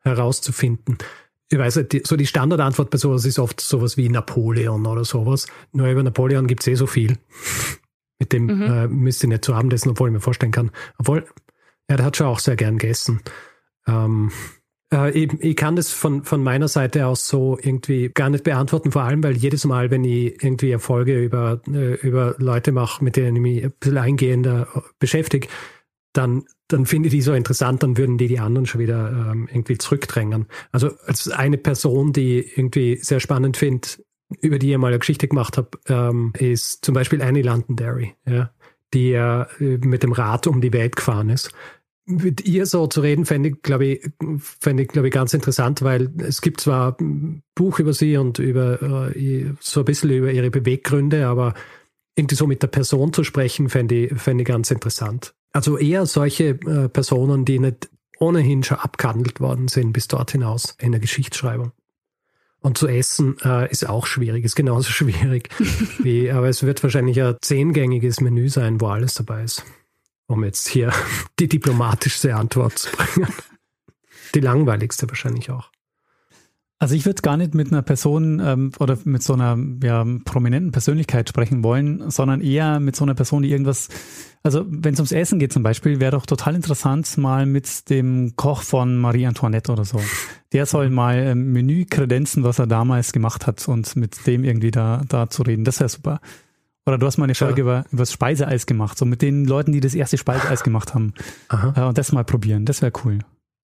herauszufinden. Ich weiß nicht, die, so die Standardantwort bei sowas ist oft sowas wie Napoleon oder sowas. Nur über Napoleon gibt's eh so viel. [LAUGHS] Mit dem Mhm. äh, müsste ich nicht zu Abendessen, obwohl ich mir vorstellen kann. Obwohl, ja, der hat schon auch sehr gern gegessen. Ähm, äh, ich, ich kann das von, von meiner Seite aus so irgendwie gar nicht beantworten, vor allem, weil jedes Mal, wenn ich irgendwie eine Folge über, äh, über Leute mache, mit denen ich mich ein bisschen eingehender äh, beschäftige, dann, dann finde ich die so interessant, dann würden die die anderen schon wieder ähm, irgendwie zurückdrängen. Also als eine Person, die irgendwie sehr spannend finde, über die ich mal eine Geschichte gemacht habe, ähm, ist zum Beispiel Annie Londonderry, ja, die ja äh, mit dem Rad um die Welt gefahren ist. Mit ihr so zu reden, fände ich, glaube ich, fände ich, glaube ich, ganz interessant, weil es gibt zwar ein Buch über sie und über äh, so ein bisschen über ihre Beweggründe, aber irgendwie so mit der Person zu sprechen, fände ich, fände ich ganz interessant. Also eher solche äh, Personen, die nicht ohnehin schon abgehandelt worden sind bis dort hinaus in der Geschichtsschreibung. Und zu essen äh, ist auch schwierig, ist genauso [LAUGHS] schwierig. wie, aber es wird wahrscheinlich ein zehngängiges Menü sein, wo alles dabei ist. Um jetzt hier [LAUGHS] die diplomatischste Antwort zu bringen. Die langweiligste wahrscheinlich auch. Also ich würde gar nicht mit einer Person ähm, oder mit so einer ja, prominenten Persönlichkeit sprechen wollen, sondern eher mit so einer Person, die irgendwas, also wenn es ums Essen geht zum Beispiel, wäre doch total interessant, mal mit dem Koch von Marie Antoinette oder so. Der soll mal ähm, Menü kredenzen, was er damals gemacht hat und mit dem irgendwie da, da zu reden. Das wäre super. Oder du hast mal eine Folge Ja. über, über das Speiseeis gemacht, so mit den Leuten, die das erste Speiseeis gemacht haben. Aha. Äh, und das mal probieren, das wäre cool.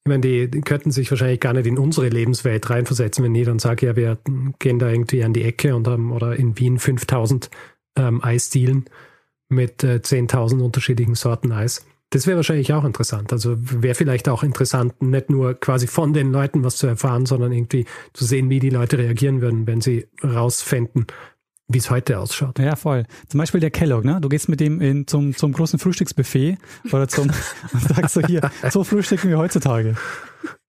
Ich meine, die, die könnten sich wahrscheinlich gar nicht in unsere Lebenswelt reinversetzen, wenn ich dann sage, ja, wir gehen da irgendwie an die Ecke und haben, oder in Wien 5000 ähm, Eisdielen mit äh, 10.000 unterschiedlichen Sorten Eis. Das wäre wahrscheinlich auch interessant. Also wäre vielleicht auch interessant, nicht nur quasi von den Leuten was zu erfahren, sondern irgendwie zu sehen, wie die Leute reagieren würden, wenn sie rausfänden, wie es heute ausschaut. Ja, voll. Zum Beispiel der Kellogg, ne? Du gehst mit dem in, zum, zum großen Frühstücksbuffet oder zum [LAUGHS] und sagst so hier, so frühstücken wir heutzutage.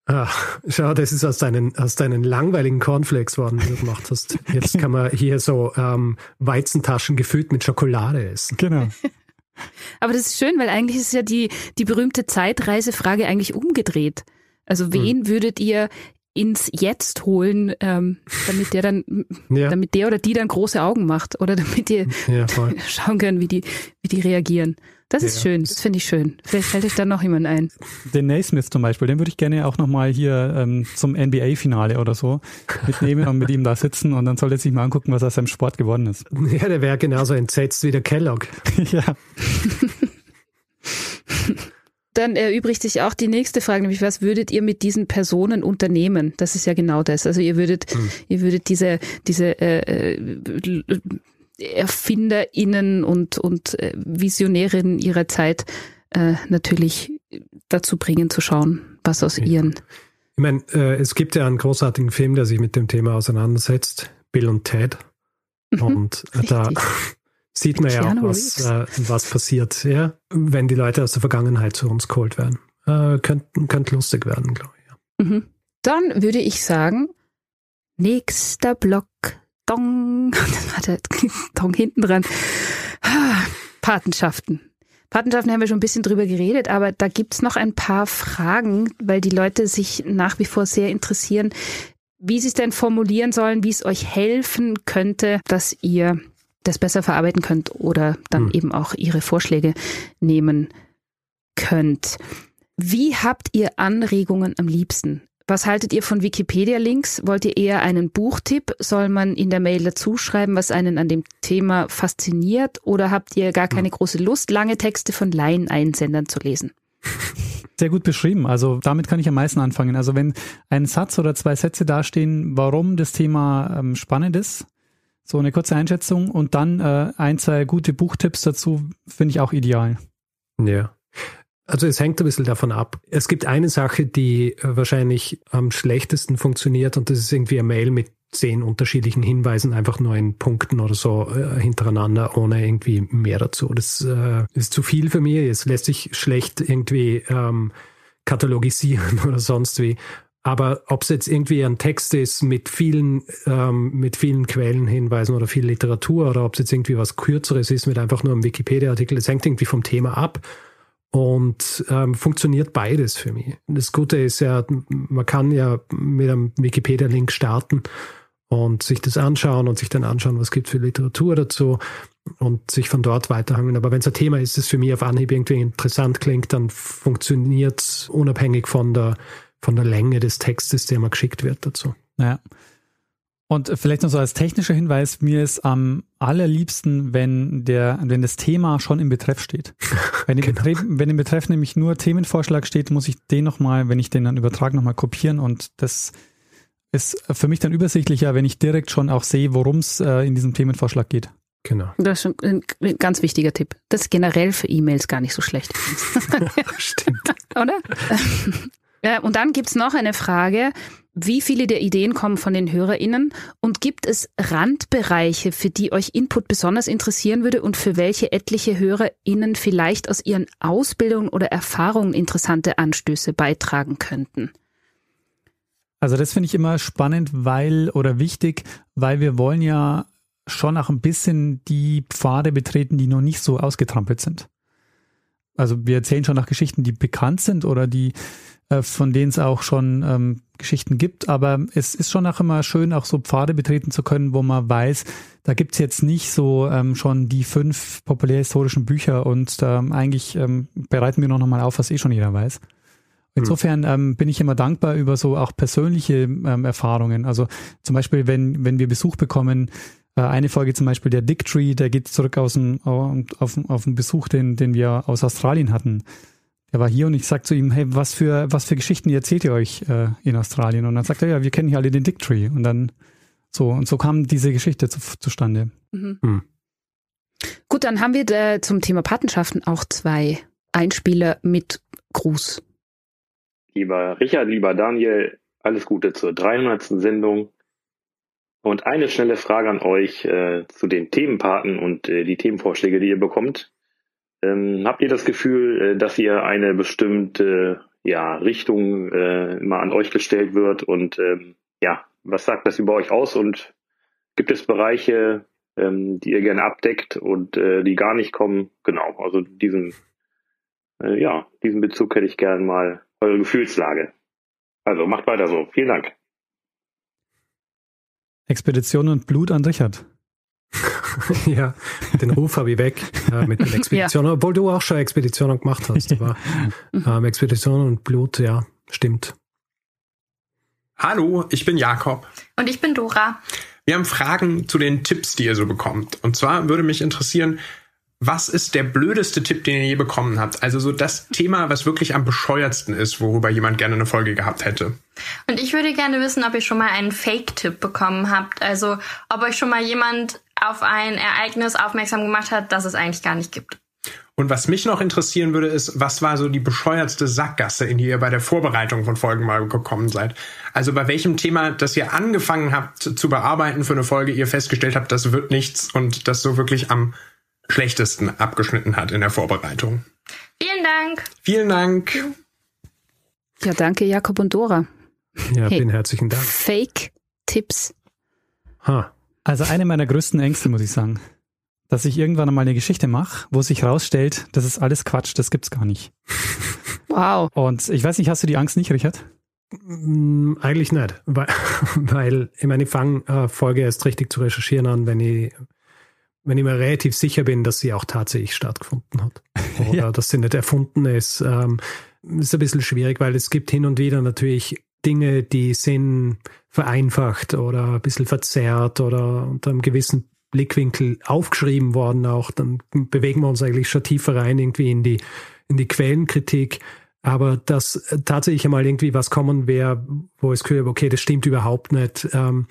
Ah, schau, das ist aus deinen, aus deinen langweiligen Cornflakes worden, die du gemacht hast. Jetzt kann man hier so ähm, Weizentaschen gefüllt mit Schokolade essen. Genau. [LAUGHS] Aber das ist schön, weil eigentlich ist ja die, die berühmte Zeitreisefrage eigentlich umgedreht. Also wen würdet ihr ins Jetzt holen, ähm, damit der dann, [LAUGHS] ja. damit der oder die dann große Augen macht oder damit ihr ja, [LAUGHS] schauen können, wie die, wie die reagieren. Das ist ja. schön, das finde ich schön. Vielleicht fällt euch da noch jemand ein. Den Naismith zum Beispiel, den würde ich gerne auch nochmal hier ähm, zum NBA-Finale oder so mitnehmen und mit ihm da sitzen und dann soll er sich mal angucken, was aus seinem Sport geworden ist. [LAUGHS] Ja, der wäre genauso entsetzt wie der Kellogg. ja. Dann erübrigt sich auch die nächste Frage, nämlich was würdet ihr mit diesen Personen unternehmen? Das ist ja genau das. Also ihr würdet, hm. ihr würdet diese, diese äh, äh ErfinderInnen und, und äh, Visionärinnen ihrer Zeit äh, natürlich dazu bringen, zu schauen, was aus ja. ihren. Ich meine, äh, es gibt ja einen großartigen Film, der sich mit dem Thema auseinandersetzt, Bill und Ted. Mhm, und äh, da sieht man ja auch, was, äh, was passiert, ja, wenn die Leute aus der Vergangenheit zu uns geholt werden. Äh, könnte könnt lustig werden, glaube ich. Ja. Mhm. Dann würde ich sagen, nächster Block Dong. [LAUGHS] Das war der Dong hinten dran. Patenschaften. Patenschaften haben wir schon ein bisschen drüber geredet, aber da gibt's noch ein paar Fragen, weil die Leute sich nach wie vor sehr interessieren, wie sie es denn formulieren sollen, wie es euch helfen könnte, dass ihr das besser verarbeiten könnt oder dann hm. eben auch ihre Vorschläge nehmen könnt. Wie habt ihr Anregungen am liebsten? Was haltet ihr von Wikipedia-Links? Wollt ihr eher einen Buchtipp? Soll man in der Mail dazu schreiben, was einen an dem Thema fasziniert? Oder habt ihr gar keine hm. große Lust, lange Texte von Laien-Einsendern zu lesen? Sehr gut beschrieben. Also damit kann ich am meisten anfangen. Also wenn ein Satz oder zwei Sätze dastehen, warum das Thema ähm, spannend ist, so eine kurze Einschätzung und dann äh, ein, zwei gute Buchtipps dazu, finde ich auch ideal. Ja. Also es hängt ein bisschen davon ab. Es gibt eine Sache, die äh, wahrscheinlich am schlechtesten funktioniert und das ist irgendwie eine Mail mit zehn unterschiedlichen Hinweisen, einfach nur in Punkten oder so äh, hintereinander, ohne irgendwie mehr dazu. Das äh, ist zu viel für mich. Es lässt sich schlecht irgendwie ähm, katalogisieren [LAUGHS] oder sonst wie. Aber ob es jetzt irgendwie ein Text ist mit vielen, ähm, mit vielen Quellenhinweisen oder viel Literatur oder ob es jetzt irgendwie was Kürzeres ist mit einfach nur einem Wikipedia-Artikel, es hängt irgendwie vom Thema ab. Und ähm, funktioniert beides für mich. Das Gute ist ja, man kann ja mit einem Wikipedia-Link starten und sich das anschauen und sich dann anschauen, was gibt für Literatur dazu und sich von dort weiterhangen. Aber wenn es ein Thema ist, das für mich auf Anhieb irgendwie interessant klingt, dann funktioniert es unabhängig von der, von der Länge des Textes, der mir geschickt wird dazu. Ja. Und vielleicht noch so als technischer Hinweis, mir ist am allerliebsten, wenn der, wenn das Thema schon im Betreff steht. [LAUGHS] Wenn, im, genau. Betreff, wenn im Betreff nämlich nur Themenvorschlag steht, muss ich den nochmal, wenn ich den dann übertrage, nochmal kopieren und das ist für mich dann übersichtlicher, wenn ich direkt schon auch sehe, worum es äh, in diesem Themenvorschlag geht. Genau. Das ist ein ganz wichtiger Tipp. Das ist generell für E-Mails gar nicht so schlecht. [LAUGHS] Stimmt. [LAUGHS] Oder? Ja, und dann gibt's noch eine Frage, wie viele der Ideen kommen von den HörerInnen und gibt es Randbereiche, für die euch Input besonders interessieren würde und für welche etliche HörerInnen vielleicht aus ihren Ausbildungen oder Erfahrungen interessante Anstöße beitragen könnten? Also das finde ich immer spannend, weil oder wichtig, weil wir wollen ja schon auch ein bisschen die Pfade betreten, die noch nicht so ausgetrampelt sind. Also wir erzählen schon nach Geschichten, die bekannt sind oder die äh, von denen es auch schon ähm, Geschichten gibt. Aber es ist schon auch immer schön, auch so Pfade betreten zu können, wo man weiß, da gibt's jetzt nicht so ähm, schon die fünf populärhistorischen Bücher und ähm, eigentlich ähm, bereiten wir noch mal auf, was eh schon jeder weiß. Insofern ähm, bin ich immer dankbar über so auch persönliche ähm, Erfahrungen. Also zum Beispiel, wenn, wenn wir Besuch bekommen, äh, eine Folge zum Beispiel der Dick Tree, der geht zurück aus dem, auf, auf den Besuch, den, den wir aus Australien hatten. Er war hier und ich sag zu ihm, hey, was für, was für Geschichten erzählt ihr euch äh, in Australien? Und dann sagt er, ja, wir kennen hier alle den Dick Tree. Und dann so, und so kam diese Geschichte zu, zustande. Mhm. Hm. Gut, dann haben wir da zum Thema Patenschaften auch zwei Einspieler mit Gruß. Lieber Richard, lieber Daniel, alles Gute zur 300. Sendung. Und eine schnelle Frage an euch äh, zu den Themenpaten und äh, die Themenvorschläge, die ihr bekommt. Ähm, habt ihr das Gefühl, äh, dass ihr eine bestimmte ja, Richtung äh, mal an euch gestellt wird? Und ähm, ja, was sagt das über euch aus? Und gibt es Bereiche, ähm, die ihr gerne abdeckt und äh, die gar nicht kommen? Genau, also diesen, äh, ja, diesen Bezug hätte ich gerne mal, eure Gefühlslage. Also macht weiter so. Vielen Dank. Expedition und Blut an Richard. [LAUGHS] ja, den Ruf habe ich weg äh, mit den [LAUGHS] Expeditionen, ja. obwohl du auch schon Expeditionen gemacht hast. [LAUGHS] Aber ähm, Expeditionen und Blut, ja, stimmt. Hallo, ich bin Jakob. Und ich bin Dora. Wir haben Fragen zu den Tipps, die ihr so bekommt. Und zwar würde mich interessieren, was ist der blödeste Tipp, den ihr je bekommen habt? Also so das Thema, was wirklich am bescheuertsten ist, worüber jemand gerne eine Folge gehabt hätte. Und ich würde gerne wissen, ob ihr schon mal einen Fake-Tipp bekommen habt. Also ob euch schon mal jemand auf ein Ereignis aufmerksam gemacht hat, das es eigentlich gar nicht gibt. Und was mich noch interessieren würde, ist, was war so die bescheuertste Sackgasse, in die ihr bei der Vorbereitung von Folgen mal gekommen seid? Also bei welchem Thema, das ihr angefangen habt zu bearbeiten für eine Folge, ihr festgestellt habt, das wird nichts und das so wirklich am schlechtesten abgeschnitten hat in der Vorbereitung. Vielen Dank. Vielen Dank. Ja, danke Jakob und Dora. Ja, hey, vielen herzlichen Dank. Fake-Tipps. Ha. Also eine meiner größten Ängste, muss ich sagen dass ich irgendwann einmal eine Geschichte mache, wo sich herausstellt, das ist alles Quatsch, das gibt's gar nicht. Wow. Und ich weiß nicht, hast du die Angst nicht, Richard? Mm, eigentlich nicht, [LAUGHS] weil, weil ich meine, ich fange äh, Folge erst richtig zu recherchieren an, wenn ich, wenn ich mir relativ sicher bin, dass sie auch tatsächlich stattgefunden hat. [LAUGHS] Oder ja. dass sie nicht erfunden ist. Ähm, ist ein bisschen schwierig, weil es gibt hin und wieder natürlich Dinge, die sind vereinfacht oder ein bisschen verzerrt oder unter einem gewissen Blickwinkel aufgeschrieben worden auch. Dann bewegen wir uns eigentlich schon tiefer rein irgendwie in die, in die Quellenkritik. Aber dass tatsächlich einmal irgendwie was kommen wäre, wo es gehört, okay, das stimmt überhaupt nicht. Ähm,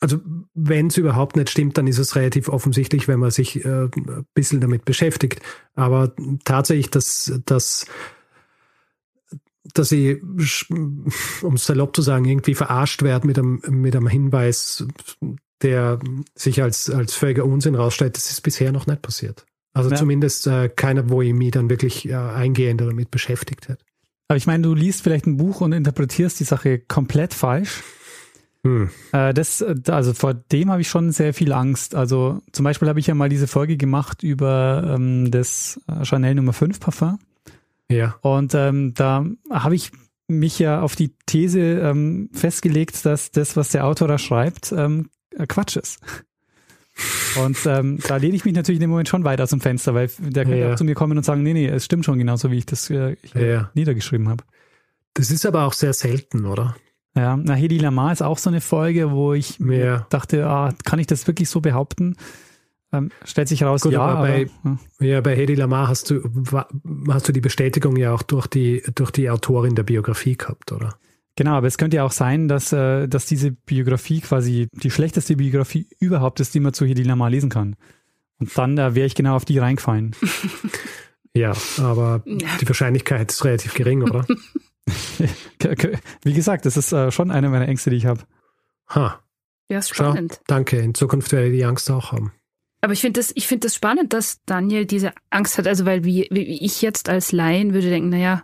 also wenn es überhaupt nicht stimmt, dann ist es relativ offensichtlich, wenn man sich äh, ein bisschen damit beschäftigt. Aber tatsächlich, dass, dass, dass sie, um salopp zu sagen, irgendwie verarscht werden mit einem, mit einem Hinweis, der sich als, als völliger Unsinn rausstellt, das ist bisher noch nicht passiert. Also ja. zumindest äh, keiner, wo ich mich dann wirklich äh, eingehend damit beschäftigt hat. Aber ich meine, du liest vielleicht ein Buch und interpretierst die Sache komplett falsch. Hm. Äh, das, also vor dem habe ich schon sehr viel Angst. Also zum Beispiel habe ich ja mal diese Folge gemacht über ähm, das Chanel Nummer 5 Parfum. Ja. Und ähm, da habe ich mich ja auf die These ähm, festgelegt, dass das, was der Autor da schreibt, ähm, äh, Quatsch ist. [LAUGHS] Und ähm, da lehne ich mich natürlich in dem Moment schon weit aus dem Fenster, weil der könnte ja. auch zu mir kommen und sagen, nee, nee, es stimmt schon genauso, wie ich das äh, ja. niedergeschrieben habe. Das ist aber auch sehr selten, oder? Ja, na, Hedi Lamar ist auch so eine Folge, wo ich ja. dachte, ah, kann ich das wirklich so behaupten? Ähm, stellt sich raus, Gut, ja. Aber bei, aber, ja. ja. bei Hedi Lamar hast du, hast du die Bestätigung ja auch durch die, durch die Autorin der Biografie gehabt, oder? Genau, aber es könnte ja auch sein, dass, äh, dass diese Biografie quasi die schlechteste Biografie überhaupt ist, die man zu Hedila mal lesen kann. Und dann äh, wäre ich genau auf die reingefallen. [LAUGHS] ja, aber ja. die Wahrscheinlichkeit ist relativ gering, oder? [LAUGHS] Wie gesagt, das ist äh, schon eine meiner Ängste, die ich habe. Ha. Ja, ist spannend. Schau, danke. In Zukunft werde ich die Angst auch haben. Aber ich finde das, ich finde das spannend, dass Daniel diese Angst hat. Also, weil wie, wie ich jetzt als Laien würde denken, naja,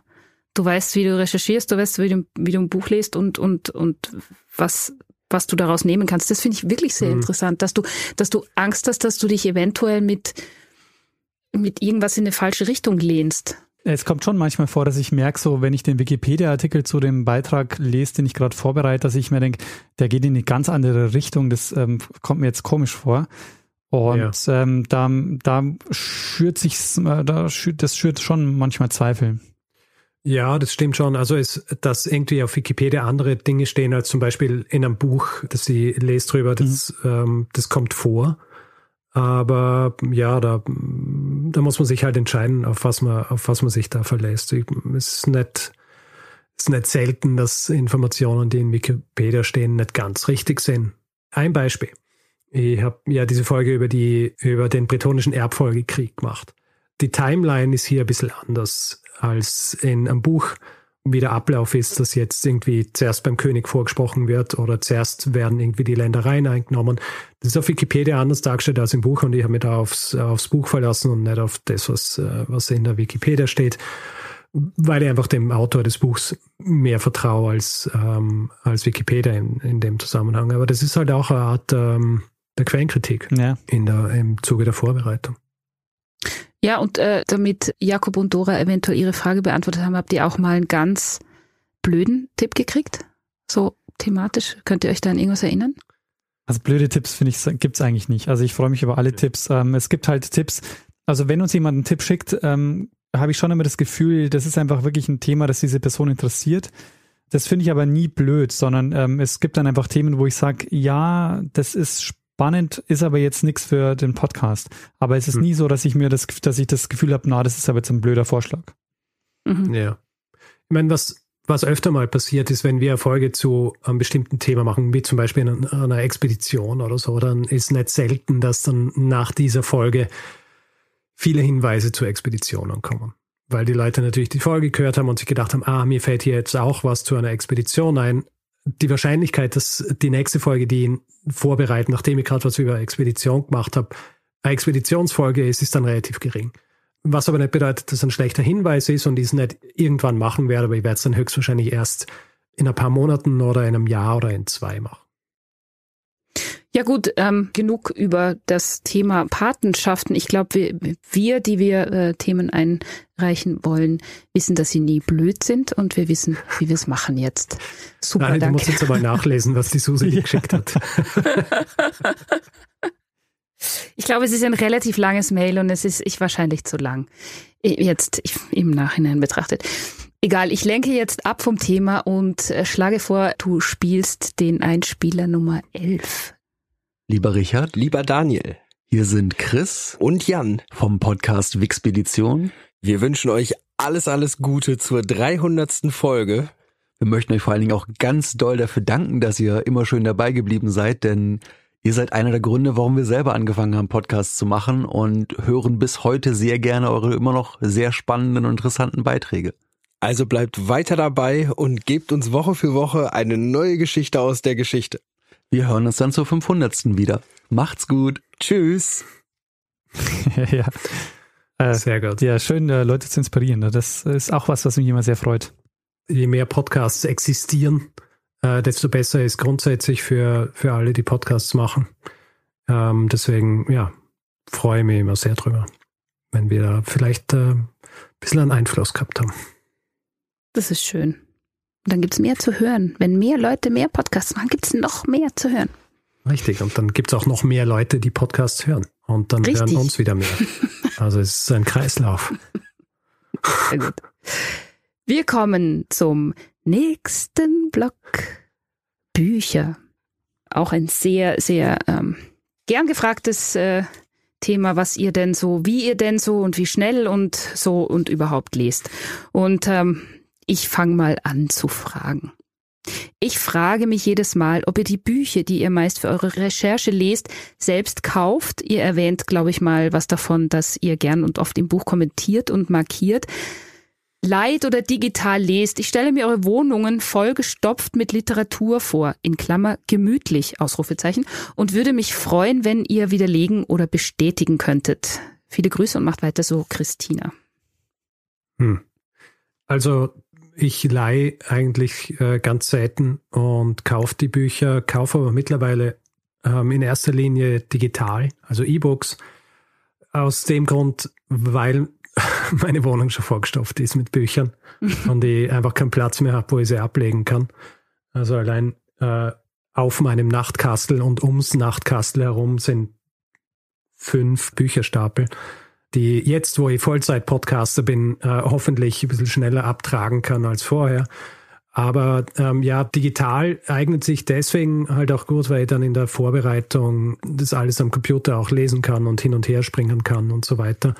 du weißt, wie du recherchierst, du weißt, wie du, wie du ein Buch liest und, und, und was, was du daraus nehmen kannst. Das finde ich wirklich sehr mhm. interessant, dass du, dass du Angst hast, dass du dich eventuell mit, mit irgendwas in eine falsche Richtung lehnst. Es kommt schon manchmal vor, dass ich merke, so wenn ich den Wikipedia-Artikel zu dem Beitrag lese, den ich gerade vorbereite, dass ich mir denke, der geht in eine ganz andere Richtung. Das ähm, kommt mir jetzt komisch vor. Und ja. ähm, da, da schürt sich, äh, da schürt, das schürt schon manchmal Zweifel. Ja, das stimmt schon. Also ist, dass irgendwie auf Wikipedia andere Dinge stehen als zum Beispiel in einem Buch, das sie lest drüber, das, mhm. ähm, das kommt vor. Aber ja, da, da muss man sich halt entscheiden, auf was man, auf was man sich da verlässt. Es ist nicht, es ist nicht selten, dass Informationen, die in Wikipedia stehen, nicht ganz richtig sind. Ein Beispiel. Ich habe ja diese Folge über die, über den bretonischen Erbfolgekrieg gemacht. Die Timeline ist hier ein bisschen anders als in einem Buch, wie der Ablauf ist, dass jetzt irgendwie zuerst beim König vorgesprochen wird oder zuerst werden irgendwie die Ländereien eingenommen. Das ist auf Wikipedia anders dargestellt als im Buch und ich habe mich da aufs, aufs Buch verlassen und nicht auf das, was, äh, was in der Wikipedia steht, weil ich einfach dem Autor des Buchs mehr vertraue als, ähm, als Wikipedia in, in dem Zusammenhang. Aber das ist halt auch eine Art ähm, der Quellenkritik ja. in der, im Zuge der Vorbereitung. Ja, und äh, damit Jakob und Dora eventuell ihre Frage beantwortet haben, habt ihr auch mal einen ganz blöden Tipp gekriegt? So thematisch? Könnt ihr euch da an irgendwas erinnern? Also blöde Tipps finde ich gibt's eigentlich nicht. Also ich freue mich über alle Tipps. Ähm, es gibt halt Tipps. Also wenn uns jemand einen Tipp schickt, ähm, habe ich schon immer das Gefühl, das ist einfach wirklich ein Thema, das diese Person interessiert. Das finde ich aber nie blöd, sondern ähm, es gibt dann einfach Themen, wo ich sage, ja, das ist spannend, ist aber jetzt nichts für den Podcast. Aber es ist hm. nie so, dass ich mir das, dass ich das Gefühl habe, na, das ist aber jetzt ein blöder Vorschlag. Mhm. Ja. Ich meine, was, was öfter mal passiert ist, wenn wir Erfolge zu einem bestimmten Thema machen, wie zum Beispiel in einer Expedition oder so, dann ist nicht selten, dass dann nach dieser Folge viele Hinweise zu Expeditionen kommen. Weil die Leute natürlich die Folge gehört haben und sich gedacht haben, ah, mir fällt hier jetzt auch was zu einer Expedition ein. Die Wahrscheinlichkeit, dass die nächste Folge, die ihn vorbereiten, nachdem ich gerade was über Expedition gemacht habe, eine Expeditionsfolge ist, ist dann relativ gering. Was aber nicht bedeutet, dass es ein schlechter Hinweis ist und ich es nicht irgendwann machen werde, aber ich werde es dann höchstwahrscheinlich erst in ein paar Monaten oder in einem Jahr oder in zwei machen. Ja gut, ähm, genug über das Thema Patenschaften. Ich glaube, wir, wir, die wir äh, Themen einreichen wollen, wissen, dass sie nie blöd sind und wir wissen, wie wir es machen jetzt. Super, Nein, danke. du musst jetzt aber nachlesen, was die Susi ja. [LAUGHS] geschickt hat. ich glaube, es ist ein relativ langes Mail und es ist ich wahrscheinlich zu lang. Jetzt ich, im Nachhinein betrachtet. Egal, ich lenke jetzt ab vom Thema und äh, schlage vor, du spielst den Einspieler Nummer 11. Lieber Richard, lieber Daniel, hier sind Chris und Jan vom Podcast Wixpedition. Wir wünschen euch alles, alles Gute zur 300. Folge. Wir möchten euch vor allen Dingen auch ganz doll dafür danken, dass ihr immer schön dabei geblieben seid, denn ihr seid einer der Gründe, warum wir selber angefangen haben, Podcasts zu machen und hören bis heute sehr gerne eure immer noch sehr spannenden und interessanten Beiträge. Also bleibt weiter dabei und gebt uns Woche für Woche eine neue Geschichte aus der Geschichte. Wir hören uns dann zur 500. wieder. Macht's gut. Tschüss. [LAUGHS] ja. Äh, sehr gut. Ja, schön, äh, Leute zu inspirieren. Das ist auch was, was mich immer sehr freut. Je mehr Podcasts existieren, äh, desto besser ist grundsätzlich für, für alle, die Podcasts machen. Ähm, deswegen, ja, freue mich immer sehr drüber, wenn wir da vielleicht äh, ein bisschen einen Einfluss gehabt haben. Das ist schön. Und dann gibt es mehr zu hören. Wenn mehr Leute mehr Podcasts machen, gibt es noch mehr zu hören. Richtig. Und dann gibt es auch noch mehr Leute, die Podcasts hören. Und dann Richtig. hören uns wieder mehr. [LAUGHS] Also es ist ein Kreislauf. Sehr gut. Wir kommen zum nächsten Block. Bücher. Auch ein sehr, sehr ähm, gern gefragtes äh, Thema, was ihr denn so, wie ihr denn so und wie schnell und so und überhaupt lest. Und ähm, ich fange mal an zu fragen. Ich frage mich jedes Mal, ob ihr die Bücher, die ihr meist für eure Recherche lest, selbst kauft. Ihr erwähnt, glaube ich mal, was davon, dass ihr gern und oft im Buch kommentiert und markiert. Leid oder digital lest. Ich stelle mir eure Wohnungen vollgestopft mit Literatur vor, in Klammer gemütlich, Ausrufezeichen, und würde mich freuen, wenn ihr widerlegen oder bestätigen könntet. Viele Grüße und macht weiter so, Christina. Hm. Also ich leihe eigentlich äh, ganz selten und kaufe die Bücher, kaufe aber mittlerweile ähm, in erster Linie digital, also E-Books. Aus dem Grund, weil [LAUGHS] meine Wohnung schon vorgestopft ist mit Büchern [LAUGHS] und ich einfach keinen Platz mehr habe, wo ich sie ablegen kann. Also allein äh, auf meinem Nachtkastel und ums Nachtkastel herum sind fünf Bücherstapel die jetzt, wo ich Vollzeit-Podcaster bin, äh, hoffentlich ein bisschen schneller abtragen kann als vorher. Aber ähm, ja, digital eignet sich deswegen halt auch gut, weil ich dann in der Vorbereitung das alles am Computer auch lesen kann und hin und her springen kann und so weiter.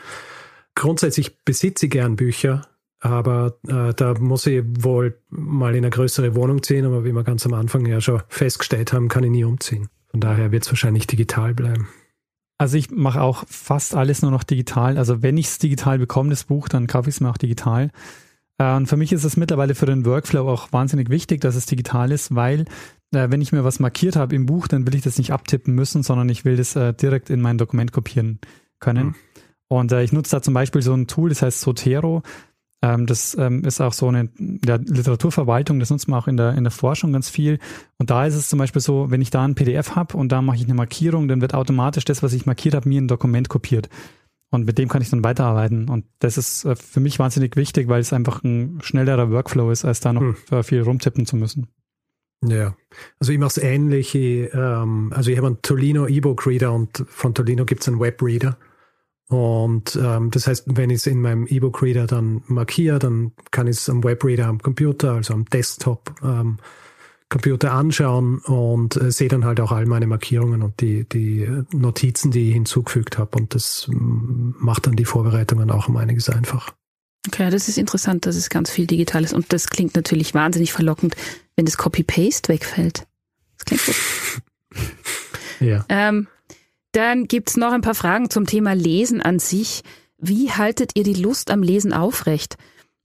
Grundsätzlich besitze ich gern Bücher, aber äh, da muss ich wohl mal in eine größere Wohnung ziehen, aber wie wir ganz am Anfang ja schon festgestellt haben, kann ich nie umziehen. Von daher wird es wahrscheinlich digital bleiben. Also ich mache auch fast alles nur noch digital. Also wenn ich es digital bekomme, das Buch, dann kaufe ich es mir auch digital. Äh, und für mich ist es mittlerweile für den Workflow auch wahnsinnig wichtig, dass es digital ist, weil äh, wenn ich mir was markiert habe im Buch, dann will ich das nicht abtippen müssen, sondern ich will das äh, direkt in mein Dokument kopieren können. Mhm. Und ich nutze da zum Beispiel so ein Tool, das heißt Sotero. Ähm, das ähm, ist auch so eine ja, Literaturverwaltung, das nutzt man auch in der, in der Forschung ganz viel. Und da ist es zum Beispiel so, wenn ich da ein PDF habe und da mache ich eine Markierung, dann wird automatisch das, was ich markiert habe, mir in ein Dokument kopiert. Und mit dem kann ich dann weiterarbeiten. Und das ist äh, für mich wahnsinnig wichtig, weil es einfach ein schnellerer Workflow ist, als da noch hm. viel rumtippen zu müssen. Ja, also ich mache es ähnlich. Ich, ähm, also ich habe einen Tolino E-Book Reader und von Tolino gibt es einen Web Reader. Und ähm, das heißt, wenn ich es in meinem E-Book Reader dann markiere, dann kann ich es am Web Reader am Computer, also am Desktop ähm, Computer anschauen und äh, sehe dann halt auch all meine Markierungen und die, die Notizen, die ich hinzugefügt habe. Und das macht dann die Vorbereitungen auch um einiges einfacher. Okay, das ist interessant, dass es ganz viel digital ist. Und das klingt natürlich wahnsinnig verlockend, wenn das Copy-Paste wegfällt. Das klingt gut. [LAUGHS] ja. Ähm, dann gibt's noch ein paar Fragen zum Thema Lesen an sich. Wie haltet ihr die Lust am Lesen aufrecht?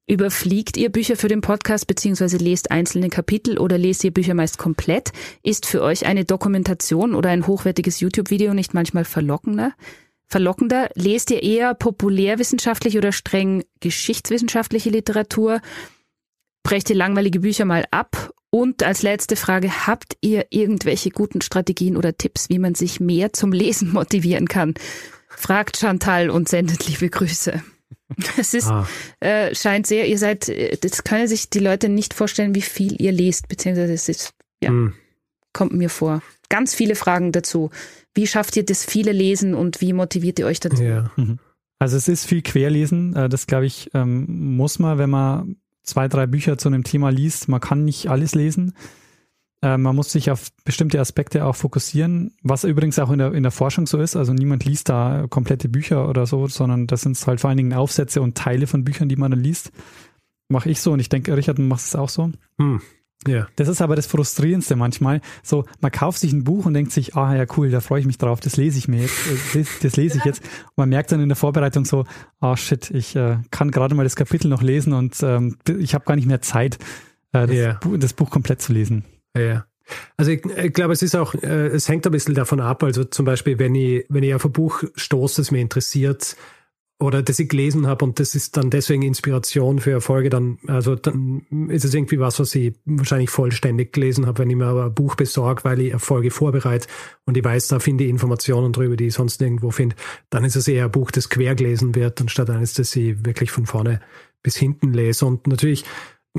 Überfliegt ihr Bücher für den Podcast beziehungsweise lest einzelne Kapitel oder lest ihr Bücher meist komplett? Ist für euch eine Dokumentation oder ein hochwertiges YouTube-Video nicht manchmal verlockender? verlockender? Lest ihr eher populärwissenschaftliche oder streng geschichtswissenschaftliche Literatur? Brecht ihr langweilige Bücher mal ab? Und als letzte Frage, habt ihr irgendwelche guten Strategien oder Tipps, wie man sich mehr zum Lesen motivieren kann? Fragt Chantal und sendet liebe Grüße. [LAUGHS] Es ist, ah. äh, scheint sehr, ihr seid, das können sich die Leute nicht vorstellen, wie viel ihr lest, beziehungsweise es ist, ja, hm. kommt mir vor. Ganz viele Fragen dazu. Wie schafft ihr das viele Lesen und wie motiviert ihr euch dazu? Ja. Mhm. Also es ist viel Querlesen. Äh, das glaube ich ähm, muss man, wenn man zwei, drei Bücher zu einem Thema liest. Man kann nicht alles lesen. Äh, man muss sich auf bestimmte Aspekte auch fokussieren, was übrigens auch in der, in der Forschung so ist. Also niemand liest da komplette Bücher oder so, sondern das sind halt vor allen Dingen Aufsätze und Teile von Büchern, die man dann liest. Mache ich so und ich denke, Richard, du machst es auch so. Hm. Ja. Das ist aber das Frustrierendste manchmal. So, man kauft sich ein Buch und denkt sich, ah ja, cool, da freue ich mich drauf, das lese ich mir jetzt, äh, das, lese ich jetzt. Und man merkt dann in der Vorbereitung so, ah oh, shit, ich äh, kann gerade mal das Kapitel noch lesen und ähm, ich habe gar nicht mehr Zeit, äh, das, ja. Buch, das Buch komplett zu lesen. Ja. Also ich, ich glaube, es ist auch, äh, es hängt ein bisschen davon ab. Also zum Beispiel, wenn ich, wenn ich auf ein Buch stoße, das mir interessiert, oder das ich gelesen habe und das ist dann deswegen Inspiration für Erfolge, dann, also dann ist es irgendwie was, was ich wahrscheinlich vollständig gelesen habe, wenn ich mir aber ein Buch besorge, weil ich Erfolge vorbereite und ich weiß, da finde ich Informationen drüber, die ich sonst nirgendwo finde, dann ist es eher ein Buch, das quer gelesen wird, anstatt eines, das ich wirklich von vorne bis hinten lese. Und natürlich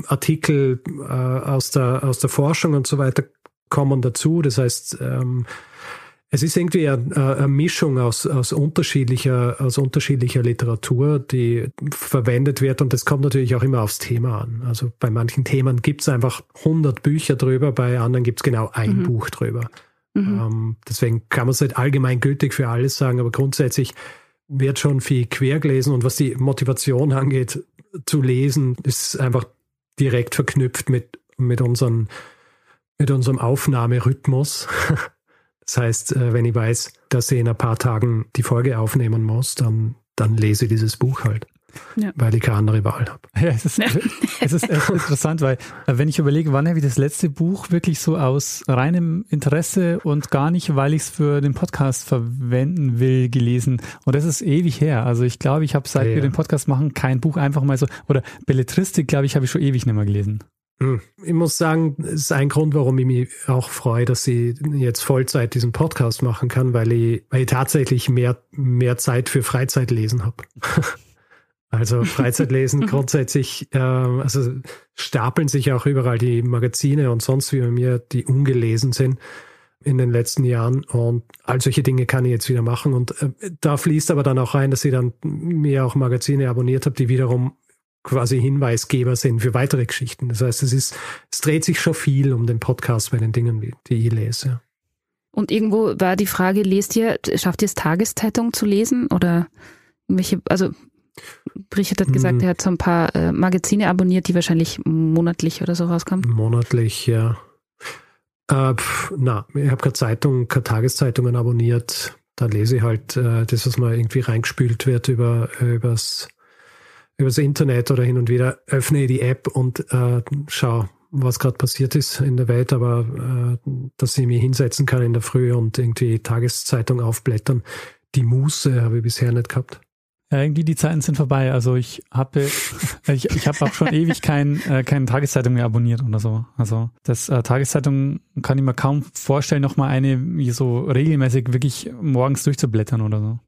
Artikel äh, aus, der, aus der Forschung und so weiter kommen dazu. Das heißt, ähm, es ist irgendwie eine, eine Mischung aus, aus, unterschiedlicher, aus unterschiedlicher Literatur, die verwendet wird und das kommt natürlich auch immer aufs Thema an. Also bei manchen Themen gibt es einfach 100 Bücher drüber, bei anderen gibt es genau ein mhm. Buch drüber. Mhm. Ähm, deswegen kann man es nicht allgemein gültig für alles sagen, aber grundsätzlich wird schon viel quer gelesen und was die Motivation angeht, zu lesen, ist einfach direkt verknüpft mit, mit, unseren, mit unserem Aufnahmerhythmus. [LAUGHS] Das heißt, äh, wenn ich weiß, dass ich in ein paar Tagen die Folge aufnehmen muss, dann, dann lese ich dieses Buch halt. Ja. Weil ich keine andere Wahl habe. Ja, es ist, [LAUGHS] es ist echt interessant, weil äh, wenn ich überlege, wann habe ich das letzte Buch wirklich so aus reinem Interesse und gar nicht, weil ich es für den Podcast verwenden will, gelesen. Und das ist ewig her. Also ich glaube, ich habe seit ja, wir den Podcast machen kein Buch einfach mal so, oder Belletristik, glaube ich, habe ich schon ewig nicht mehr gelesen. Hm. Ich muss sagen, es ist ein Grund, warum ich mich auch freue, dass ich jetzt Vollzeit diesen Podcast machen kann, weil ich, weil ich tatsächlich mehr, mehr Zeit für Freizeitlesen habe. [LAUGHS] Also Freizeitlesen [LAUGHS] grundsätzlich, äh, also stapeln sich auch überall die Magazine und sonst wie bei mir, die ungelesen sind in den letzten Jahren. Und all solche Dinge kann ich jetzt wieder machen. Und äh, da fließt aber dann auch rein, dass ich dann mir auch Magazine abonniert habe, die wiederum quasi Hinweisgeber sind für weitere Geschichten. Das heißt, es ist, es dreht sich schon viel um den Podcast bei den Dingen, die ich lese. Und irgendwo war die Frage, lest ihr, schafft ihr es Tageszeitung zu lesen oder welche, also Richard hat gesagt, hm. er hat so ein paar äh, Magazine abonniert, die wahrscheinlich monatlich oder so rauskommen. Monatlich, ja. Äh, pf, na, ich habe keine Zeitung, keine Tageszeitungen abonniert. Da lese ich halt äh, das, was mal irgendwie reingespült wird über äh, übers übers Internet oder hin und wieder öffne ich die App und äh, schaue, was gerade passiert ist in der Welt, aber äh, dass ich mich hinsetzen kann in der Früh und irgendwie Tageszeitung aufblättern, die Muße habe ich bisher nicht gehabt. Ja, irgendwie die Zeiten sind vorbei. Also ich habe [LAUGHS] ich, ich habe auch schon ewig kein, äh, keine Tageszeitung mehr abonniert oder so. Also das äh, Tageszeitung kann ich mir kaum vorstellen, nochmal eine so regelmäßig wirklich morgens durchzublättern oder so.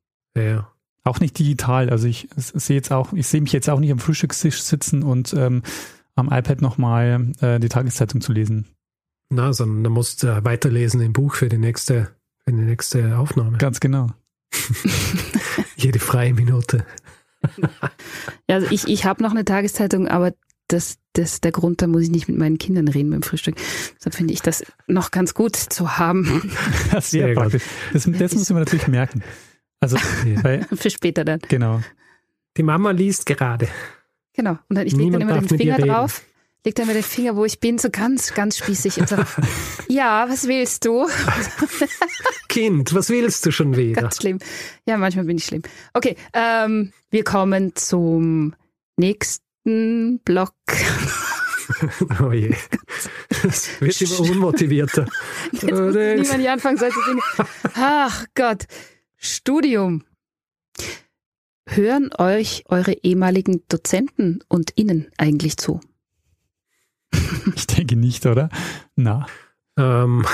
Ja. Auch nicht digital. Also ich sehe jetzt auch, ich sehe mich jetzt auch nicht am Frühstückstisch sitzen und ähm, am iPad nochmal äh, die Tageszeitung zu lesen. Na, sondern du musst äh, weiterlesen im Buch für die nächste, für die nächste Aufnahme. Ganz genau. [LAUGHS] [LAUGHS] Jede freie Minute. Ja, also ich, ich habe noch eine Tageszeitung, aber das, das der Grund, da muss ich nicht mit meinen Kindern reden beim Frühstück. Deshalb finde ich das noch ganz gut zu haben. [LAUGHS] Das Sehr praktisch. Das, das muss man natürlich merken. Also [LAUGHS] weil, für später dann. Genau. Die Mama liest gerade. Genau. Und dann, ich lege dann immer den Finger drauf, lege dann immer den Finger, wo ich bin, so ganz, ganz spießig und so, [LAUGHS] ja, was willst du? [LAUGHS] kind, was willst du schon wieder? Ganz schlimm. Ja, manchmal bin ich schlimm. Okay, ähm, wir kommen zum nächsten Block. oh je. Das wird immer unmotivierter. Jetzt muss niemand die Anfangsseite singen. Ach Gott. Studium. Hören euch eure ehemaligen Dozenten und Innen eigentlich zu? [LAUGHS] Ich denke nicht, oder? Na. Ähm,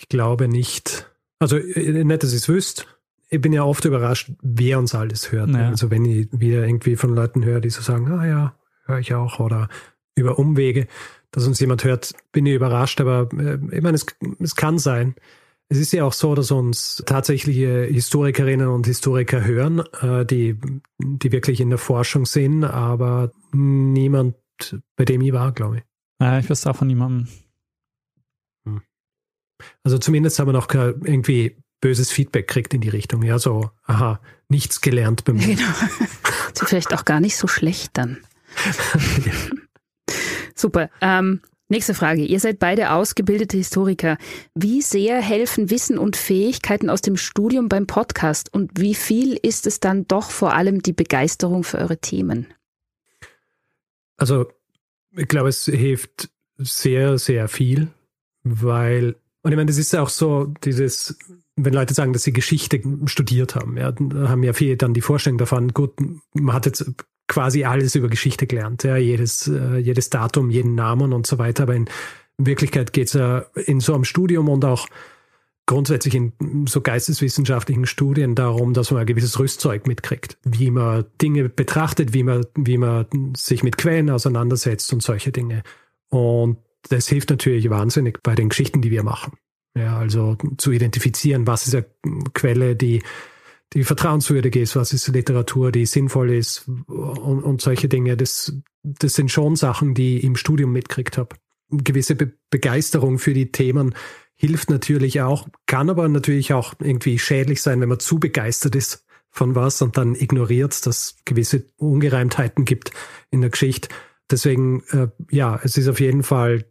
ich glaube nicht. Also äh, nicht, dass ich es wüsste. Ich bin ja oft überrascht, wer uns alles hört. Ja. Also wenn ich wieder irgendwie von Leuten höre, die so sagen, ah ja, höre ich auch, oder über Umwege, dass uns jemand hört, bin ich überrascht. Aber äh, ich meine, es, es kann sein. Es ist ja auch so, dass uns tatsächliche Historikerinnen und Historiker hören, äh, die, die wirklich in der Forschung sind, aber niemand, bei dem ich war, glaube ich. Ja, ich wüsste auch von niemandem. Also zumindest haben wir noch irgendwie böses Feedback kriegt in die Richtung. Ja, so, aha, nichts gelernt bei mir. Genau. [LAUGHS] Ist vielleicht auch gar nicht so schlecht dann. [LAUGHS] Super. Ähm, nächste Frage. Ihr seid beide ausgebildete Historiker. Wie sehr helfen Wissen und Fähigkeiten aus dem Studium beim Podcast und wie viel ist es dann doch vor allem die Begeisterung für eure Themen? Also, ich glaube, es hilft sehr, sehr viel, weil und ich meine, das ist auch so, dieses, wenn Leute sagen, dass sie Geschichte studiert haben, ja, haben ja viele dann die Vorstellung davon, gut, man hat jetzt quasi alles über Geschichte gelernt, ja, jedes, äh, jedes Datum, jeden Namen und so weiter, aber in Wirklichkeit geht es ja in so einem Studium und auch grundsätzlich in so geisteswissenschaftlichen Studien darum, dass man ein gewisses Rüstzeug mitkriegt, wie man Dinge betrachtet, wie man, wie man sich mit Quellen auseinandersetzt und solche Dinge. Und das hilft natürlich wahnsinnig bei den Geschichten, die wir machen. Ja, also zu identifizieren, was ist eine Quelle, die, die vertrauenswürdig ist, was ist Literatur, die sinnvoll ist und, und solche Dinge. Das, das sind schon Sachen, die ich im Studium mitkriegt habe. Gewisse Be Begeisterung für die Themen hilft natürlich auch, kann aber natürlich auch irgendwie schädlich sein, wenn man zu begeistert ist von was und dann ignoriert, dass gewisse Ungereimtheiten gibt in der Geschichte. Deswegen, äh, ja, es ist auf jeden Fall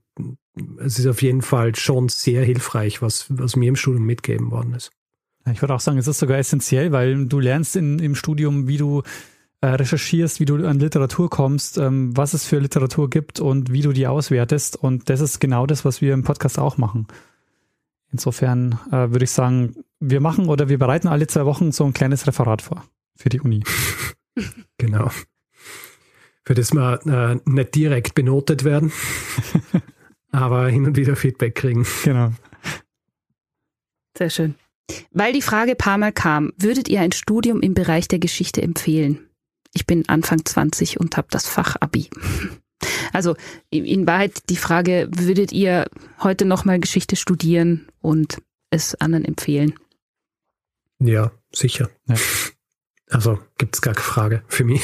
es ist auf jeden Fall schon sehr hilfreich, was, was mir im Studium mitgegeben worden ist. Ich würde auch sagen, es ist sogar essentiell, weil du lernst in, im Studium, wie du äh, recherchierst, wie du an Literatur kommst, ähm, was es für Literatur gibt und wie du die auswertest. Und das ist genau das, was wir im Podcast auch machen. Insofern äh, würde ich sagen, wir machen oder wir bereiten alle zwei Wochen so ein kleines Referat vor für die Uni. [LAUGHS] genau. Für das wir äh, nicht direkt benotet werden. [LAUGHS] aber hin und wieder Feedback kriegen. Genau. Sehr schön. Weil die Frage paar Mal kam, würdet ihr ein Studium im Bereich der Geschichte empfehlen? Ich bin Anfang 20 und habe das Fach Abi. [LAUGHS] Also in Wahrheit die Frage, würdet ihr heute nochmal Geschichte studieren und es anderen empfehlen? Ja, sicher. Ja. [LAUGHS] Also gibt es gar keine Frage für mich.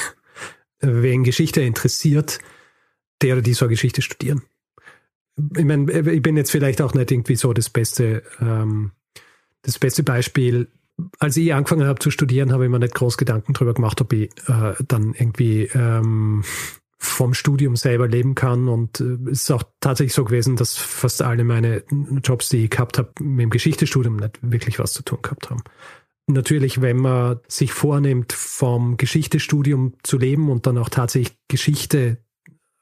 Wen Geschichte interessiert, der oder die soll Geschichte studieren ich meine, ich bin jetzt vielleicht auch nicht irgendwie so das beste, ähm, das beste Beispiel. Als ich angefangen habe zu studieren, habe ich mir nicht groß Gedanken darüber gemacht, ob ich äh, dann irgendwie ähm, vom Studium selber leben kann. Und äh, es ist auch tatsächlich so gewesen, dass fast alle meine Jobs, die ich gehabt habe, mit dem Geschichtestudium nicht wirklich was zu tun gehabt haben. Natürlich, wenn man sich vornimmt, vom Geschichtestudium zu leben und dann auch tatsächlich Geschichte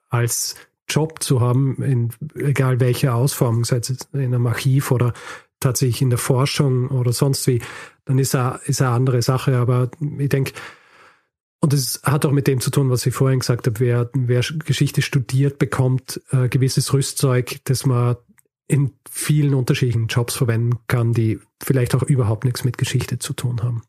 als Job zu haben, in egal welcher Ausformung, sei es in einem Archiv oder tatsächlich in der Forschung oder sonst wie, dann ist er ist eine andere Sache. Aber ich denke, und es hat auch mit dem zu tun, was ich vorhin gesagt habe, wer, wer Geschichte studiert, bekommt äh, gewisses Rüstzeug, das man in vielen unterschiedlichen Jobs verwenden kann, die vielleicht auch überhaupt nichts mit Geschichte zu tun haben.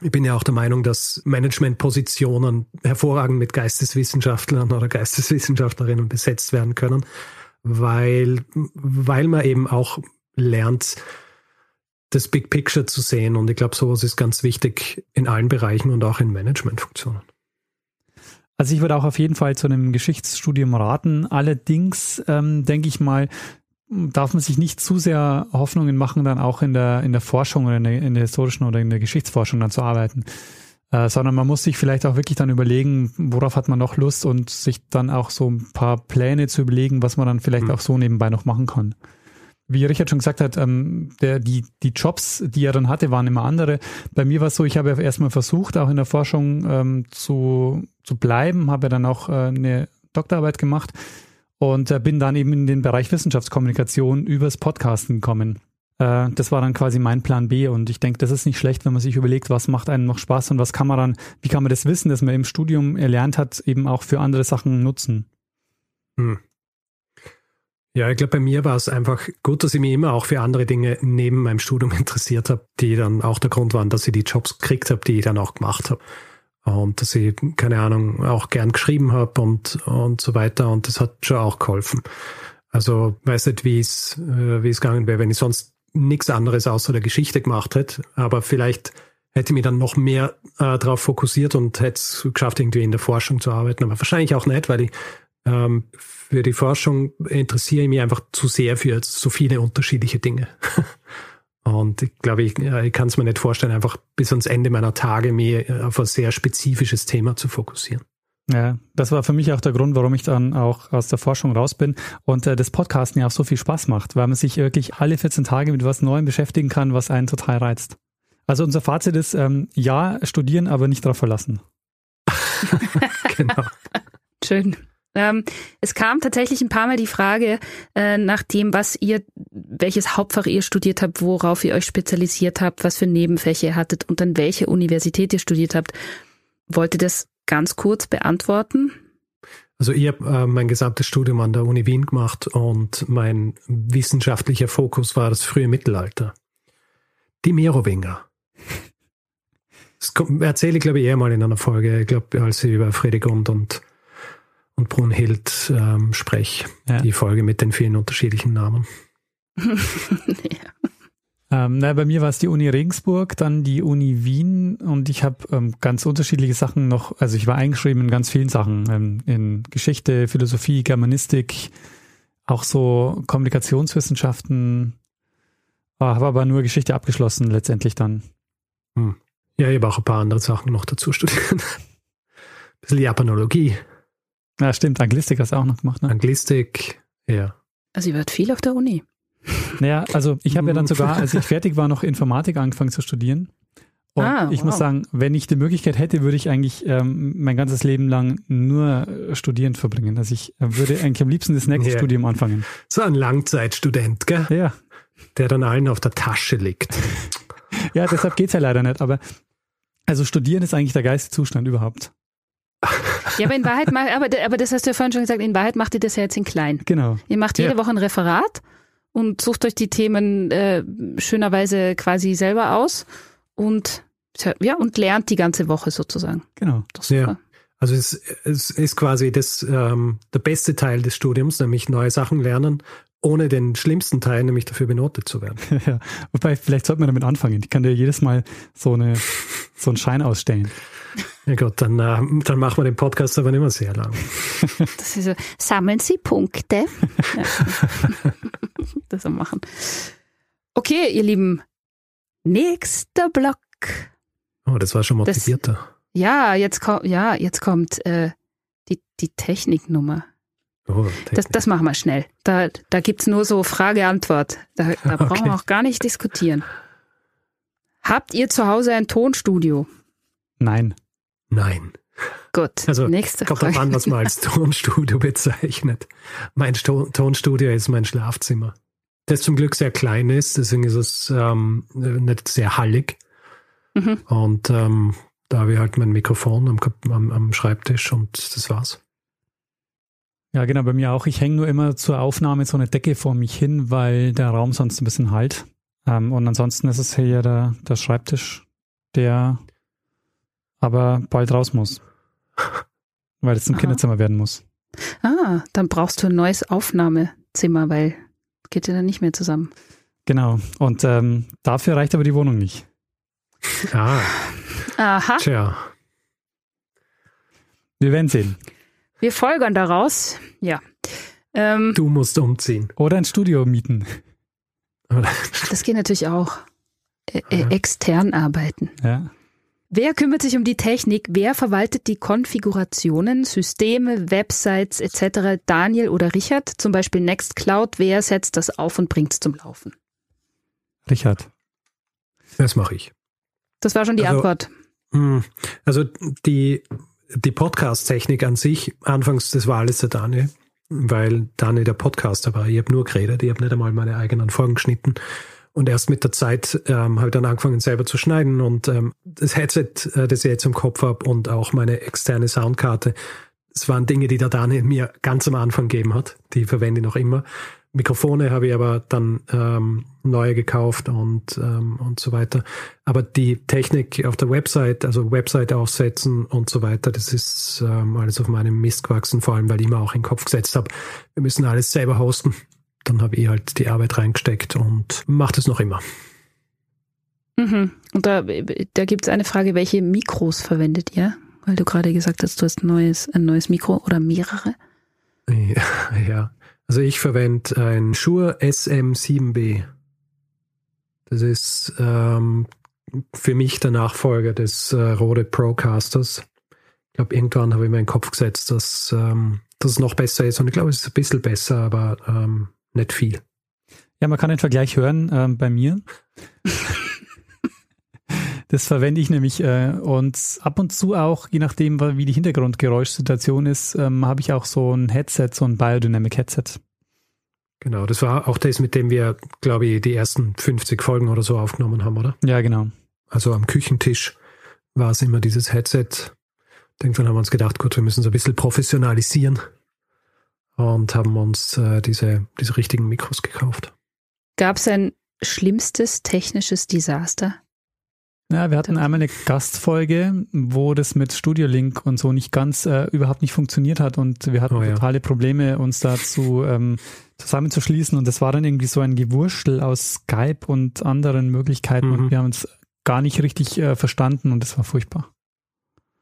Ich bin ja auch der Meinung, dass Managementpositionen hervorragend mit Geisteswissenschaftlern oder Geisteswissenschaftlerinnen besetzt werden können, weil, weil man eben auch lernt, das Big Picture zu sehen. Und ich glaube, sowas ist ganz wichtig in allen Bereichen und auch in Managementfunktionen. Also ich würde auch auf jeden Fall zu einem Geschichtsstudium raten. Allerdings ähm, denke ich mal, darf man sich nicht zu sehr Hoffnungen machen, dann auch in der, in der Forschung oder in der, in der historischen oder in der Geschichtsforschung dann zu arbeiten. Äh, sondern man muss sich vielleicht auch wirklich dann überlegen, worauf hat man noch Lust und sich dann auch so ein paar Pläne zu überlegen, was man dann vielleicht mhm. auch so nebenbei noch machen kann wie Richard schon gesagt hat, ähm, der, die, die Jobs, die er dann hatte, waren immer andere. Bei mir war es so, ich habe erstmal versucht, auch in der Forschung ähm, zu, zu bleiben, habe dann auch äh, eine Doktorarbeit gemacht und äh, bin dann eben in den Bereich Wissenschaftskommunikation übers Podcasten gekommen. Äh, das war dann quasi mein Plan B und ich denke, das ist nicht schlecht, wenn man sich überlegt, was macht einem noch Spaß und was kann man dann, wie kann man das Wissen, das man im Studium erlernt hat, eben auch für andere Sachen nutzen. Hm. Ja, ich glaube, bei mir war es einfach gut, dass ich mich immer auch für andere Dinge neben meinem Studium [LAUGHS] interessiert habe, die dann auch der Grund waren, dass ich die Jobs gekriegt habe, die ich dann auch gemacht habe. Und dass ich, keine Ahnung, auch gern geschrieben habe und, und so weiter. Und das hat schon auch geholfen. Also weiß nicht, wie es, äh, wie es gegangen wäre, wenn ich sonst nichts anderes außer der Geschichte gemacht hätte. Aber vielleicht hätte ich mich dann noch mehr äh, darauf fokussiert und hätte es geschafft, irgendwie in der Forschung zu arbeiten. Aber wahrscheinlich auch nicht, weil ich ähm, für die Forschung interessiere ich mich einfach zu sehr für so viele unterschiedliche Dinge. [LAUGHS] Und ich glaube, ich, ich kann es mir nicht vorstellen, einfach bis ans Ende meiner Tage mir auf ein sehr spezifisches Thema zu fokussieren. Ja, das war für mich auch der Grund, warum ich dann auch aus der Forschung raus bin und äh, das Podcasten ja auch so viel Spaß macht, weil man sich wirklich alle 14 Tage mit was Neuem beschäftigen kann, was einen total reizt. Also unser Fazit ist, ähm, ja, studieren, aber nicht darauf verlassen. [LAUGHS] [LAUGHS] genau. Schön. Ähm, es kam tatsächlich ein paar Mal die Frage äh, nach dem, was ihr, welches Hauptfach ihr studiert habt, worauf ihr euch spezialisiert habt, was für Nebenfächer ihr hattet und an welche Universität ihr studiert habt. Wollt ihr das ganz kurz beantworten? Also ich habe äh, mein gesamtes Studium an der Uni Wien gemacht und mein wissenschaftlicher Fokus war das frühe Mittelalter. Die Merowinger. Das erzähle ich, glaube ich, eher mal in einer Folge, ich glaube, als ich über Fredegund und und Brunhild ähm, Sprech, ja. die Folge mit den vielen unterschiedlichen Namen. [LAUGHS] ja. Ähm, na, bei mir war es die Uni Regensburg, dann die Uni Wien und ich habe ähm, ganz unterschiedliche Sachen noch, also ich war eingeschrieben in ganz vielen Sachen, ähm, in Geschichte, Philosophie, Germanistik, auch so Kommunikationswissenschaften, oh, habe aber nur Geschichte abgeschlossen letztendlich dann. Hm. Ja, ich habe auch ein paar andere Sachen noch dazu studiert. [LAUGHS] ein bisschen Japanologie. Ja, stimmt. Anglistik hast du auch noch gemacht, ne? Anglistik, ja. Also, ihr wart viel auf der Uni. Naja, also ich habe ja dann sogar, als ich fertig war, noch Informatik angefangen zu studieren. Und ah, ich wow. muss sagen, wenn ich die Möglichkeit hätte, würde ich eigentlich ähm, mein ganzes Leben lang nur studierend verbringen. Also ich äh, würde eigentlich am liebsten das nächste yeah. Studium anfangen. So ein Langzeitstudent, gell? Ja. Der dann allen auf der Tasche liegt. ja, deshalb geht's ja leider nicht. Aber also studieren ist eigentlich der geilste Zustand überhaupt. [LAUGHS] Ja, aber in Wahrheit, aber, aber das hast du ja vorhin schon gesagt, in Wahrheit macht ihr das ja jetzt in klein. Genau. Ihr macht jede ja. Woche ein Referat und sucht euch die Themen äh, schönerweise quasi selber aus und ja, und lernt die ganze Woche sozusagen. Genau. Ja. Also es, es ist quasi das, ähm, der beste Teil des Studiums, nämlich neue Sachen lernen, ohne den schlimmsten Teil, nämlich dafür benotet zu werden. [LAUGHS] ja. Wobei, vielleicht sollte man damit anfangen. Ich kann dir jedes Mal so, eine, so einen Schein ausstellen. Ja gut, dann, äh, dann machen wir den Podcast aber nicht mehr sehr lang. [LAUGHS] Das ist so, sammeln Sie Punkte. Ja. [LAUGHS] das wir machen. Okay, ihr Lieben. Nächster Block. Oh, das war schon motivierter. Das, ja, jetzt kommt, ja, jetzt kommt äh, die, die Techniknummer. Oh, Technik. das, das machen wir schnell. Da, da gibt es nur so Frage-Antwort. Da, da [LAUGHS] okay. brauchen wir auch gar nicht diskutieren. Habt ihr zu Hause ein Tonstudio? Nein. Nein. Gut, also, nächste kommt Frage. Kommt an, was man als [LAUGHS] Tonstudio bezeichnet. Mein Sto Tonstudio ist mein Schlafzimmer. Das zum Glück sehr klein ist, deswegen ist es ähm, nicht sehr hallig. Mhm. Und ähm, da habe ich halt mein Mikrofon am, am, am Schreibtisch und das war's. Ja, genau, bei mir auch. Ich hänge nur immer zur Aufnahme so eine Decke vor mich hin, weil der Raum sonst ein bisschen halt. Ähm, und ansonsten ist es hier der, der Schreibtisch, der aber bald raus muss. [LAUGHS] Weil es zum Aha. Kinderzimmer werden muss. Ah, dann brauchst du ein neues Aufnahmezimmer. Zimmer, weil geht ja dann nicht mehr zusammen. Genau. Und ähm, dafür reicht aber die Wohnung nicht. Ah. Aha. Tja. Wir werden sehen. Wir folgern daraus. Ja. Ähm, Du musst umziehen. Oder ein Studio mieten. [LAUGHS] das geht natürlich auch. Äh, äh, extern arbeiten. Ja. Wer kümmert sich um die Technik? Wer verwaltet die Konfigurationen, Systeme, Websites etc.? Daniel oder Richard? Zum Beispiel Nextcloud. Wer setzt das auf und bringt es zum Laufen? Richard. Das mache ich. Das war schon die Also- Antwort. Hm, Also die, die Podcast-Technik an sich, anfangs, das war alles der Daniel, weil Daniel der Podcaster war. Ich habe nur geredet, ich habe nicht einmal meine eigenen Folgen geschnitten. Und erst mit der Zeit ähm, habe ich dann angefangen, selber zu schneiden. Und ähm, das Headset, äh, das ich jetzt im Kopf habe und auch meine externe Soundkarte, das waren Dinge, die der Daniel mir ganz am Anfang gegeben hat. Die verwende ich noch immer. Mikrofone habe ich aber dann ähm, neue gekauft und, ähm, und so weiter. Aber die Technik auf der Website, also Website aufsetzen und so weiter, das ist ähm, alles auf meinem Mist gewachsen, vor allem weil ich mir auch in den Kopf gesetzt habe, wir müssen alles selber hosten. Dann habe ich halt die Arbeit reingesteckt und mache das noch immer. Mhm. Und da, da gibt es eine Frage, welche Mikros verwendet ihr? Weil du gerade gesagt hast, du hast ein neues, ein neues Mikro oder mehrere. Ja, ja. also ich verwende ein Shure SM7B. Das ist ähm, für mich der Nachfolger des äh, Rode Procasters. Ich glaube, irgendwann habe ich mir in den Kopf gesetzt, dass, ähm, dass es noch besser ist. Und ich glaube, es ist ein bisschen besser, aber ähm, nicht viel. Ja, man kann den Vergleich hören ähm, bei mir. [LAUGHS] Das verwende ich nämlich äh, und ab und zu auch, je nachdem, wie die Hintergrundgeräuschsituation ist, ähm, habe ich auch so ein Headset, so ein Biodynamic Headset. Genau, das war auch das, mit dem wir, glaube ich, die ersten 50 Folgen oder so aufgenommen haben, oder? Ja, genau. Also am Küchentisch war es immer dieses Headset. Irgendwann haben wir uns gedacht, gut, wir müssen es ein bisschen professionalisieren und haben uns äh, diese, diese richtigen Mikros gekauft. Gab es ein schlimmstes technisches Desaster? Ja, wir hatten einmal eine Gastfolge, wo das mit Studio Link und so nicht ganz, äh, überhaupt nicht funktioniert hat und wir hatten Oh ja. totale Probleme, uns dazu ähm, zusammenzuschließen und das war dann irgendwie so ein Gewurschtel aus Skype und anderen Möglichkeiten Mhm. und wir haben uns gar nicht richtig äh, verstanden und das war furchtbar.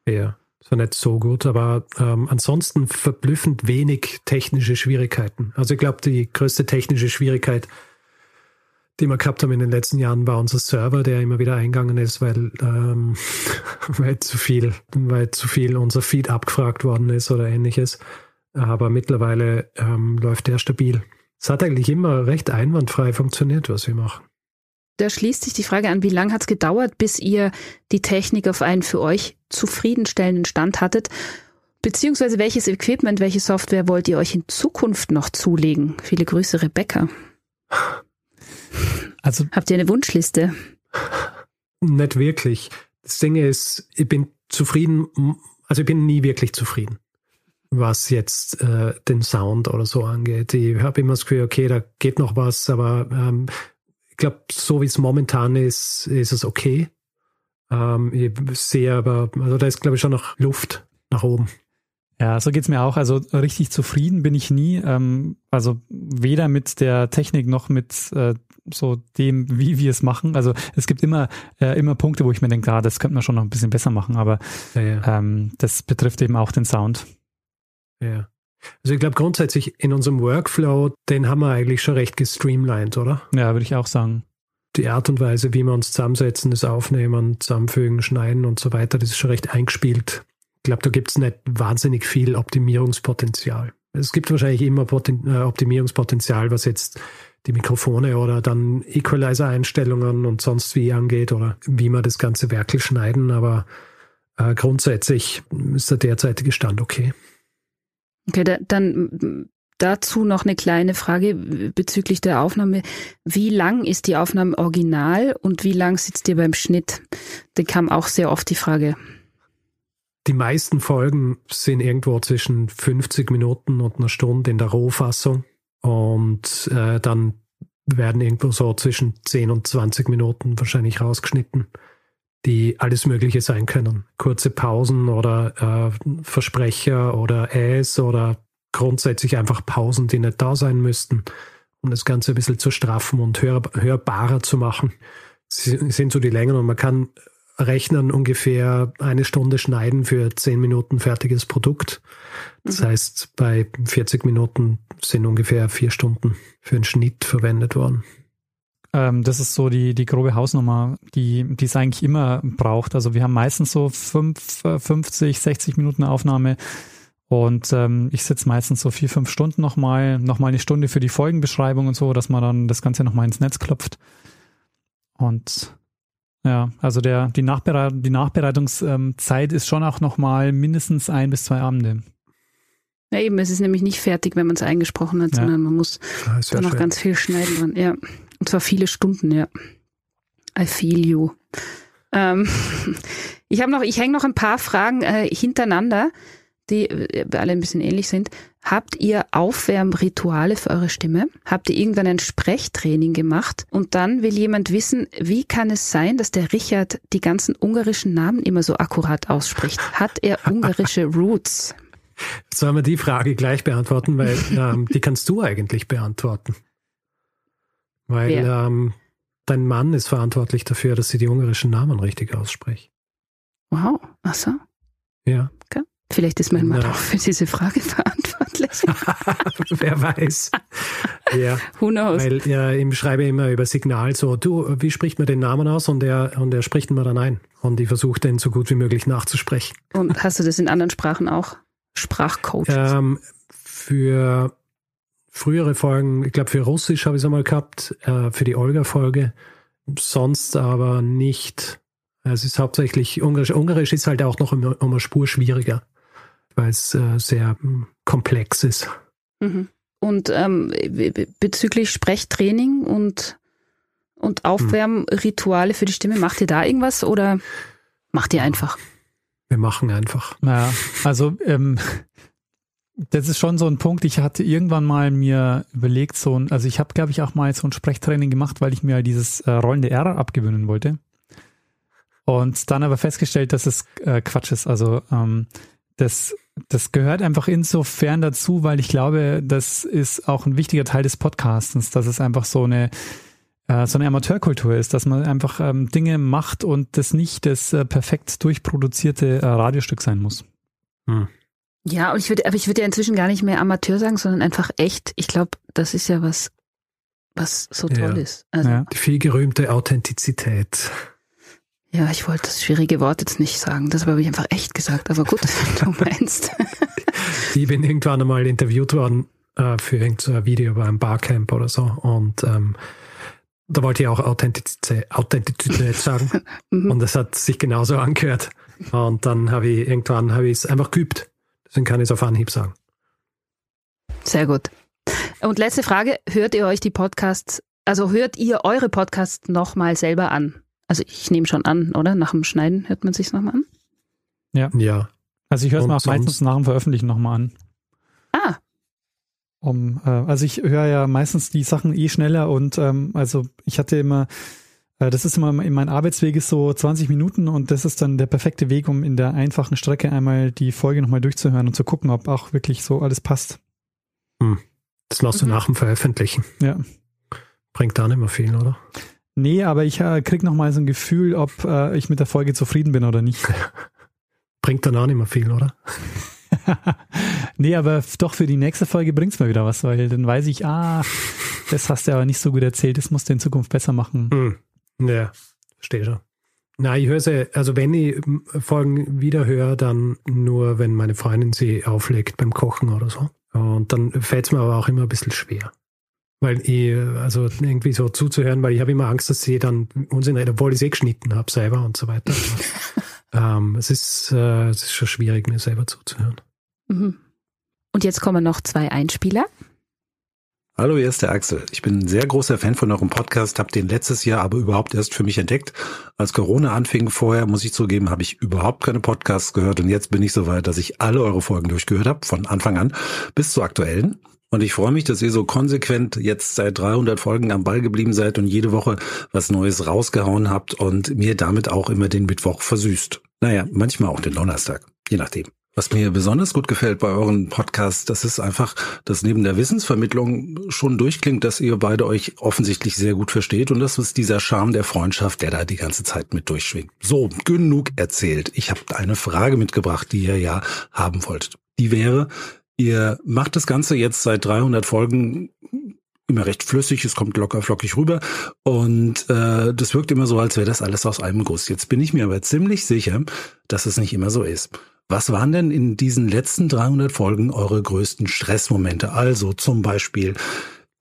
Ja, das war nicht so gut, aber ähm, ansonsten verblüffend wenig technische Schwierigkeiten. Also ich glaube, die größte technische Schwierigkeit, die wir gehabt haben in den letzten Jahren, war unser Server, der immer wieder eingegangen ist, weil, ähm, [LAUGHS] weil zu viel, weil zu viel unser Feed abgefragt worden ist oder ähnliches. Aber mittlerweile ähm, läuft der stabil. Es hat eigentlich immer recht einwandfrei funktioniert, was wir machen. Da schließt sich die Frage an, wie lange hat es gedauert, bis ihr die Technik auf einen für euch zufriedenstellenden Stand hattet? Beziehungsweise welches Equipment, welche Software wollt ihr euch in Zukunft noch zulegen? Viele Grüße, Rebecca. Also Habt ihr eine Wunschliste? Nicht wirklich. Das Ding ist, ich bin zufrieden, also ich bin nie wirklich zufrieden, was jetzt äh, den Sound oder so angeht. Ich habe immer das Gefühl, okay, da geht noch was, aber ähm, ich glaube, so wie es momentan ist, ist es okay. Ähm, ich sehe aber, also da ist, glaube ich, schon noch Luft nach oben. Ja, so geht's mir auch. Also richtig zufrieden bin ich nie. Ähm, also weder mit der Technik noch mit äh, so dem, wie wir es machen. Also es gibt immer, äh, immer Punkte, wo ich mir denke, ah, das könnte man schon noch ein bisschen besser machen, aber Ja, ja. ähm, das betrifft eben auch den Sound. ja. Also ich glaube grundsätzlich in unserem Workflow, den haben wir eigentlich schon recht gestreamlined, oder? Ja, würde ich auch sagen. die Art und Weise, wie wir uns zusammensetzen, das Aufnehmen, zusammenfügen, schneiden und so weiter, das ist schon recht eingespielt. Ich glaube, da gibt es nicht wahnsinnig viel Optimierungspotenzial. Es gibt wahrscheinlich immer Poten äh, Optimierungspotenzial, was jetzt die Mikrofone oder dann Equalizer-Einstellungen und sonst wie angeht oder wie wir das ganze Werkel schneiden, aber äh, grundsätzlich ist der derzeitige Stand okay. Okay, da, dann dazu noch eine kleine Frage bezüglich der Aufnahme. Wie lang ist die Aufnahme original und wie lang sitzt ihr beim Schnitt? Da kam auch sehr oft die Frage. Die meisten Folgen sind irgendwo zwischen 50 Minuten und einer Stunde in der Rohfassung. Und äh, dann werden irgendwo so zwischen 10 und 20 Minuten wahrscheinlich rausgeschnitten, die alles Mögliche sein können. Kurze Pausen oder äh, Versprecher oder Äs oder grundsätzlich einfach Pausen, die nicht da sein müssten, um das Ganze ein bisschen zu straffen und hör, hörbarer zu machen. Sie sind so die Längen und man kann rechnen ungefähr eine Stunde schneiden für zehn Minuten fertiges Produkt. Das mhm. heißt, bei 40 Minuten sind ungefähr vier Stunden für einen Schnitt verwendet worden. Ähm, das ist so die, die grobe Hausnummer, die, die es eigentlich immer braucht. Also wir haben meistens so fünf, 50, 60 Minuten Aufnahme. Und ähm, ich sitze meistens so vier, fünf Stunden nochmal, nochmal eine Stunde für die Folgenbeschreibung und so, dass man dann das Ganze nochmal ins Netz klopft. Und ja, also der, die, Nachbereit die Nachbereitungszeit ist schon auch nochmal mindestens ein bis zwei Abende. Ja, eben, es ist nämlich nicht fertig, wenn man es eingesprochen hat, ja. sondern man muss ah, da noch schön. ganz viel schneiden. Ja. Und zwar viele Stunden, ja. I feel you. Ähm, [LAUGHS] ich habe noch, ich hänge noch ein paar Fragen äh, hintereinander die äh, alle ein bisschen ähnlich sind. Habt ihr Aufwärmrituale für eure Stimme? Habt ihr irgendwann ein Sprechtraining gemacht? Und dann will jemand wissen, wie kann es sein, dass der Richard die ganzen ungarischen Namen immer so akkurat ausspricht? Hat er ungarische [LAUGHS] Roots? Sollen wir die Frage gleich beantworten, weil ähm, die kannst du eigentlich beantworten. Weil ähm, dein Mann ist verantwortlich dafür, dass sie die ungarischen Namen richtig ausspricht. Wow, ach so. Ja. Okay. Vielleicht ist mein Mann ja. auch für diese Frage [LAUGHS] verantwortlich. [LAUGHS] Wer weiß. Ja. Who knows? Weil ja, ich schreibe immer über Signal so, du, wie spricht man den Namen aus? Und er, und er spricht immer dann ein. Und ich versuche den so gut wie möglich nachzusprechen. Und hast du das in anderen Sprachen auch? Sprachcoaches? Ähm, für frühere Folgen, ich glaube für Russisch habe ich es einmal gehabt, äh, für die Olga-Folge. Sonst aber nicht. Es ist hauptsächlich Ungarisch. Ungarisch ist halt auch noch immer, immer Spur schwieriger weil es äh, sehr hm, komplex ist. Mhm. Und ähm, bezüglich Sprechtraining und, und Aufwärmrituale für die Stimme, macht ihr da irgendwas oder macht ihr einfach? Wir machen einfach. Naja, also ähm, das ist schon so ein Punkt. Ich hatte irgendwann mal mir überlegt, so ein, also ich habe, glaube ich, auch mal so ein Sprechtraining gemacht, weil ich mir dieses äh, rollende R abgewöhnen wollte. Und dann aber festgestellt, dass es äh, Quatsch ist. Also ähm, das das gehört einfach insofern dazu, weil ich glaube, das ist auch ein wichtiger Teil des Podcastens, dass es einfach so eine äh, so eine Amateurkultur ist, dass man einfach ähm, Dinge macht und das nicht das äh, perfekt durchproduzierte äh, Radiostück sein muss. Hm. Ja, und ich würde, aber ich würde ja inzwischen gar nicht mehr Amateur sagen, sondern einfach echt. Ich glaube, das ist ja was, was so toll ja. ist. Also, ja. Die viel gerühmte Authentizität. Ja, ich wollte das schwierige Wort jetzt nicht sagen. Das habe ich einfach echt gesagt. Aber gut, [LAUGHS] du meinst. ich bin irgendwann einmal interviewt worden äh, für irgendein Video bei einem Barcamp oder so. Und ähm, da wollte ich auch Authentizität, Authentizität sagen. [LAUGHS] Mhm. Und das hat sich genauso angehört. Und dann habe ich irgendwann habe ich es einfach geübt. Deswegen kann ich es auf Anhieb sagen. Sehr gut. Und letzte Frage: Hört ihr euch die Podcasts, also hört ihr eure Podcasts nochmal selber an? Also ich nehme schon an, oder? Nach dem Schneiden hört man sich nochmal an? Ja. Ja. Also ich höre es mir auch meistens nach dem Veröffentlichen nochmal an. Ah. Um, äh, also ich höre ja meistens die Sachen eh schneller und ähm, also ich hatte immer, das ist immer in mein Arbeitsweg ist so 20 Minuten und das ist dann der perfekte Weg, um in der einfachen Strecke einmal die Folge nochmal durchzuhören und zu gucken, ob auch wirklich so alles passt. Hm. Das machst du mhm. nach dem Veröffentlichen. Ja. Bringt da nicht mehr viel, oder? Nee, aber ich äh, krieg noch mal so ein Gefühl, ob äh, ich mit der Folge zufrieden bin oder nicht. [LAUGHS] Bringt dann auch nicht mehr viel, oder? [LAUGHS] nee, aber doch für die nächste Folge bringt's mir wieder was, weil dann weiß ich, ah, das hast du aber nicht so gut erzählt, das musst du in Zukunft besser machen. Hm. Ja, verstehe schon. Na, ich höre sie, also wenn ich Folgen wieder höre, dann nur, wenn meine Freundin sie auflegt beim Kochen oder so. Und dann fällt's mir aber auch immer ein bisschen schwer weil ich, also irgendwie so zuzuhören, weil ich habe immer Angst, dass sie dann Unsinn reden, obwohl ich es eh geschnitten habe selber und so weiter. [LAUGHS] ähm, es, ist, äh, es ist schon schwierig, mir selber zuzuhören. Mhm. Und jetzt kommen noch zwei Einspieler. Hallo, hier ist der Axel. Ich bin ein sehr großer Fan von eurem Podcast, habe den letztes Jahr aber überhaupt erst für mich entdeckt. Als Corona anfing vorher, muss ich zugeben, habe ich überhaupt keine Podcasts gehört und jetzt bin ich so weit, dass ich alle eure Folgen durchgehört habe, von Anfang an bis zu aktuellen. Und ich freue mich, dass ihr so konsequent jetzt seit 300 Folgen am Ball geblieben seid und jede Woche was Neues rausgehauen habt und mir damit auch immer den Mittwoch versüßt. Naja, manchmal auch den Donnerstag, je nachdem. Was mir besonders gut gefällt bei euren Podcasts, das ist einfach, dass neben der Wissensvermittlung schon durchklingt, dass ihr beide euch offensichtlich sehr gut versteht und das ist dieser Charme der Freundschaft, der da die ganze Zeit mit durchschwingt. So, genug erzählt. Ich habe eine Frage mitgebracht, die ihr ja haben wolltet. Die wäre, ihr macht das Ganze jetzt seit 300 Folgen immer recht flüssig, es kommt locker flockig rüber und äh, das wirkt immer so, als wäre das alles aus einem Guss. Jetzt bin ich mir aber ziemlich sicher, dass es nicht immer so ist. Was waren denn in diesen letzten 300 Folgen eure größten Stressmomente? Also zum Beispiel,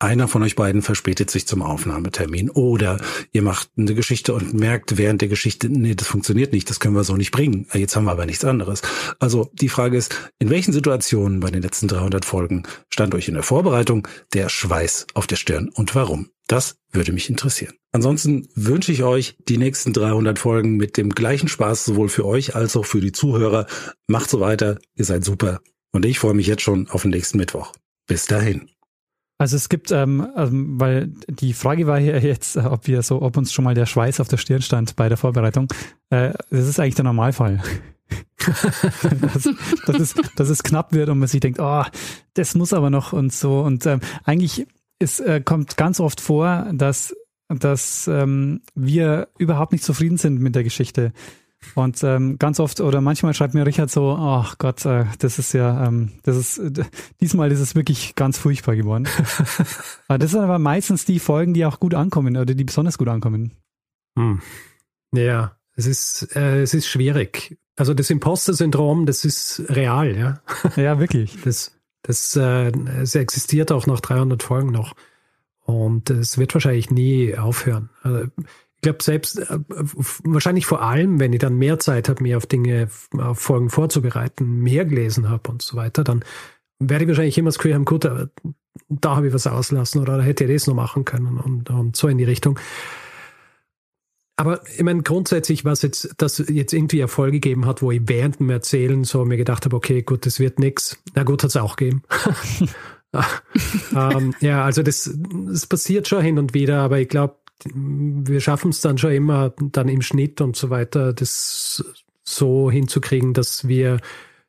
einer von euch beiden verspätet sich zum Aufnahmetermin oder ihr macht eine Geschichte und merkt während der Geschichte, nee, das funktioniert nicht, das können wir so nicht bringen. Jetzt haben wir aber nichts anderes. Also die Frage ist, in welchen Situationen bei den letzten 300 Folgen stand euch in der Vorbereitung der Schweiß auf der Stirn und warum? Das würde mich interessieren. Ansonsten wünsche ich euch die nächsten 300 Folgen mit dem gleichen Spaß sowohl für euch als auch für die Zuhörer. Macht so weiter, ihr seid super und ich freue mich jetzt schon auf den nächsten Mittwoch. Bis dahin. Also es gibt, ähm, ähm, weil die Frage war hier jetzt, ob wir so, ob uns schon mal der Schweiß auf der Stirn stand bei der Vorbereitung. Äh, das ist eigentlich der Normalfall. [LAUGHS] dass, dass, es, dass es knapp wird und man sich denkt, oh, das muss aber noch und so. Und ähm, eigentlich es äh, kommt ganz oft vor, dass, dass ähm, wir überhaupt nicht zufrieden sind mit der Geschichte. Und ähm, ganz oft oder manchmal schreibt mir Richard so, ach Gott, äh, das ist ja, ähm, das ist, äh, diesmal ist es wirklich ganz furchtbar geworden. [LAUGHS] aber das sind aber meistens die Folgen, die auch gut ankommen oder die besonders gut ankommen. Hm. Ja, es ist, äh, es ist schwierig. Also das Imposter-Syndrom, das ist real, ja. Ja, wirklich. Das, das, äh, es existiert auch nach 300 Folgen noch. Und es wird wahrscheinlich nie aufhören. Also, ich glaube, selbst äh, wahrscheinlich vor allem, wenn ich dann mehr Zeit habe, mir auf Dinge, auf Folgen vorzubereiten, mehr gelesen habe und so weiter, dann werde ich wahrscheinlich immer das Gefühl haben, gut, da habe ich was auslassen oder da hätte ich das noch machen können und, und so in die Richtung. Aber ich meine, grundsätzlich, was jetzt, dass jetzt irgendwie Erfolg gegeben hat, wo ich während dem Erzählen so mir gedacht habe, okay, gut, das wird nix. Na gut, hat es auch gegeben. [LAUGHS] [LAUGHS] ähm, ja, also das, das passiert schon hin und wieder, aber ich glaube, wir schaffen es dann schon immer dann im Schnitt und so weiter, das so hinzukriegen, dass wir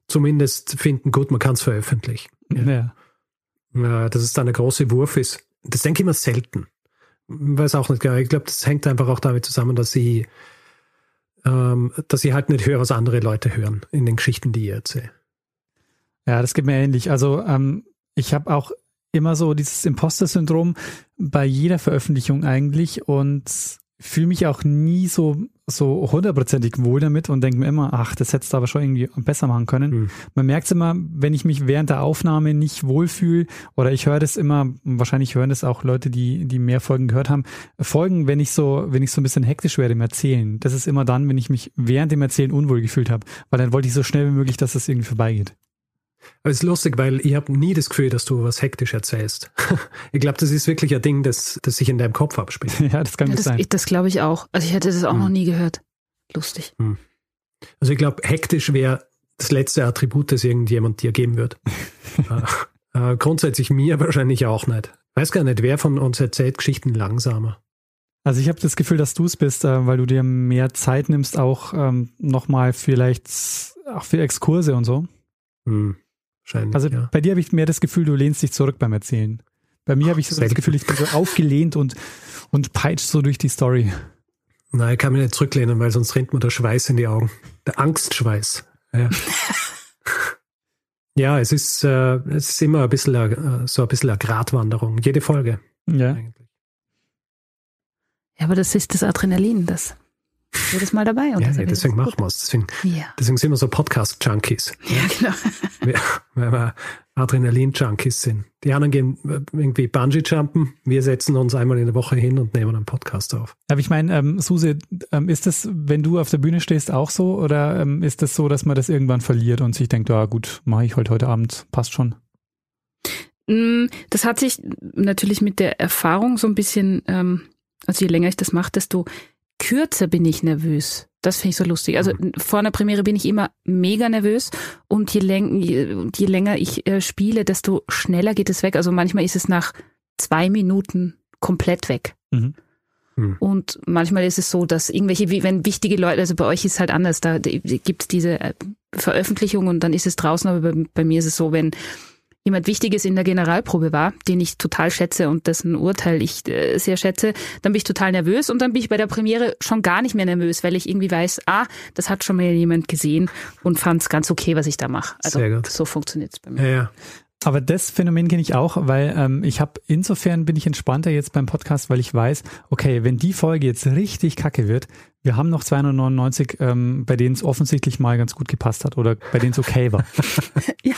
zumindest finden, gut, man kann es veröffentlichen. Ja. ja. Dass es dann der große Wurf ist. Das denke ich immer selten. Weiß auch nicht genau. Ich glaube, das hängt einfach auch damit zusammen, dass sie, ähm, dass sie halt nicht hören, was andere Leute hören in den Geschichten, die ich erzähle. Ja, das geht mir ähnlich. Also ähm, ich habe auch immer so dieses Imposter-Syndrom bei jeder Veröffentlichung eigentlich und fühle mich auch nie so so hundertprozentig wohl damit und denke mir immer, ach, das hättest du aber schon irgendwie besser machen können. Mhm. Man merkt es immer, wenn ich mich während der Aufnahme nicht wohlfühle oder ich höre das immer, wahrscheinlich hören das auch Leute, die die mehr Folgen gehört haben, Folgen, wenn ich so, wenn ich so ein bisschen hektisch werde im Erzählen. Das ist immer dann, wenn ich mich während dem Erzählen unwohl gefühlt habe, weil dann wollte ich so schnell wie möglich, dass das irgendwie vorbeigeht. Aber es ist lustig, weil ich habe nie das Gefühl, dass du was hektisch erzählst. [LAUGHS] ich glaube, das ist wirklich ein Ding, das, das sich in deinem Kopf abspielt. [LAUGHS] ja, das kann ja, das sein. Ich, das glaube ich auch. Also ich hätte das auch hm. noch nie gehört. Lustig. Hm. Also ich glaube, hektisch wäre das letzte Attribut, das irgendjemand dir geben wird. äh, äh, grundsätzlich mir wahrscheinlich auch nicht. Weiß gar nicht, wer von uns erzählt Geschichten langsamer. Also ich habe das Gefühl, dass du es bist, äh, weil du dir mehr Zeit nimmst, auch ähm, nochmal vielleicht auch für Exkurse und so. Hm. Also ja. bei dir habe ich mehr das Gefühl, du lehnst dich zurück beim Erzählen. Bei mir habe ich so das Gefühl, ich bin so aufgelehnt und, und peitscht so durch die Story. Nein, ich kann mich nicht zurücklehnen, weil sonst rennt mir der Schweiß in die Augen. Der Angstschweiß. Ja, [LAUGHS] ja es ist, äh, es ist immer ein bisschen äh, so ein bisschen eine Gratwanderung. Jede Folge. Ja. Eigentlich. Ja, aber das ist das Adrenalin, das jedes Mal dabei. Und ja, ja deswegen machen wir es. Deswegen, ja. deswegen sind wir so Podcast-Junkies. Ja, genau. [LAUGHS] Weil wir Adrenalin-Junkies sind. Die anderen gehen äh, irgendwie Bungee-Jumpen. Wir setzen uns einmal in der Woche hin und nehmen einen Podcast auf. Aber ich meine, ähm, Suse, ähm, ist das, wenn du auf der Bühne stehst, auch so? Oder ähm, ist das so, dass man das irgendwann verliert und sich denkt, ja gut, mache ich heute, heute Abend, passt schon? Mm, das hat sich natürlich mit der Erfahrung so ein bisschen, ähm, also je länger ich das mache, desto kürzer bin ich nervös. Das finde ich so lustig. Also mhm. vor einer Premiere bin ich immer mega nervös und je, läng je, je länger ich äh, spiele, desto schneller geht es weg. Also manchmal ist es nach zwei Minuten komplett weg. Mhm. Hm. Und manchmal ist es so, dass irgendwelche, wie wenn wichtige Leute, also bei euch ist es halt anders, da gibt es diese äh, Veröffentlichung und dann ist es draußen, aber bei, bei mir ist es so, wenn jemand Wichtiges in der Generalprobe war, den ich total schätze und dessen Urteil ich äh, sehr schätze, dann bin ich total nervös und dann bin ich bei der Premiere schon gar nicht mehr nervös, weil ich irgendwie weiß, ah, das hat schon mal jemand gesehen und fand es ganz okay, was ich da mache. Also so funktioniert es bei mir. Ja, ja. Aber das Phänomen kenne ich auch, weil ähm, ich habe insofern bin ich entspannter jetzt beim Podcast, weil ich weiß, okay, wenn die Folge jetzt richtig kacke wird, wir haben noch 299, ähm, bei denen es offensichtlich mal ganz gut gepasst hat oder bei denen es okay war. [LAUGHS] ja,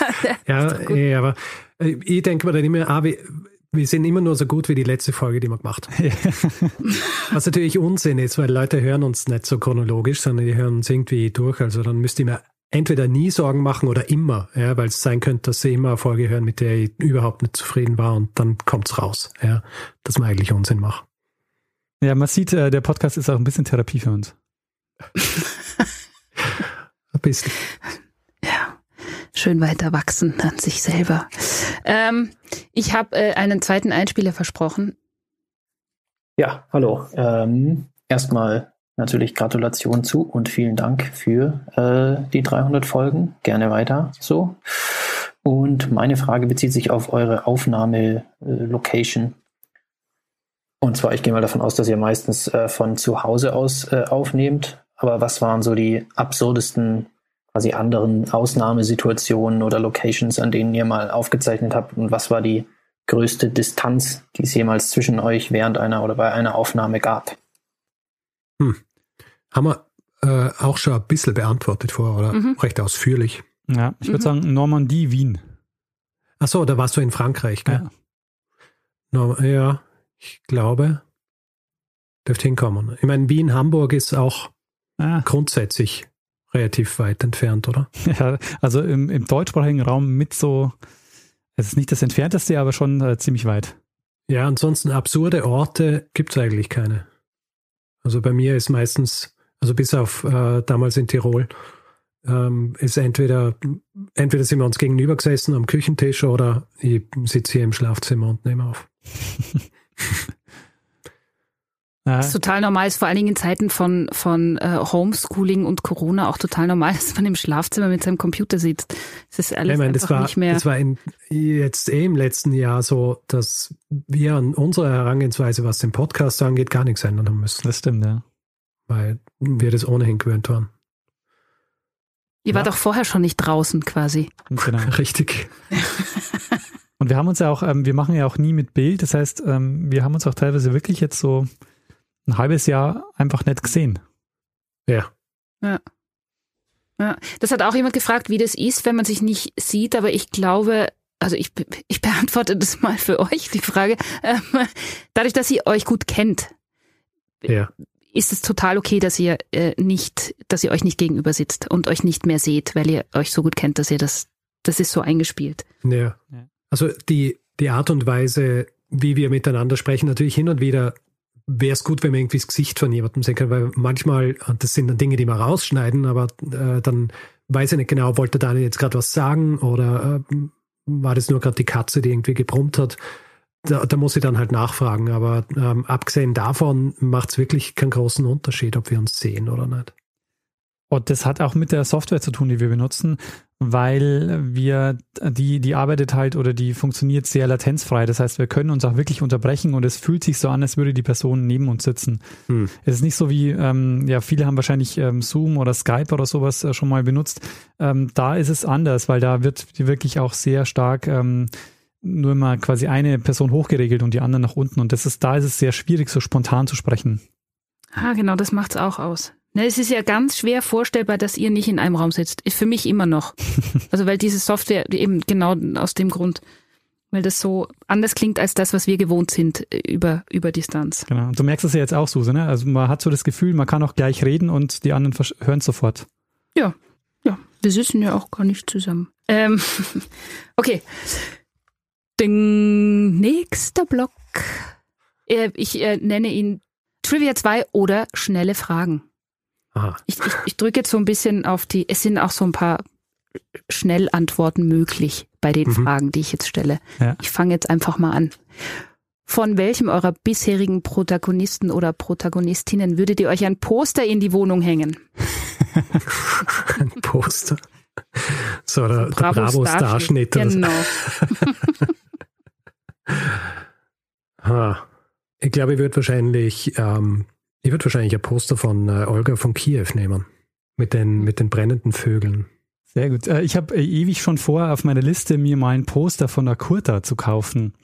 ja, ja, aber äh, ich denke mir dann immer, ah, wir, wir sind immer nur so gut wie die letzte Folge, die wir gemacht haben. [LAUGHS] Was natürlich Unsinn ist, weil Leute hören uns nicht so chronologisch, sondern die hören uns irgendwie durch. Also dann müsste ich mir entweder nie Sorgen machen oder immer, ja, weil es sein könnte, dass sie immer eine Folge hören, mit der ich überhaupt nicht zufrieden war und dann kommt's raus, ja, dass man eigentlich Unsinn macht. Ja, man sieht, äh, der Podcast ist auch ein bisschen Therapie für uns. [LAUGHS] ein bisschen. Ja, schön weiter wachsen an sich selber. Ähm, ich habe äh, einen zweiten Einspieler versprochen. Ja, hallo. Ähm, erstmal natürlich Gratulation zu und vielen Dank für äh, die 300 Folgen. Gerne weiter so. Und meine Frage bezieht sich auf eure Aufnahme-Location. Und zwar, ich gehe mal davon aus, dass ihr meistens äh, von zu Hause aus äh, aufnehmt. Aber was waren so die absurdesten, quasi anderen Ausnahmesituationen oder Locations, an denen ihr mal aufgezeichnet habt? Und was war die größte Distanz, die es jemals zwischen euch während einer oder bei einer Aufnahme gab? Hm. Haben wir äh, auch schon ein bisschen beantwortet vor, oder mhm. recht ausführlich. Ja, ich würde mhm. sagen Normandie, Wien. Ach so, da warst du in Frankreich, gell? Ja. Ja, ich glaube, dürfte hinkommen. Ich meine, Wien, Hamburg ist auch ah. grundsätzlich relativ weit entfernt, oder? [LAUGHS] Ja, also im, im deutschsprachigen Raum mit so, es ist nicht das entfernteste, aber schon äh, ziemlich weit. Ja, ansonsten absurde Orte gibt es eigentlich keine. Also bei mir ist meistens, also bis auf äh, damals in Tirol, ähm, ist entweder, entweder sind wir uns gegenüber gesessen am Küchentisch oder ich sitze hier im Schlafzimmer und nehme auf. [LAUGHS] Das ist total normal, ist vor allen Dingen in Zeiten von, von äh, Homeschooling und Corona auch total normal, dass [LAUGHS] man im Schlafzimmer mit seinem Computer sitzt. Das ist alles ich meine, das war, nicht mehr. Das war in, jetzt eh im letzten Jahr so, dass wir an unserer Herangehensweise, was den Podcast angeht, gar nichts ändern haben müssen. Das stimmt, ja. Weil wir das ohnehin gewöhnt waren. Ihr ja. wart doch vorher schon nicht draußen quasi. Genau. [LAUGHS] Richtig. Und wir haben uns ja auch, ähm, wir machen ja auch nie mit Bild. Das heißt, ähm, wir haben uns auch teilweise wirklich jetzt so ein halbes Jahr einfach nicht gesehen. Ja. Ja. Ja, das hat auch jemand gefragt, wie das ist, wenn man sich nicht sieht, aber ich glaube, also ich, ich beantworte das mal für euch, die Frage. Ähm, dadurch, dass ihr euch gut kennt, ja. ist es total okay, dass ihr äh, nicht, dass ihr euch nicht gegenüber sitzt und euch nicht mehr seht, weil ihr euch so gut kennt, dass ihr das, das ist so eingespielt. Ja. Also die, die Art und Weise, wie wir miteinander sprechen, natürlich hin und wieder wäre es gut, wenn man irgendwie das Gesicht von jemandem sehen kann, weil manchmal, das sind dann Dinge, die man rausschneiden, aber äh, dann weiß ich nicht genau, wollte Daniel jetzt gerade was sagen oder äh, war das nur gerade die Katze, die irgendwie gebrummt hat. Da, da muss ich dann halt nachfragen, aber ähm, abgesehen davon macht es wirklich keinen großen Unterschied, ob wir uns sehen oder nicht. Und das hat auch mit der Software zu tun, die wir benutzen, weil wir, die, die arbeitet halt oder die funktioniert sehr latenzfrei. Das heißt, wir können uns auch wirklich unterbrechen und es fühlt sich so an, als würde die Person neben uns sitzen. Hm. Es ist nicht so wie, ähm, ja, viele haben wahrscheinlich ähm, Zoom oder Skype oder sowas äh, schon mal benutzt. Ähm, da ist es anders, weil da wird wirklich auch sehr stark ähm, nur immer quasi eine Person hochgeregelt und die andere nach unten. Und das ist, da ist es sehr schwierig, so spontan zu sprechen. Ah, genau, das macht's auch aus. Ne, es ist ja ganz schwer vorstellbar, dass ihr nicht in einem Raum sitzt. Für mich immer noch. [LAUGHS] Also weil diese Software eben genau aus dem Grund, weil das so anders klingt als das, was wir gewohnt sind äh, über, über Distanz. Genau. Und du merkst es ja jetzt auch, Suse, ne? Also man hat so das Gefühl, man kann auch gleich reden und die anderen hören sofort. Ja, ja. Wir sitzen ja auch gar nicht zusammen. Ähm, [LAUGHS] okay. Ding, nächster Block. Äh, ich äh, nenne ihn Trivia 2 oder schnelle Fragen. Aha. Ich, ich, ich drücke jetzt so ein bisschen auf die, es sind auch so ein paar Schnellantworten möglich bei den mhm. Fragen, die ich jetzt stelle. Ja. Ich fange jetzt einfach mal an. Von welchem eurer bisherigen Protagonisten oder Protagonistinnen würdet ihr euch ein Poster in die Wohnung hängen? ein Poster. So, der, der Bravo-Starschnitt. Genau. [LAUGHS] ha. Ich glaube, ich würde wahrscheinlich, ähm, ich würde wahrscheinlich ein Poster von äh, Olga von Kiew nehmen. Mit den, mit den brennenden Vögeln. Sehr gut. Äh, ich habe äh, ewig schon vor, auf meiner Liste mir mal ein Poster von der Kurta zu kaufen.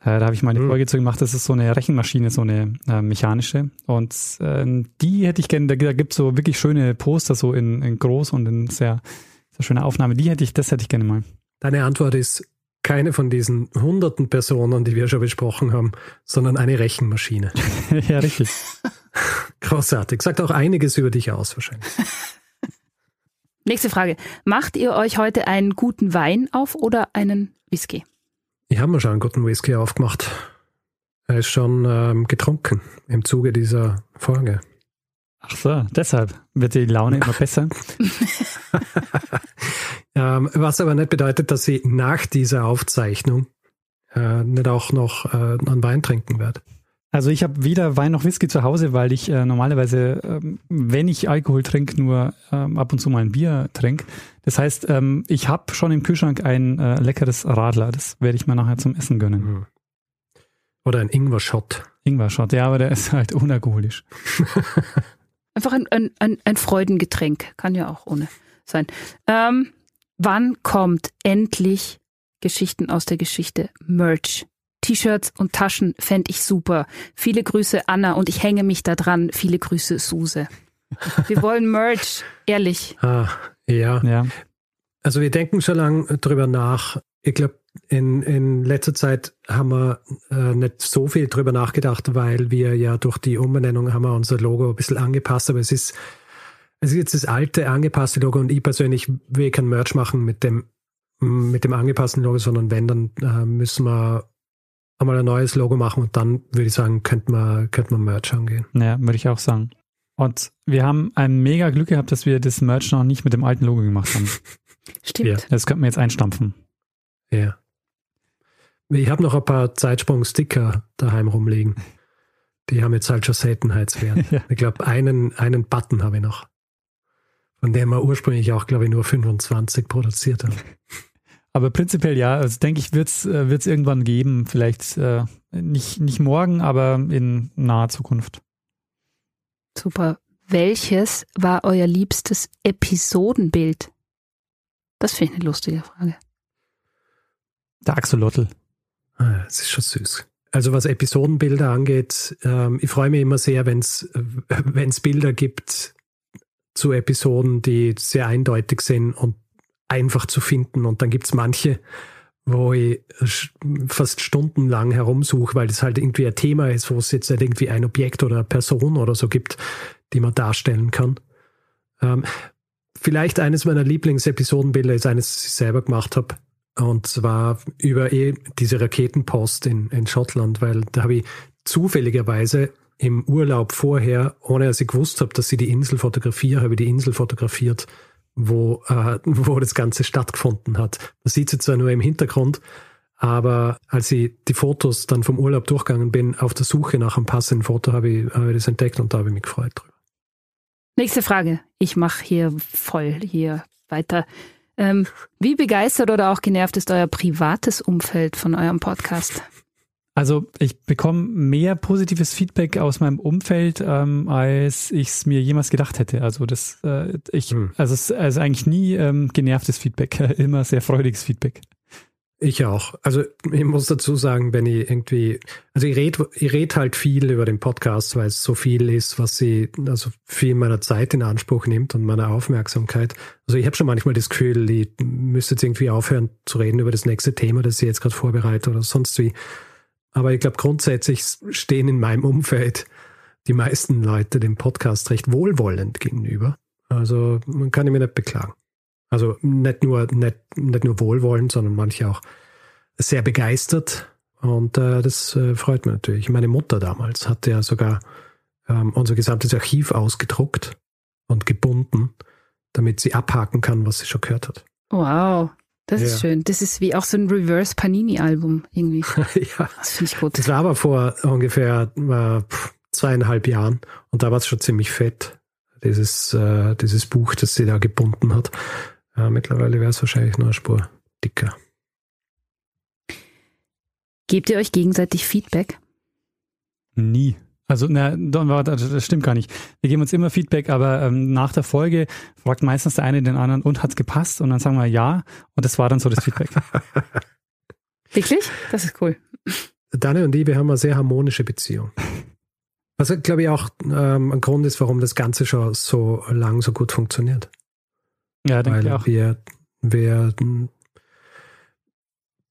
Äh, da habe ich mal eine mhm. Folge zu gemacht. Das ist so eine Rechenmaschine, so eine äh, mechanische. Und äh, die hätte ich gerne, da, da gibt es so wirklich schöne Poster, so in, in groß und in sehr, sehr schöne Aufnahme. Die hätte ich, das hätte ich gerne mal. Deine Antwort ist keine von diesen hunderten Personen, die wir schon besprochen haben, sondern eine Rechenmaschine. [LAUGHS] ja, richtig. Großartig. Sagt auch einiges über dich aus, wahrscheinlich. [LAUGHS] Nächste Frage. Macht ihr euch heute einen guten Wein auf oder einen Whisky? Ich habe mir schon einen guten Whisky aufgemacht. Er ist schon ähm, getrunken im Zuge dieser Folge. Ach so, deshalb wird die Laune immer besser. [LAUGHS] ähm, was aber nicht bedeutet, dass sie nach dieser Aufzeichnung äh, nicht auch noch äh, einen Wein trinken wird. Also ich habe weder Wein noch Whisky zu Hause, weil ich äh, normalerweise, ähm, wenn ich Alkohol trinke, nur ähm, ab und zu mal ein Bier trinke. Das heißt, ähm, ich habe schon im Kühlschrank ein äh, leckeres Radler. Das werde ich mir nachher zum Essen gönnen. Mhm. Oder ein Ingwer-Shot. Ingwer-Shot, ja, aber der ist halt unalkoholisch. [LAUGHS] Einfach ein, ein, ein, ein Freudengetränk. Kann ja auch ohne sein. Ähm, wann kommt endlich Geschichten aus der Geschichte Merch? T-Shirts und Taschen fände ich super. Viele Grüße Anna und ich hänge mich da dran. Viele Grüße Suse. Wir [LAUGHS] wollen Merch, ehrlich. Ah, ja. ja. Also wir denken schon lange drüber nach. Ich glaube, in, in letzter Zeit haben wir äh, nicht so viel drüber nachgedacht, weil wir ja durch die Umbenennung haben wir unser Logo ein bisschen angepasst, aber es ist, es ist jetzt das alte angepasste Logo und ich persönlich will kein Merch machen mit dem, mit dem angepassten Logo, sondern wenn, dann äh, müssen wir einmal ein neues Logo machen und dann würde ich sagen, könnte man, könnte man Merch angehen. Ja, würde ich auch sagen. Und wir haben ein mega Glück gehabt, dass wir das Merch noch nicht mit dem alten Logo gemacht haben. [LAUGHS] Stimmt. Ja. Das könnten wir jetzt einstampfen. Ja. Ich habe noch ein paar Zeitsprung-Sticker daheim rumliegen. Die haben jetzt halt schon Seltenheitswert. [LAUGHS] ja. Ich glaube, einen, einen Button habe ich noch. Von dem wir ursprünglich auch, glaube ich, nur 25 produziert haben. [LAUGHS] Aber prinzipiell ja, also denke ich, wird es äh, irgendwann geben. Vielleicht äh, nicht, nicht morgen, aber in naher Zukunft. Super. Welches war euer liebstes Episodenbild? Das finde ich eine lustige Frage. Der Axolotl. Ah, das ist schon süß. Also was Episodenbilder angeht, ähm, ich freue mich immer sehr, wenn es Bilder gibt zu Episoden, die sehr eindeutig sind und einfach zu finden. Und dann gibt es manche, wo ich fast stundenlang herumsuche, weil das halt irgendwie ein Thema ist, wo es jetzt halt irgendwie ein Objekt oder eine Person oder so gibt, die man darstellen kann. Ähm, vielleicht eines meiner Lieblingsepisodenbilder ist eines, das ich selber gemacht habe. Und zwar über eh diese Raketenpost in, in Schottland, weil da habe ich zufälligerweise im Urlaub vorher, ohne dass ich gewusst habe, dass sie die Insel fotografiere, habe ich die Insel fotografiert wo, äh, [LAUGHS] wo das Ganze stattgefunden hat. Man sieht sie zwar nur im Hintergrund, aber als ich die Fotos dann vom Urlaub durchgegangen bin, auf der Suche nach einem passenden Foto, habe ich, habe ich das entdeckt und da habe ich mich gefreut drüber. Nächste Frage. Ich mache hier voll hier weiter. Ähm, wie begeistert oder auch genervt ist euer privates Umfeld von eurem Podcast? Also ich bekomme mehr positives Feedback aus meinem Umfeld, ähm, als ich es mir jemals gedacht hätte. Also das, äh, ich, hm. also es ist also eigentlich nie ähm, genervtes Feedback, [LAUGHS] immer sehr freudiges Feedback. Ich auch. Also ich muss dazu sagen, wenn ich irgendwie, also ich rede ich red halt viel über den Podcast, weil es so viel ist, was sie, also viel meiner Zeit in Anspruch nimmt und meiner Aufmerksamkeit. Also ich habe schon manchmal das Gefühl, ich müsste jetzt irgendwie aufhören zu reden über das nächste Thema, das ich jetzt gerade vorbereite oder sonst wie. Aber ich glaube, grundsätzlich stehen in meinem Umfeld die meisten Leute dem Podcast recht wohlwollend gegenüber. Also man kann ihn mir nicht beklagen. Also nicht nur, nicht, nicht nur wohlwollend, sondern manche auch sehr begeistert. Und äh, das äh, freut mich natürlich. Meine Mutter damals hatte ja sogar ähm, unser gesamtes Archiv ausgedruckt und gebunden, damit sie abhaken kann, was sie schon gehört hat. Wow. Das Ja. ist schön. Das ist wie auch so ein Reverse Panini-Album irgendwie. [LAUGHS] ja. Das finde ich gut. Das war aber vor ungefähr äh, zweieinhalb Jahren und da war es schon ziemlich fett, dieses, äh, dieses Buch, das sie da gebunden hat. Äh, mittlerweile wäre es wahrscheinlich nur eine Spur dicker. Gebt ihr euch gegenseitig Feedback? Nie. Also, na, das das stimmt gar nicht. Wir geben uns immer Feedback, aber ähm, nach der Folge fragt meistens der eine den anderen, und hat's gepasst? Und dann sagen wir ja. Und das war dann so das Feedback. [LAUGHS] Wirklich? Das ist cool. Daniel und ich, wir haben eine sehr harmonische Beziehung. Was, glaube ich, auch ähm, ein Grund ist, warum das Ganze schon so lang so gut funktioniert. Ja, denke Weil ich auch. wir, wir,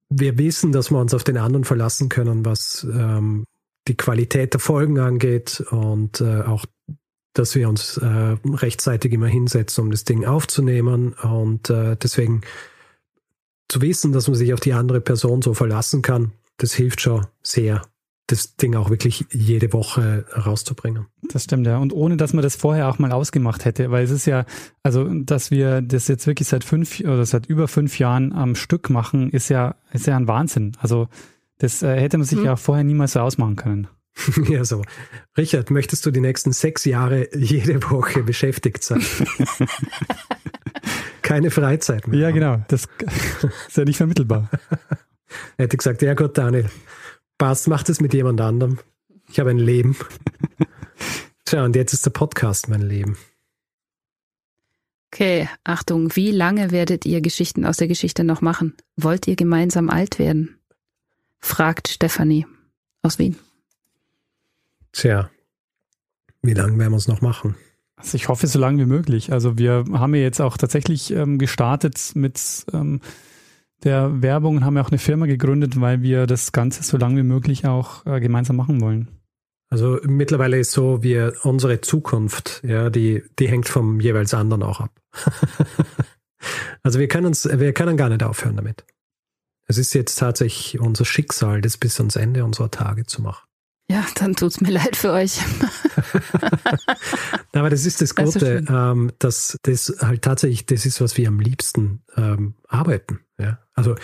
wir wissen, dass wir uns auf den anderen verlassen können, was ähm, die Qualität der Folgen angeht und äh, auch, dass wir uns äh, rechtzeitig immer hinsetzen, um das Ding aufzunehmen und äh, deswegen zu wissen, dass man sich auf die andere Person so verlassen kann, das hilft schon sehr, das Ding auch wirklich jede Woche rauszubringen. Das stimmt, ja. Und ohne, dass man das vorher auch mal ausgemacht hätte, weil es ist ja, also, dass wir das jetzt wirklich seit fünf oder seit über fünf Jahren am Stück machen, ist ja, ist ja ein Wahnsinn. Also, das äh, hätte man sich Hm. ja vorher niemals so ausmachen können. [LAUGHS] ja, so. Richard, möchtest du die nächsten sechs Jahre jede Woche beschäftigt sein? [LAUGHS] Keine Freizeit mehr. Ja, genau. Das [LAUGHS] ist ja nicht vermittelbar. Er hätte gesagt, ja gut, Daniel, passt, mach das mit jemand anderem. Ich habe ein Leben. Tja, und jetzt ist der Podcast mein Leben. Okay, Achtung, wie lange werdet ihr Geschichten aus der Geschichte noch machen? Wollt ihr gemeinsam alt werden? Fragt Stefanie aus Wien. Tja, wie lange werden wir es noch machen? Also ich hoffe, so lange wie möglich. Also wir haben ja jetzt auch tatsächlich ähm, gestartet mit ähm, der Werbung und haben ja auch eine Firma gegründet, weil wir das Ganze so lange wie möglich auch äh, gemeinsam machen wollen. Also mittlerweile ist so, wir unsere Zukunft, ja, die, die hängt vom jeweils anderen auch ab. [LAUGHS] also wir können uns, wir können gar nicht aufhören damit. Es ist jetzt tatsächlich unser Schicksal, das bis ans Ende unserer Tage zu machen. Ja, dann tut's mir leid für euch. [LAUGHS] Aber das ist das Das Gute, schön. ähm, dass das halt tatsächlich das ist, was wir am liebsten ähm, arbeiten. Ja? Also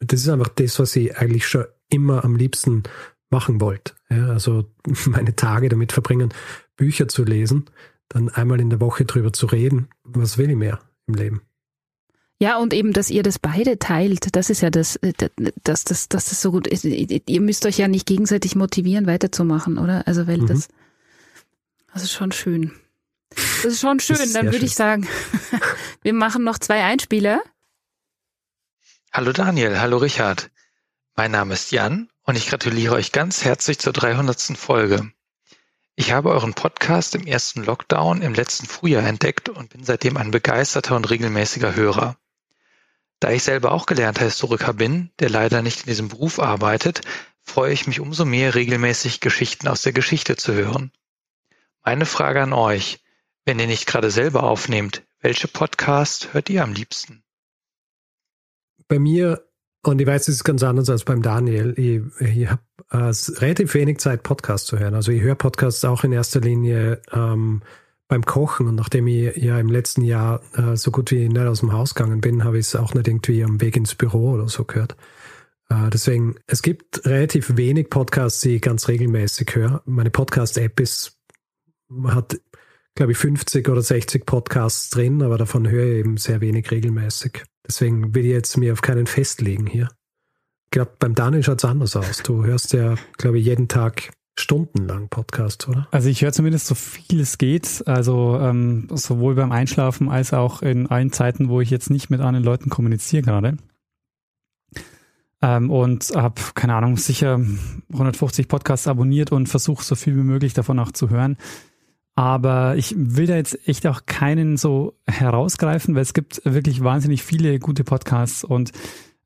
das ist einfach das, was ich eigentlich schon immer am liebsten machen wollte. Ja? Also [LAUGHS] meine Tage damit verbringen, Bücher zu lesen, dann einmal in der Woche drüber zu reden. Was will ich mehr im Leben? Ja, und eben, dass ihr das beide teilt, das ist ja das, äh, dass das, dass das so gut ist. Ihr müsst euch ja nicht gegenseitig motivieren, weiterzumachen, oder? Also, weil Mhm. das, das ist schon schön. Das ist schon schön. ist Dann würde ich sagen, [LAUGHS] wir machen noch zwei Einspieler. Hallo Daniel, hallo Richard. Mein Name ist Jan und ich gratuliere euch ganz herzlich zur 300. Folge. Ich habe euren Podcast im ersten Lockdown im letzten Frühjahr entdeckt und bin seitdem ein begeisterter und regelmäßiger Hörer. Da ich selber auch gelernter Historiker bin, der leider nicht in diesem Beruf arbeitet, freue ich mich umso mehr regelmäßig Geschichten aus der Geschichte zu hören. Meine Frage an euch, wenn ihr nicht gerade selber aufnehmt, welche Podcast hört ihr am liebsten? Bei mir, und ich weiß, es ist ganz anders als beim Daniel, ich, ich habe äh, relativ wenig Zeit, Podcasts zu hören. Also ich höre Podcasts auch in erster Linie ähm, beim Kochen. Und nachdem ich ja im letzten Jahr äh, so gut wie nicht aus dem Haus gegangen bin, habe ich es auch nicht irgendwie am Weg ins Büro oder so gehört. Äh, deswegen, es gibt relativ wenig Podcasts, die ich ganz regelmäßig höre. Meine Podcast-App ist, hat, glaube ich, 50 oder 60 Podcasts drin, aber davon höre ich eben sehr wenig regelmäßig. Deswegen will ich jetzt mir auf keinen festlegen hier. Ich glaube, beim Daniel schaut es anders aus. Du hörst ja, glaube ich, jeden Tag stundenlang Podcasts, oder? Also ich höre zumindest so viel es geht, also ähm, sowohl beim Einschlafen als auch in allen Zeiten, wo ich jetzt nicht mit anderen Leuten kommuniziere gerade. Ähm, und habe, keine Ahnung, sicher 150 Podcasts abonniert und versuche so viel wie möglich davon auch zu hören. Aber ich will da jetzt echt auch keinen so herausgreifen, weil es gibt wirklich wahnsinnig viele gute Podcasts und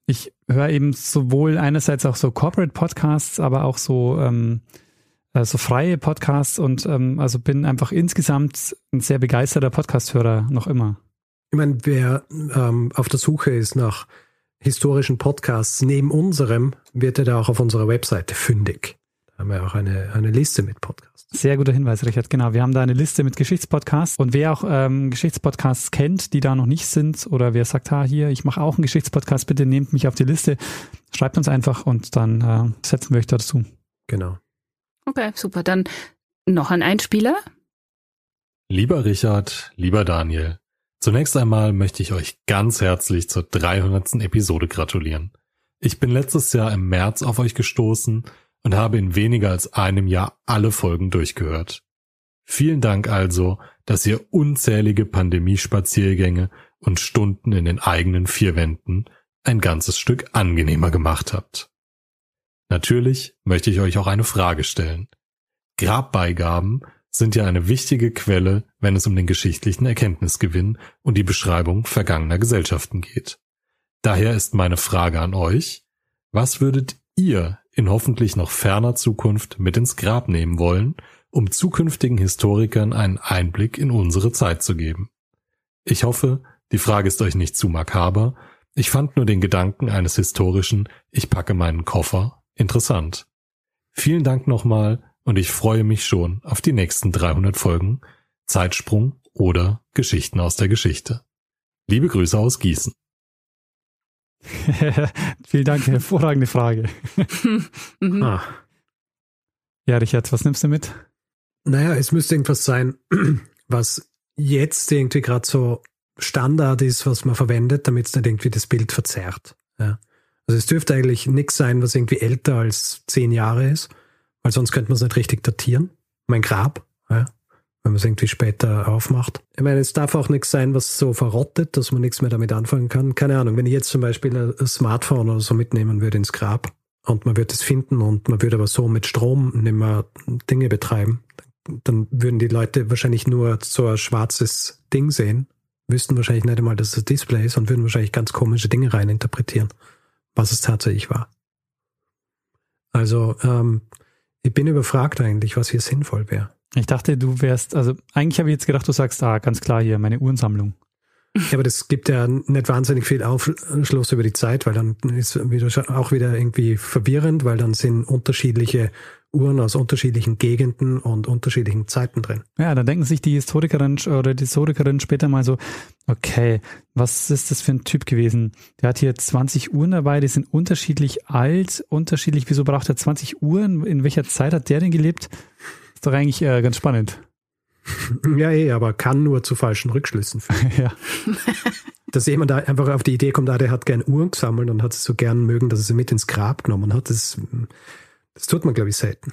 ich höre eben sowohl einerseits auch so Corporate Podcasts, aber auch so ähm, äh, so freie Podcasts und ähm, also bin einfach insgesamt ein sehr begeisterter Podcast-Hörer noch immer. Ich meine, wer ähm, auf der Suche ist nach historischen Podcasts neben unserem, wird er da auch auf unserer Webseite fündig. haben wir auch eine, eine Liste mit Podcasts. Sehr guter Hinweis, Richard. Genau, wir haben da eine Liste mit Geschichtspodcasts. Und wer auch ähm, Geschichtspodcasts kennt, die da noch nicht sind, oder wer sagt, ha, hier, ich mache auch einen Geschichtspodcast, bitte nehmt mich auf die Liste, schreibt uns einfach und dann äh, setzen wir euch dazu. Genau. Okay, super. Dann noch ein Einspieler. Lieber Richard, lieber Daniel, zunächst einmal möchte ich euch ganz herzlich zur 300. Episode gratulieren. Ich bin letztes Jahr im März auf euch gestoßen und habe in weniger als einem Jahr alle Folgen durchgehört. Vielen Dank also, dass ihr unzählige Pandemiespaziergänge und Stunden in den eigenen vier Wänden ein ganzes Stück angenehmer gemacht habt. Natürlich möchte ich euch auch eine Frage stellen. Grabbeigaben sind ja eine wichtige Quelle, wenn es um den geschichtlichen Erkenntnisgewinn und die Beschreibung vergangener Gesellschaften geht. Daher ist meine Frage an euch, was würdet ihr in hoffentlich noch ferner Zukunft mit ins Grab nehmen wollen, um zukünftigen Historikern einen Einblick in unsere Zeit zu geben? Ich hoffe, die Frage ist euch nicht zu makaber, ich fand nur den Gedanken eines historischen Ich packe meinen Koffer interessant. Vielen Dank nochmal und ich freue mich schon auf die nächsten 300 Folgen Zeitsprung oder Geschichten aus der Geschichte. Liebe Grüße aus Gießen. [LAUGHS] Vielen Dank, hervorragende Frage. [LAUGHS] Mhm. Ah. Ja, Richard, was nimmst du mit? Naja, es müsste irgendwas sein, [CLEARS THROAT] was jetzt irgendwie gerade so Standard ist, was man verwendet, damit es nicht irgendwie das Bild verzerrt. Ja. Also es dürfte eigentlich nichts sein, was irgendwie älter als zehn Jahre ist, weil sonst könnte man es nicht richtig datieren. Mein Grab, ja, wenn man es irgendwie später aufmacht. Ich meine, es darf auch nichts sein, was so verrottet, dass man nichts mehr damit anfangen kann. Keine Ahnung, wenn ich jetzt zum Beispiel ein Smartphone oder so mitnehmen würde ins Grab und man würde es finden und man würde aber so mit Strom nicht mehr Dinge betreiben, dann würden die Leute wahrscheinlich nur so ein schwarzes Ding sehen, wüssten wahrscheinlich nicht einmal, dass es ein Display ist und würden wahrscheinlich ganz komische Dinge reininterpretieren, was es tatsächlich war. Also, ähm, ich bin überfragt eigentlich, was hier sinnvoll wäre. Ich dachte, du wärst, also eigentlich habe ich jetzt gedacht, du sagst, ah, ganz klar hier, meine Uhrensammlung. Ja, aber das gibt ja nicht wahnsinnig viel Aufschluss über die Zeit, weil dann ist wieder auch wieder irgendwie verwirrend, weil dann sind unterschiedliche Uhren aus unterschiedlichen Gegenden und unterschiedlichen Zeiten drin. Ja, da denken sich die Historikerin oder die Historikerin später mal so, okay, was ist das für ein Typ gewesen? Der hat hier 20 Uhren dabei, die sind unterschiedlich alt, unterschiedlich, wieso braucht er 20 Uhren? In welcher Zeit hat der denn gelebt? Ist doch eigentlich äh, ganz spannend. Ja, eh, aber kann nur zu falschen Rückschlüssen führen. [LAUGHS] ja. Dass jemand da einfach auf die Idee kommt, ah, der hat gern Uhren gesammelt und hat es so gern mögen, dass er sie mit ins Grab genommen hat, das, das tut man, glaube ich, selten.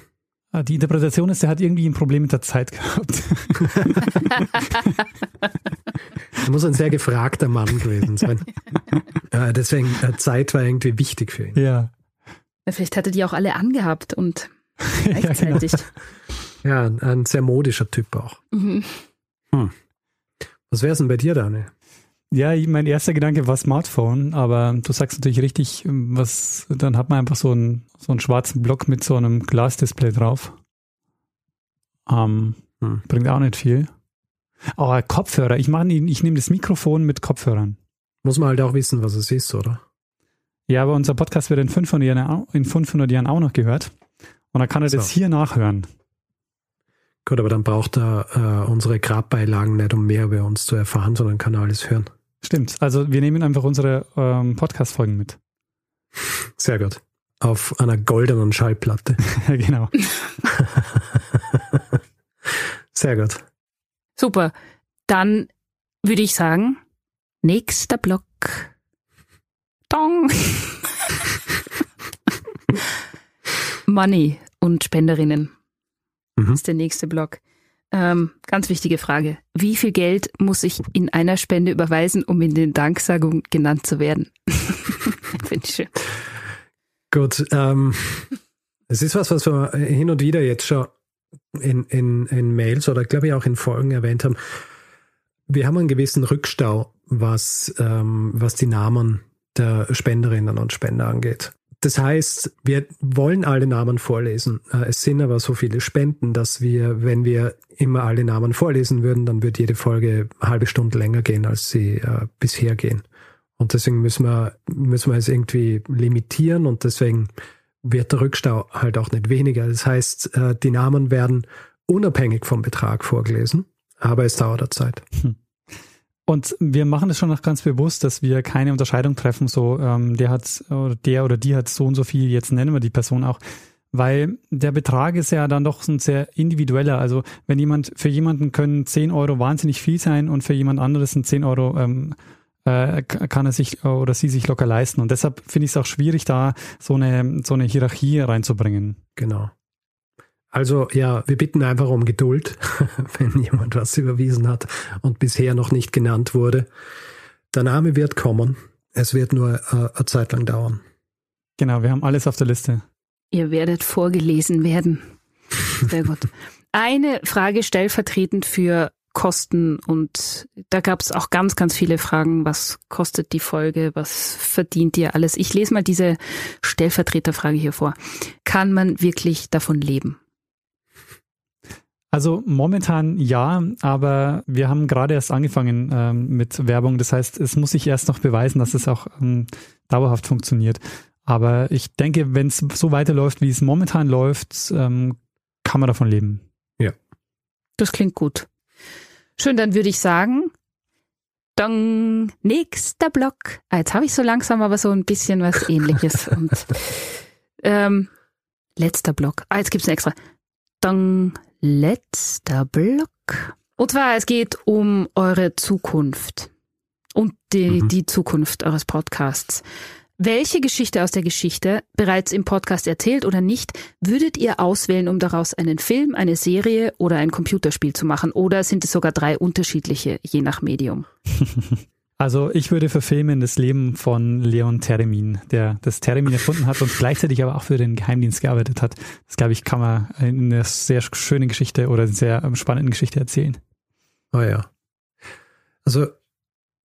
Ah, Die Interpretation ist, der hat irgendwie ein Problem mit der Zeit gehabt. [LAUGHS] Er muss ein sehr gefragter Mann gewesen sein. [LAUGHS] äh, deswegen, Zeit war irgendwie wichtig für ihn. Ja. Ja, Vielleicht hatte die auch alle angehabt und gleichzeitig. Ja, ein sehr modischer Typ auch. Mhm. Hm. Was wäre denn bei dir, Daniel? Ja, mein erster Gedanke war Smartphone, aber du sagst natürlich richtig, was, dann hat man einfach so einen, so einen schwarzen Block mit so einem Glasdisplay drauf. Ähm, Hm. Bringt auch nicht viel. Aber Kopfhörer, ich mache, ich nehme das Mikrofon mit Kopfhörern. Muss man halt auch wissen, was es ist, oder? Ja, aber unser Podcast wird in 500 Jahren, in 500 Jahren auch noch gehört. Und dann kann er das So. hier nachhören. Gut, aber dann braucht er äh, unsere Grabbeilagen nicht, um mehr über uns zu erfahren, sondern kann er alles hören. Stimmt. Also wir nehmen einfach unsere ähm, Podcast-Folgen mit. Sehr gut. Auf einer goldenen Schallplatte. [LAUGHS] genau. [LAUGHS] Sehr gut. Super. Dann würde ich sagen, nächster Block. Dong. [LAUGHS] Money und Spenderinnen Mhm. ist der nächste Block. Ähm, ganz wichtige Frage. Wie viel Geld muss ich in einer Spende überweisen, um in den Danksagungen genannt zu werden? [LAUGHS] Finde ich schön. Gut, ähm, es ist was, was wir hin und wieder jetzt schon in, in, in Mails oder glaube ich auch in Folgen erwähnt haben. Wir haben einen gewissen Rückstau, was, ähm, was die Namen der Spenderinnen und Spender angeht. Das heißt, wir wollen alle Namen vorlesen. Äh, Es sind aber so viele Spenden, dass wir, wenn wir immer alle Namen vorlesen würden, dann würde jede Folge eine halbe Stunde länger gehen, als sie äh, bisher gehen. Und deswegen müssen wir, müssen wir es irgendwie limitieren und deswegen wird der Rückstau halt auch nicht weniger. Das heißt, äh, die Namen werden unabhängig vom Betrag vorgelesen, aber es dauert Zeit. Hm. Und wir machen es schon noch ganz bewusst, dass wir keine Unterscheidung treffen, so ähm, der hat oder der oder die hat so und so viel, jetzt nennen wir die Person auch, weil der Betrag ist ja dann doch ein sehr individueller. Also wenn jemand, für jemanden können 10 Euro wahnsinnig viel sein und für jemand anderes sind 10 Euro ähm, äh, kann er sich oder sie sich locker leisten. Und deshalb finde ich es auch schwierig, da so eine, so eine Hierarchie reinzubringen. Genau. Also ja, wir bitten einfach um Geduld, [LAUGHS] wenn jemand was überwiesen hat und bisher noch nicht genannt wurde. Der Name wird kommen. Es wird nur äh, eine Zeit lang dauern. Genau, wir haben alles auf der Liste. Ihr werdet vorgelesen werden. Sehr gut. [LAUGHS] Eine Frage stellvertretend für Kosten und da gab es auch ganz, ganz viele Fragen. Was kostet die Folge? Was verdient ihr alles? Ich lese mal diese Stellvertreterfrage hier vor. Kann man wirklich davon leben? Also momentan ja, aber wir haben gerade erst angefangen ähm, mit Werbung. Das heißt, es muss sich erst noch beweisen, dass es auch ähm, dauerhaft funktioniert. Aber ich denke, wenn es so weiterläuft, wie es momentan läuft, ähm, kann man davon leben. Ja. Das klingt gut. Schön, dann würde ich sagen, dann nächster Block. Ah, jetzt habe ich so langsam aber so ein bisschen was [LAUGHS] ähnliches. Und ähm, letzter Block. Ah, jetzt gibt's ein extra. Dann letzter Block. Und zwar, es geht um eure Zukunft und die, mhm. die Zukunft eures Podcasts. Welche Geschichte aus der Geschichte, bereits im Podcast erzählt oder nicht, würdet ihr auswählen, um daraus einen Film, eine Serie oder ein Computerspiel zu machen? Oder sind es sogar drei unterschiedliche, je nach Medium? [LAUGHS] Also ich würde verfilmen das Leben von Leon Theremin, der das Theremin erfunden hat und gleichzeitig aber auch für den Geheimdienst gearbeitet hat. Das glaube ich, kann man in einer sehr schönen Geschichte oder sehr spannenden Geschichte erzählen. Oh ja. Also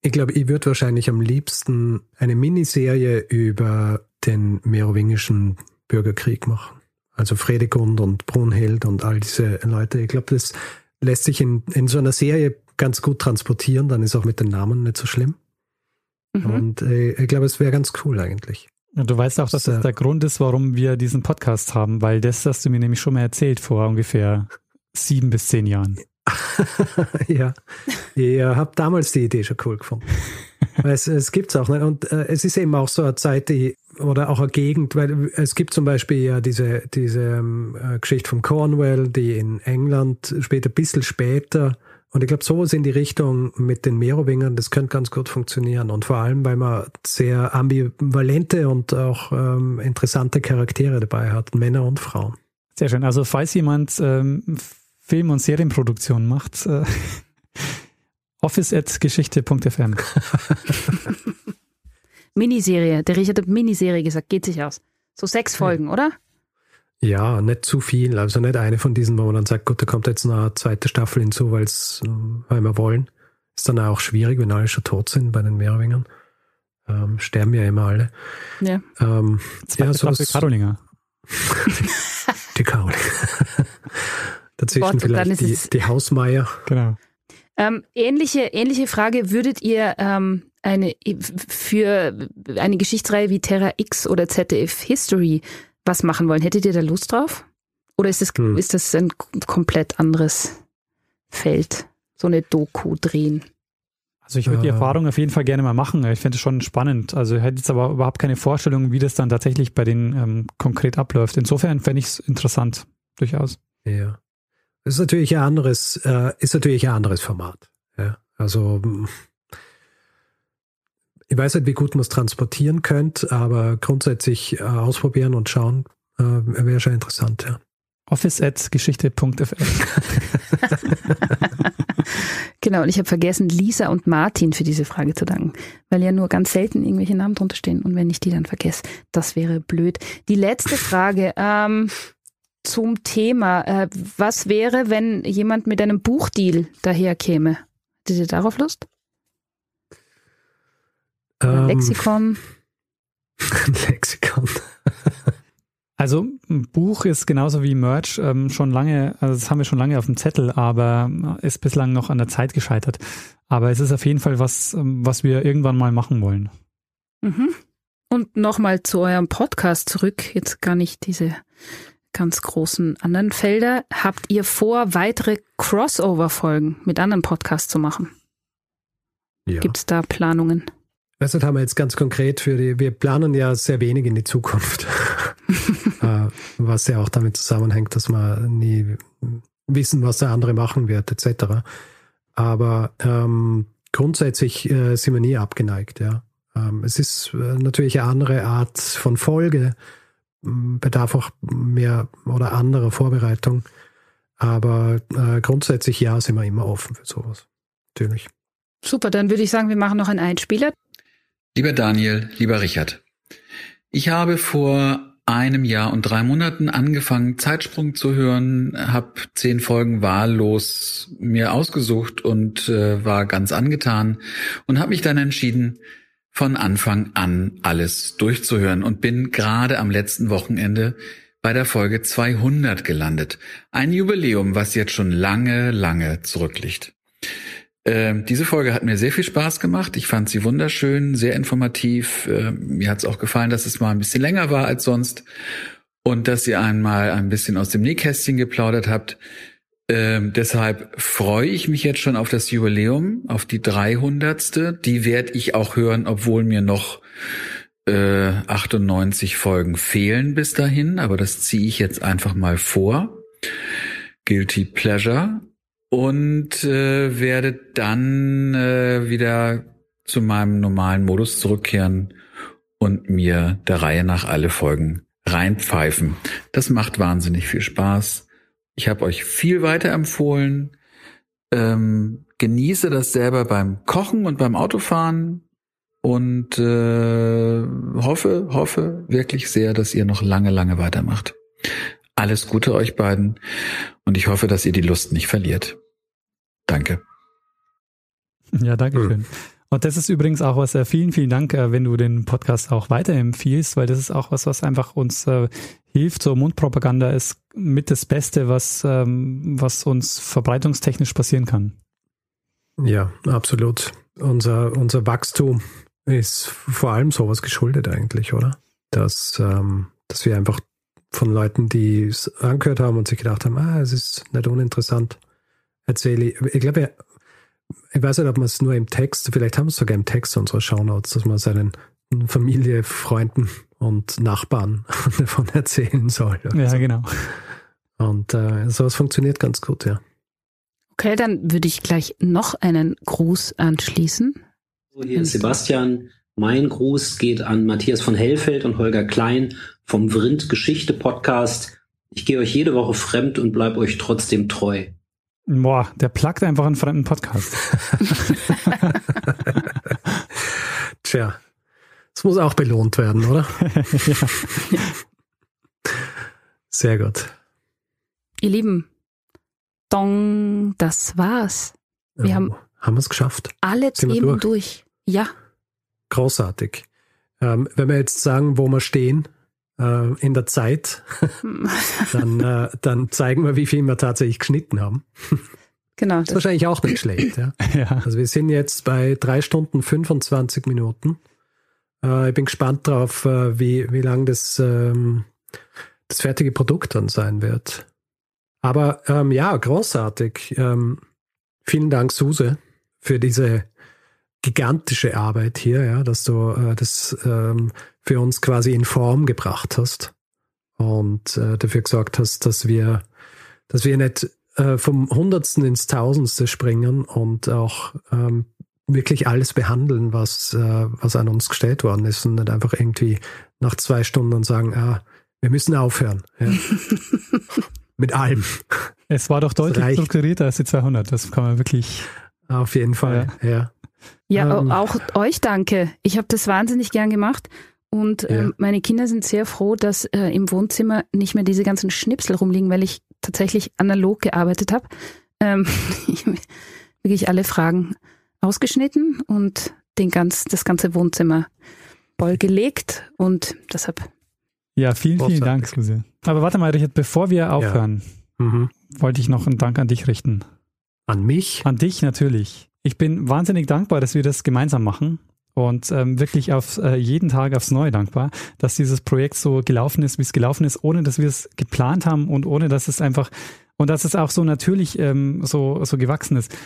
ich glaube, ich würde wahrscheinlich am liebsten eine Miniserie über den merowingischen Bürgerkrieg machen. Also Fredegund und Brunhild und all diese Leute. Ich glaube, das lässt sich in, in so einer Serie ganz gut transportieren. Dann ist auch mit den Namen nicht so schlimm. Mhm. Und äh, ich glaube, es wäre ganz cool eigentlich. Und du weißt auch, dass das, das der Grund ist, warum wir diesen Podcast haben, weil das hast du mir nämlich schon mal erzählt vor ungefähr sieben bis zehn Jahren. [LAUGHS] ja, ihr habt damals die Idee schon cool gefunden. [LAUGHS] es, es gibt es auch nicht. Und äh, es ist eben auch so eine Zeit, die, oder auch eine Gegend, weil es gibt zum Beispiel ja diese, diese ähm, äh, Geschichte von Cornwall, die in England später, ein bisschen später, und ich glaube, sowas in die Richtung mit den Merowingern, das könnte ganz gut funktionieren. Und vor allem, weil man sehr ambivalente und auch ähm, interessante Charaktere dabei hat, Männer und Frauen. Sehr schön. Also falls jemand ähm, Film- und Serienproduktion macht. Äh, [LAUGHS] office.geschichte.fm. [LAUGHS] Miniserie. Der Richard hat Miniserie gesagt. Geht sich aus. So sechs Folgen, ja. oder? Ja, nicht zu viel. Also nicht eine von diesen, wo man dann sagt, gut, da kommt jetzt noch eine zweite Staffel hinzu, weil's, weil wir wollen. Ist dann auch schwierig, wenn alle schon tot sind bei den Meerwingern. Ähm, sterben ja immer alle. Ja. Ähm, Zweite ja, so Staffel Karolinger. [LAUGHS] die Karolinger. [LAUGHS] Dazwischen Gott, vielleicht die, die Hausmeier. Genau. Ähm, ähnliche, ähnliche Frage, würdet ihr ähm, eine für eine Geschichtsreihe wie Terra X oder ZDF History was machen wollen? Hättet ihr da Lust drauf? Oder ist das, hm. ist das ein komplett anderes Feld? So eine Doku drehen? Also ich würde die Erfahrung auf jeden Fall gerne mal machen. Ich finde es schon spannend. Also ich hätte jetzt aber überhaupt keine Vorstellung, wie das dann tatsächlich bei denen ähm, konkret abläuft. Insofern fände ich es interessant, durchaus. Ja. Das ist natürlich ein anderes, äh, ist natürlich ein anderes Format. Ja? Also ich weiß nicht, wie gut man es transportieren könnte, aber grundsätzlich äh, ausprobieren und schauen äh, wäre schon interessant, ja. Office at geschichte.fm. [LAUGHS] genau, und ich habe vergessen, Lisa und Martin für diese Frage zu danken, weil ja nur ganz selten irgendwelche Namen drunter stehen und wenn ich die dann vergesse, das wäre blöd. Die letzte Frage, ähm, zum Thema. Äh, was wäre, wenn jemand mit einem Buchdeal daherkäme? Hättet ihr darauf Lust? Ähm, Lexikon. [LAUGHS] Lexikon. [LAUGHS] also ein Buch ist genauso wie Merch ähm, schon lange, also das haben wir schon lange auf dem Zettel, aber ist bislang noch an der Zeit gescheitert. Aber es ist auf jeden Fall was, ähm, was wir irgendwann mal machen wollen. Mhm. Und nochmal zu eurem Podcast zurück, jetzt gar nicht diese ganz großen anderen Felder. Habt ihr vor, weitere Crossover-Folgen mit anderen Podcasts zu machen? Ja. Gibt es da Planungen? Das haben wir jetzt ganz konkret für die, wir planen ja sehr wenig in die Zukunft. [LAUGHS] Äh, was ja auch damit zusammenhängt, dass wir nie wissen, was der andere machen wird, etc. Aber ähm, grundsätzlich äh, sind wir nie abgeneigt, ja. Ähm, es ist äh, natürlich eine andere Art von Folge, bedarf auch mehr oder anderer Vorbereitung. Aber äh, grundsätzlich ja, sind wir immer offen für sowas. Natürlich. Super, dann würde ich sagen, wir machen noch einen Einspieler. Lieber Daniel, lieber Richard, ich habe vor einem Jahr und drei Monaten angefangen, Zeitsprung zu hören, habe zehn Folgen wahllos mir ausgesucht und äh, war ganz angetan und habe mich dann entschieden, von Anfang an alles durchzuhören und bin gerade am letzten Wochenende bei der Folge 200 gelandet. Ein Jubiläum, was jetzt schon lange, lange zurückliegt. Äh, diese Folge hat mir sehr viel Spaß gemacht. Ich fand sie wunderschön, sehr informativ. Äh, mir hat es auch gefallen, dass es mal ein bisschen länger war als sonst und dass ihr einmal ein bisschen aus dem Nähkästchen geplaudert habt. Ähm, deshalb freue ich mich jetzt schon auf das Jubiläum, auf die 300. Die werde ich auch hören, obwohl mir noch äh, 98 Folgen fehlen bis dahin. Aber das ziehe ich jetzt einfach mal vor. Guilty Pleasure. Und äh, werde dann äh, wieder zu meinem normalen Modus zurückkehren und mir der Reihe nach alle Folgen reinpfeifen. Das macht wahnsinnig viel Spaß. Ich habe euch viel weiterempfohlen. Ähm, genieße das selber beim Kochen und beim Autofahren und äh, hoffe, hoffe wirklich sehr, dass ihr noch lange, lange weitermacht. Alles Gute euch beiden und ich hoffe, dass ihr die Lust nicht verliert. Danke. Ja, danke schön. Mhm. Und das ist übrigens auch was, äh, vielen, vielen Dank, äh, wenn du den Podcast auch weiterempfiehlst, weil das ist auch was, was einfach uns äh, hilft. So Mundpropaganda ist mit das Beste, was, ähm, was uns verbreitungstechnisch passieren kann. Ja, absolut. Unser, unser Wachstum ist vor allem sowas geschuldet eigentlich, oder? Dass, ähm, dass wir einfach von Leuten, die es angehört haben und sich gedacht haben, ah, es ist nicht uninteressant, erzähle ich. Ich glaube, ich weiß nicht, ob man es nur im Text, vielleicht haben wir es sogar im Text unserer Shownotes, dass man seinen Familie, Freunden und Nachbarn [LAUGHS] davon erzählen soll. Ja, so. genau. Und äh, sowas funktioniert ganz gut, ja. Okay, dann würde ich gleich noch einen Gruß anschließen. Hier ist Sebastian. Mein Gruß geht an Matthias von Hellfeld und Holger Klein vom Vrind Geschichte Podcast. Ich gehe euch jede Woche fremd und bleibe euch trotzdem treu. Boah, der plagt einfach einen fremden Podcast. [LAUGHS] Tja, das muss auch belohnt werden, oder? [LAUGHS] ja. Sehr gut. Ihr Lieben, Dong, das war's. Wir oh, haben, haben wir es geschafft. Alle Sind Themen durch? durch. Ja. Großartig. Ähm, wenn wir jetzt sagen, wo wir stehen, äh, in der Zeit, [LAUGHS] dann, äh, dann zeigen wir, wie viel wir tatsächlich geschnitten haben. Genau. Das ist wahrscheinlich auch nicht schlecht. Ja? [LAUGHS] ja. Also wir sind jetzt bei drei Stunden 25 Minuten. Äh, ich bin gespannt drauf, äh, wie, wie lang das, ähm, das fertige Produkt dann sein wird. Aber ähm, ja, großartig. Ähm, vielen Dank, Suse, für diese gigantische Arbeit hier, ja, dass du äh, das ähm, für uns quasi in Form gebracht hast und äh, dafür gesorgt hast, dass wir, dass wir nicht äh, vom Hundertsten ins Tausendste springen und auch ähm, wirklich alles behandeln, was, äh, was an uns gestellt worden ist und nicht einfach irgendwie nach zwei Stunden sagen, ah, wir müssen aufhören. Ja. [LAUGHS] Mit allem. Es war doch deutlich strukturierter als die 200, das kann man wirklich. Auf jeden Fall, ja. Ja, ja ähm, auch euch danke. Ich habe das wahnsinnig gern gemacht. Und äh, meine Kinder sind sehr froh, dass äh, im Wohnzimmer nicht mehr diese ganzen Schnipsel rumliegen, weil ich tatsächlich analog gearbeitet habe. Ähm, [LAUGHS] wirklich alle Fragen ausgeschnitten und den ganz, das ganze Wohnzimmer voll gelegt und deshalb. Ja, vielen, vielen Dank, Suse. Aber warte mal, Richard, bevor wir aufhören, ja. mhm. wollte ich noch einen Dank an dich richten. An mich? An dich natürlich. Ich bin wahnsinnig dankbar, dass wir das gemeinsam machen und ähm, wirklich auf äh, jeden Tag aufs Neue dankbar, dass dieses Projekt so gelaufen ist, wie es gelaufen ist, ohne dass wir es geplant haben und ohne dass es einfach und dass es auch so natürlich ähm, so so gewachsen ist.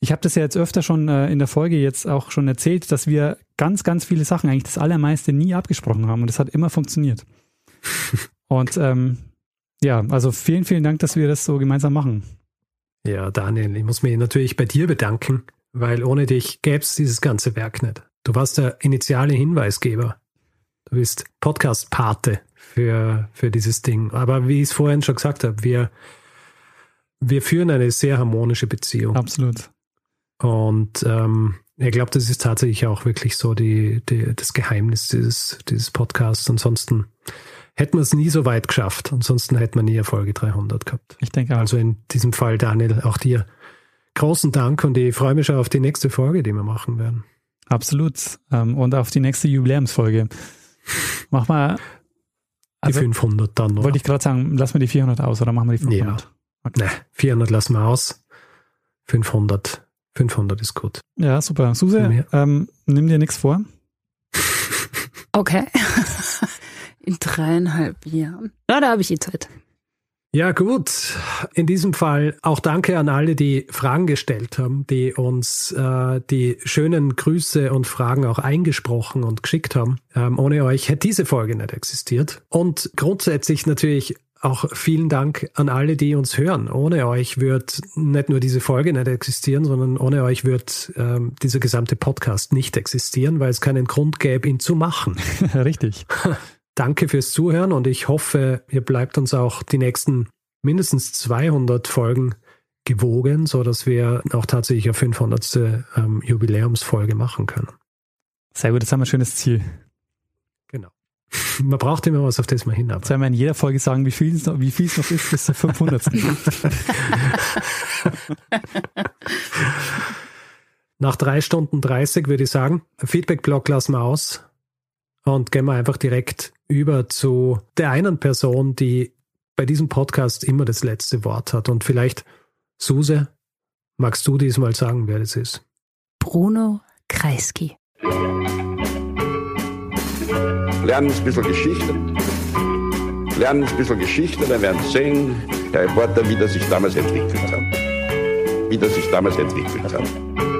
Ich habe das ja jetzt öfter schon äh, in der Folge jetzt auch schon erzählt, dass wir ganz ganz viele Sachen eigentlich das allermeiste nie abgesprochen haben und es hat immer funktioniert. [LAUGHS] und ähm, ja, also vielen vielen Dank, dass wir das so gemeinsam machen. Ja, Daniel, ich muss mich natürlich bei dir bedanken, weil ohne dich gäbe es dieses ganze Werk nicht. Du warst der initiale Hinweisgeber. Du bist Podcast-Pate für, für dieses Ding. Aber wie ich es vorhin schon gesagt habe, wir, wir führen eine sehr harmonische Beziehung. Absolut. Und ähm, ich glaube, das ist tatsächlich auch wirklich so die, die, das Geheimnis dieses, dieses Podcasts. Ansonsten hätten wir es nie so weit geschafft. Ansonsten hätten wir nie Erfolge 300 gehabt. Ich denke auch. Also in diesem Fall, Daniel, auch dir großen Dank und ich freue mich schon auf die nächste Folge, die wir machen werden. Absolut. Ähm, und auf die nächste Jubiläumsfolge. Mach mal. Also, die 500 dann, oder? Wollte ich gerade sagen, lassen wir die 400 aus oder machen wir die 500? Ja. Okay. Nee, 400 lassen wir aus. 500, 500 ist gut. Ja, super. Suse, ähm, nimm dir nichts vor. Okay. [LAUGHS] In dreieinhalb Jahren. Ja, da habe ich die Zeit. Ja, gut. In diesem Fall auch danke an alle, die Fragen gestellt haben, die uns äh, die schönen Grüße und Fragen auch eingesprochen und geschickt haben. Ähm, ohne euch hätte diese Folge nicht existiert. Und grundsätzlich natürlich auch vielen Dank an alle, die uns hören. Ohne euch wird nicht nur diese Folge nicht existieren, sondern ohne euch wird ähm, dieser gesamte Podcast nicht existieren, weil es keinen Grund gäbe, ihn zu machen. [LAUGHS] Richtig. Danke fürs Zuhören und ich hoffe, ihr bleibt uns auch die nächsten mindestens 200 Folgen gewogen, so dass wir auch tatsächlich eine 500. Ähm, Jubiläumsfolge machen können. Sehr gut, das haben wir ein schönes Ziel. Genau. [LAUGHS] Man braucht immer was, auf das man hinarbeitet. Sollen wir in jeder Folge sagen, wie viel es noch, wie viel es noch ist bis zur 500. [LAUGHS] Nach drei Stunden 30 würde ich sagen, Feedback-Block lassen wir aus und gehen wir einfach direkt über zu der einen Person, die bei diesem Podcast immer das letzte Wort hat. Und vielleicht, Suse, magst du diesmal sagen, wer das ist? Bruno Kreisky. Lernen ein bisschen Geschichte. Lernen ein bisschen Geschichte, dann werden Sie sehen, der Reporter, wie das sich damals entwickelt hat. Wie das sich damals entwickelt hat.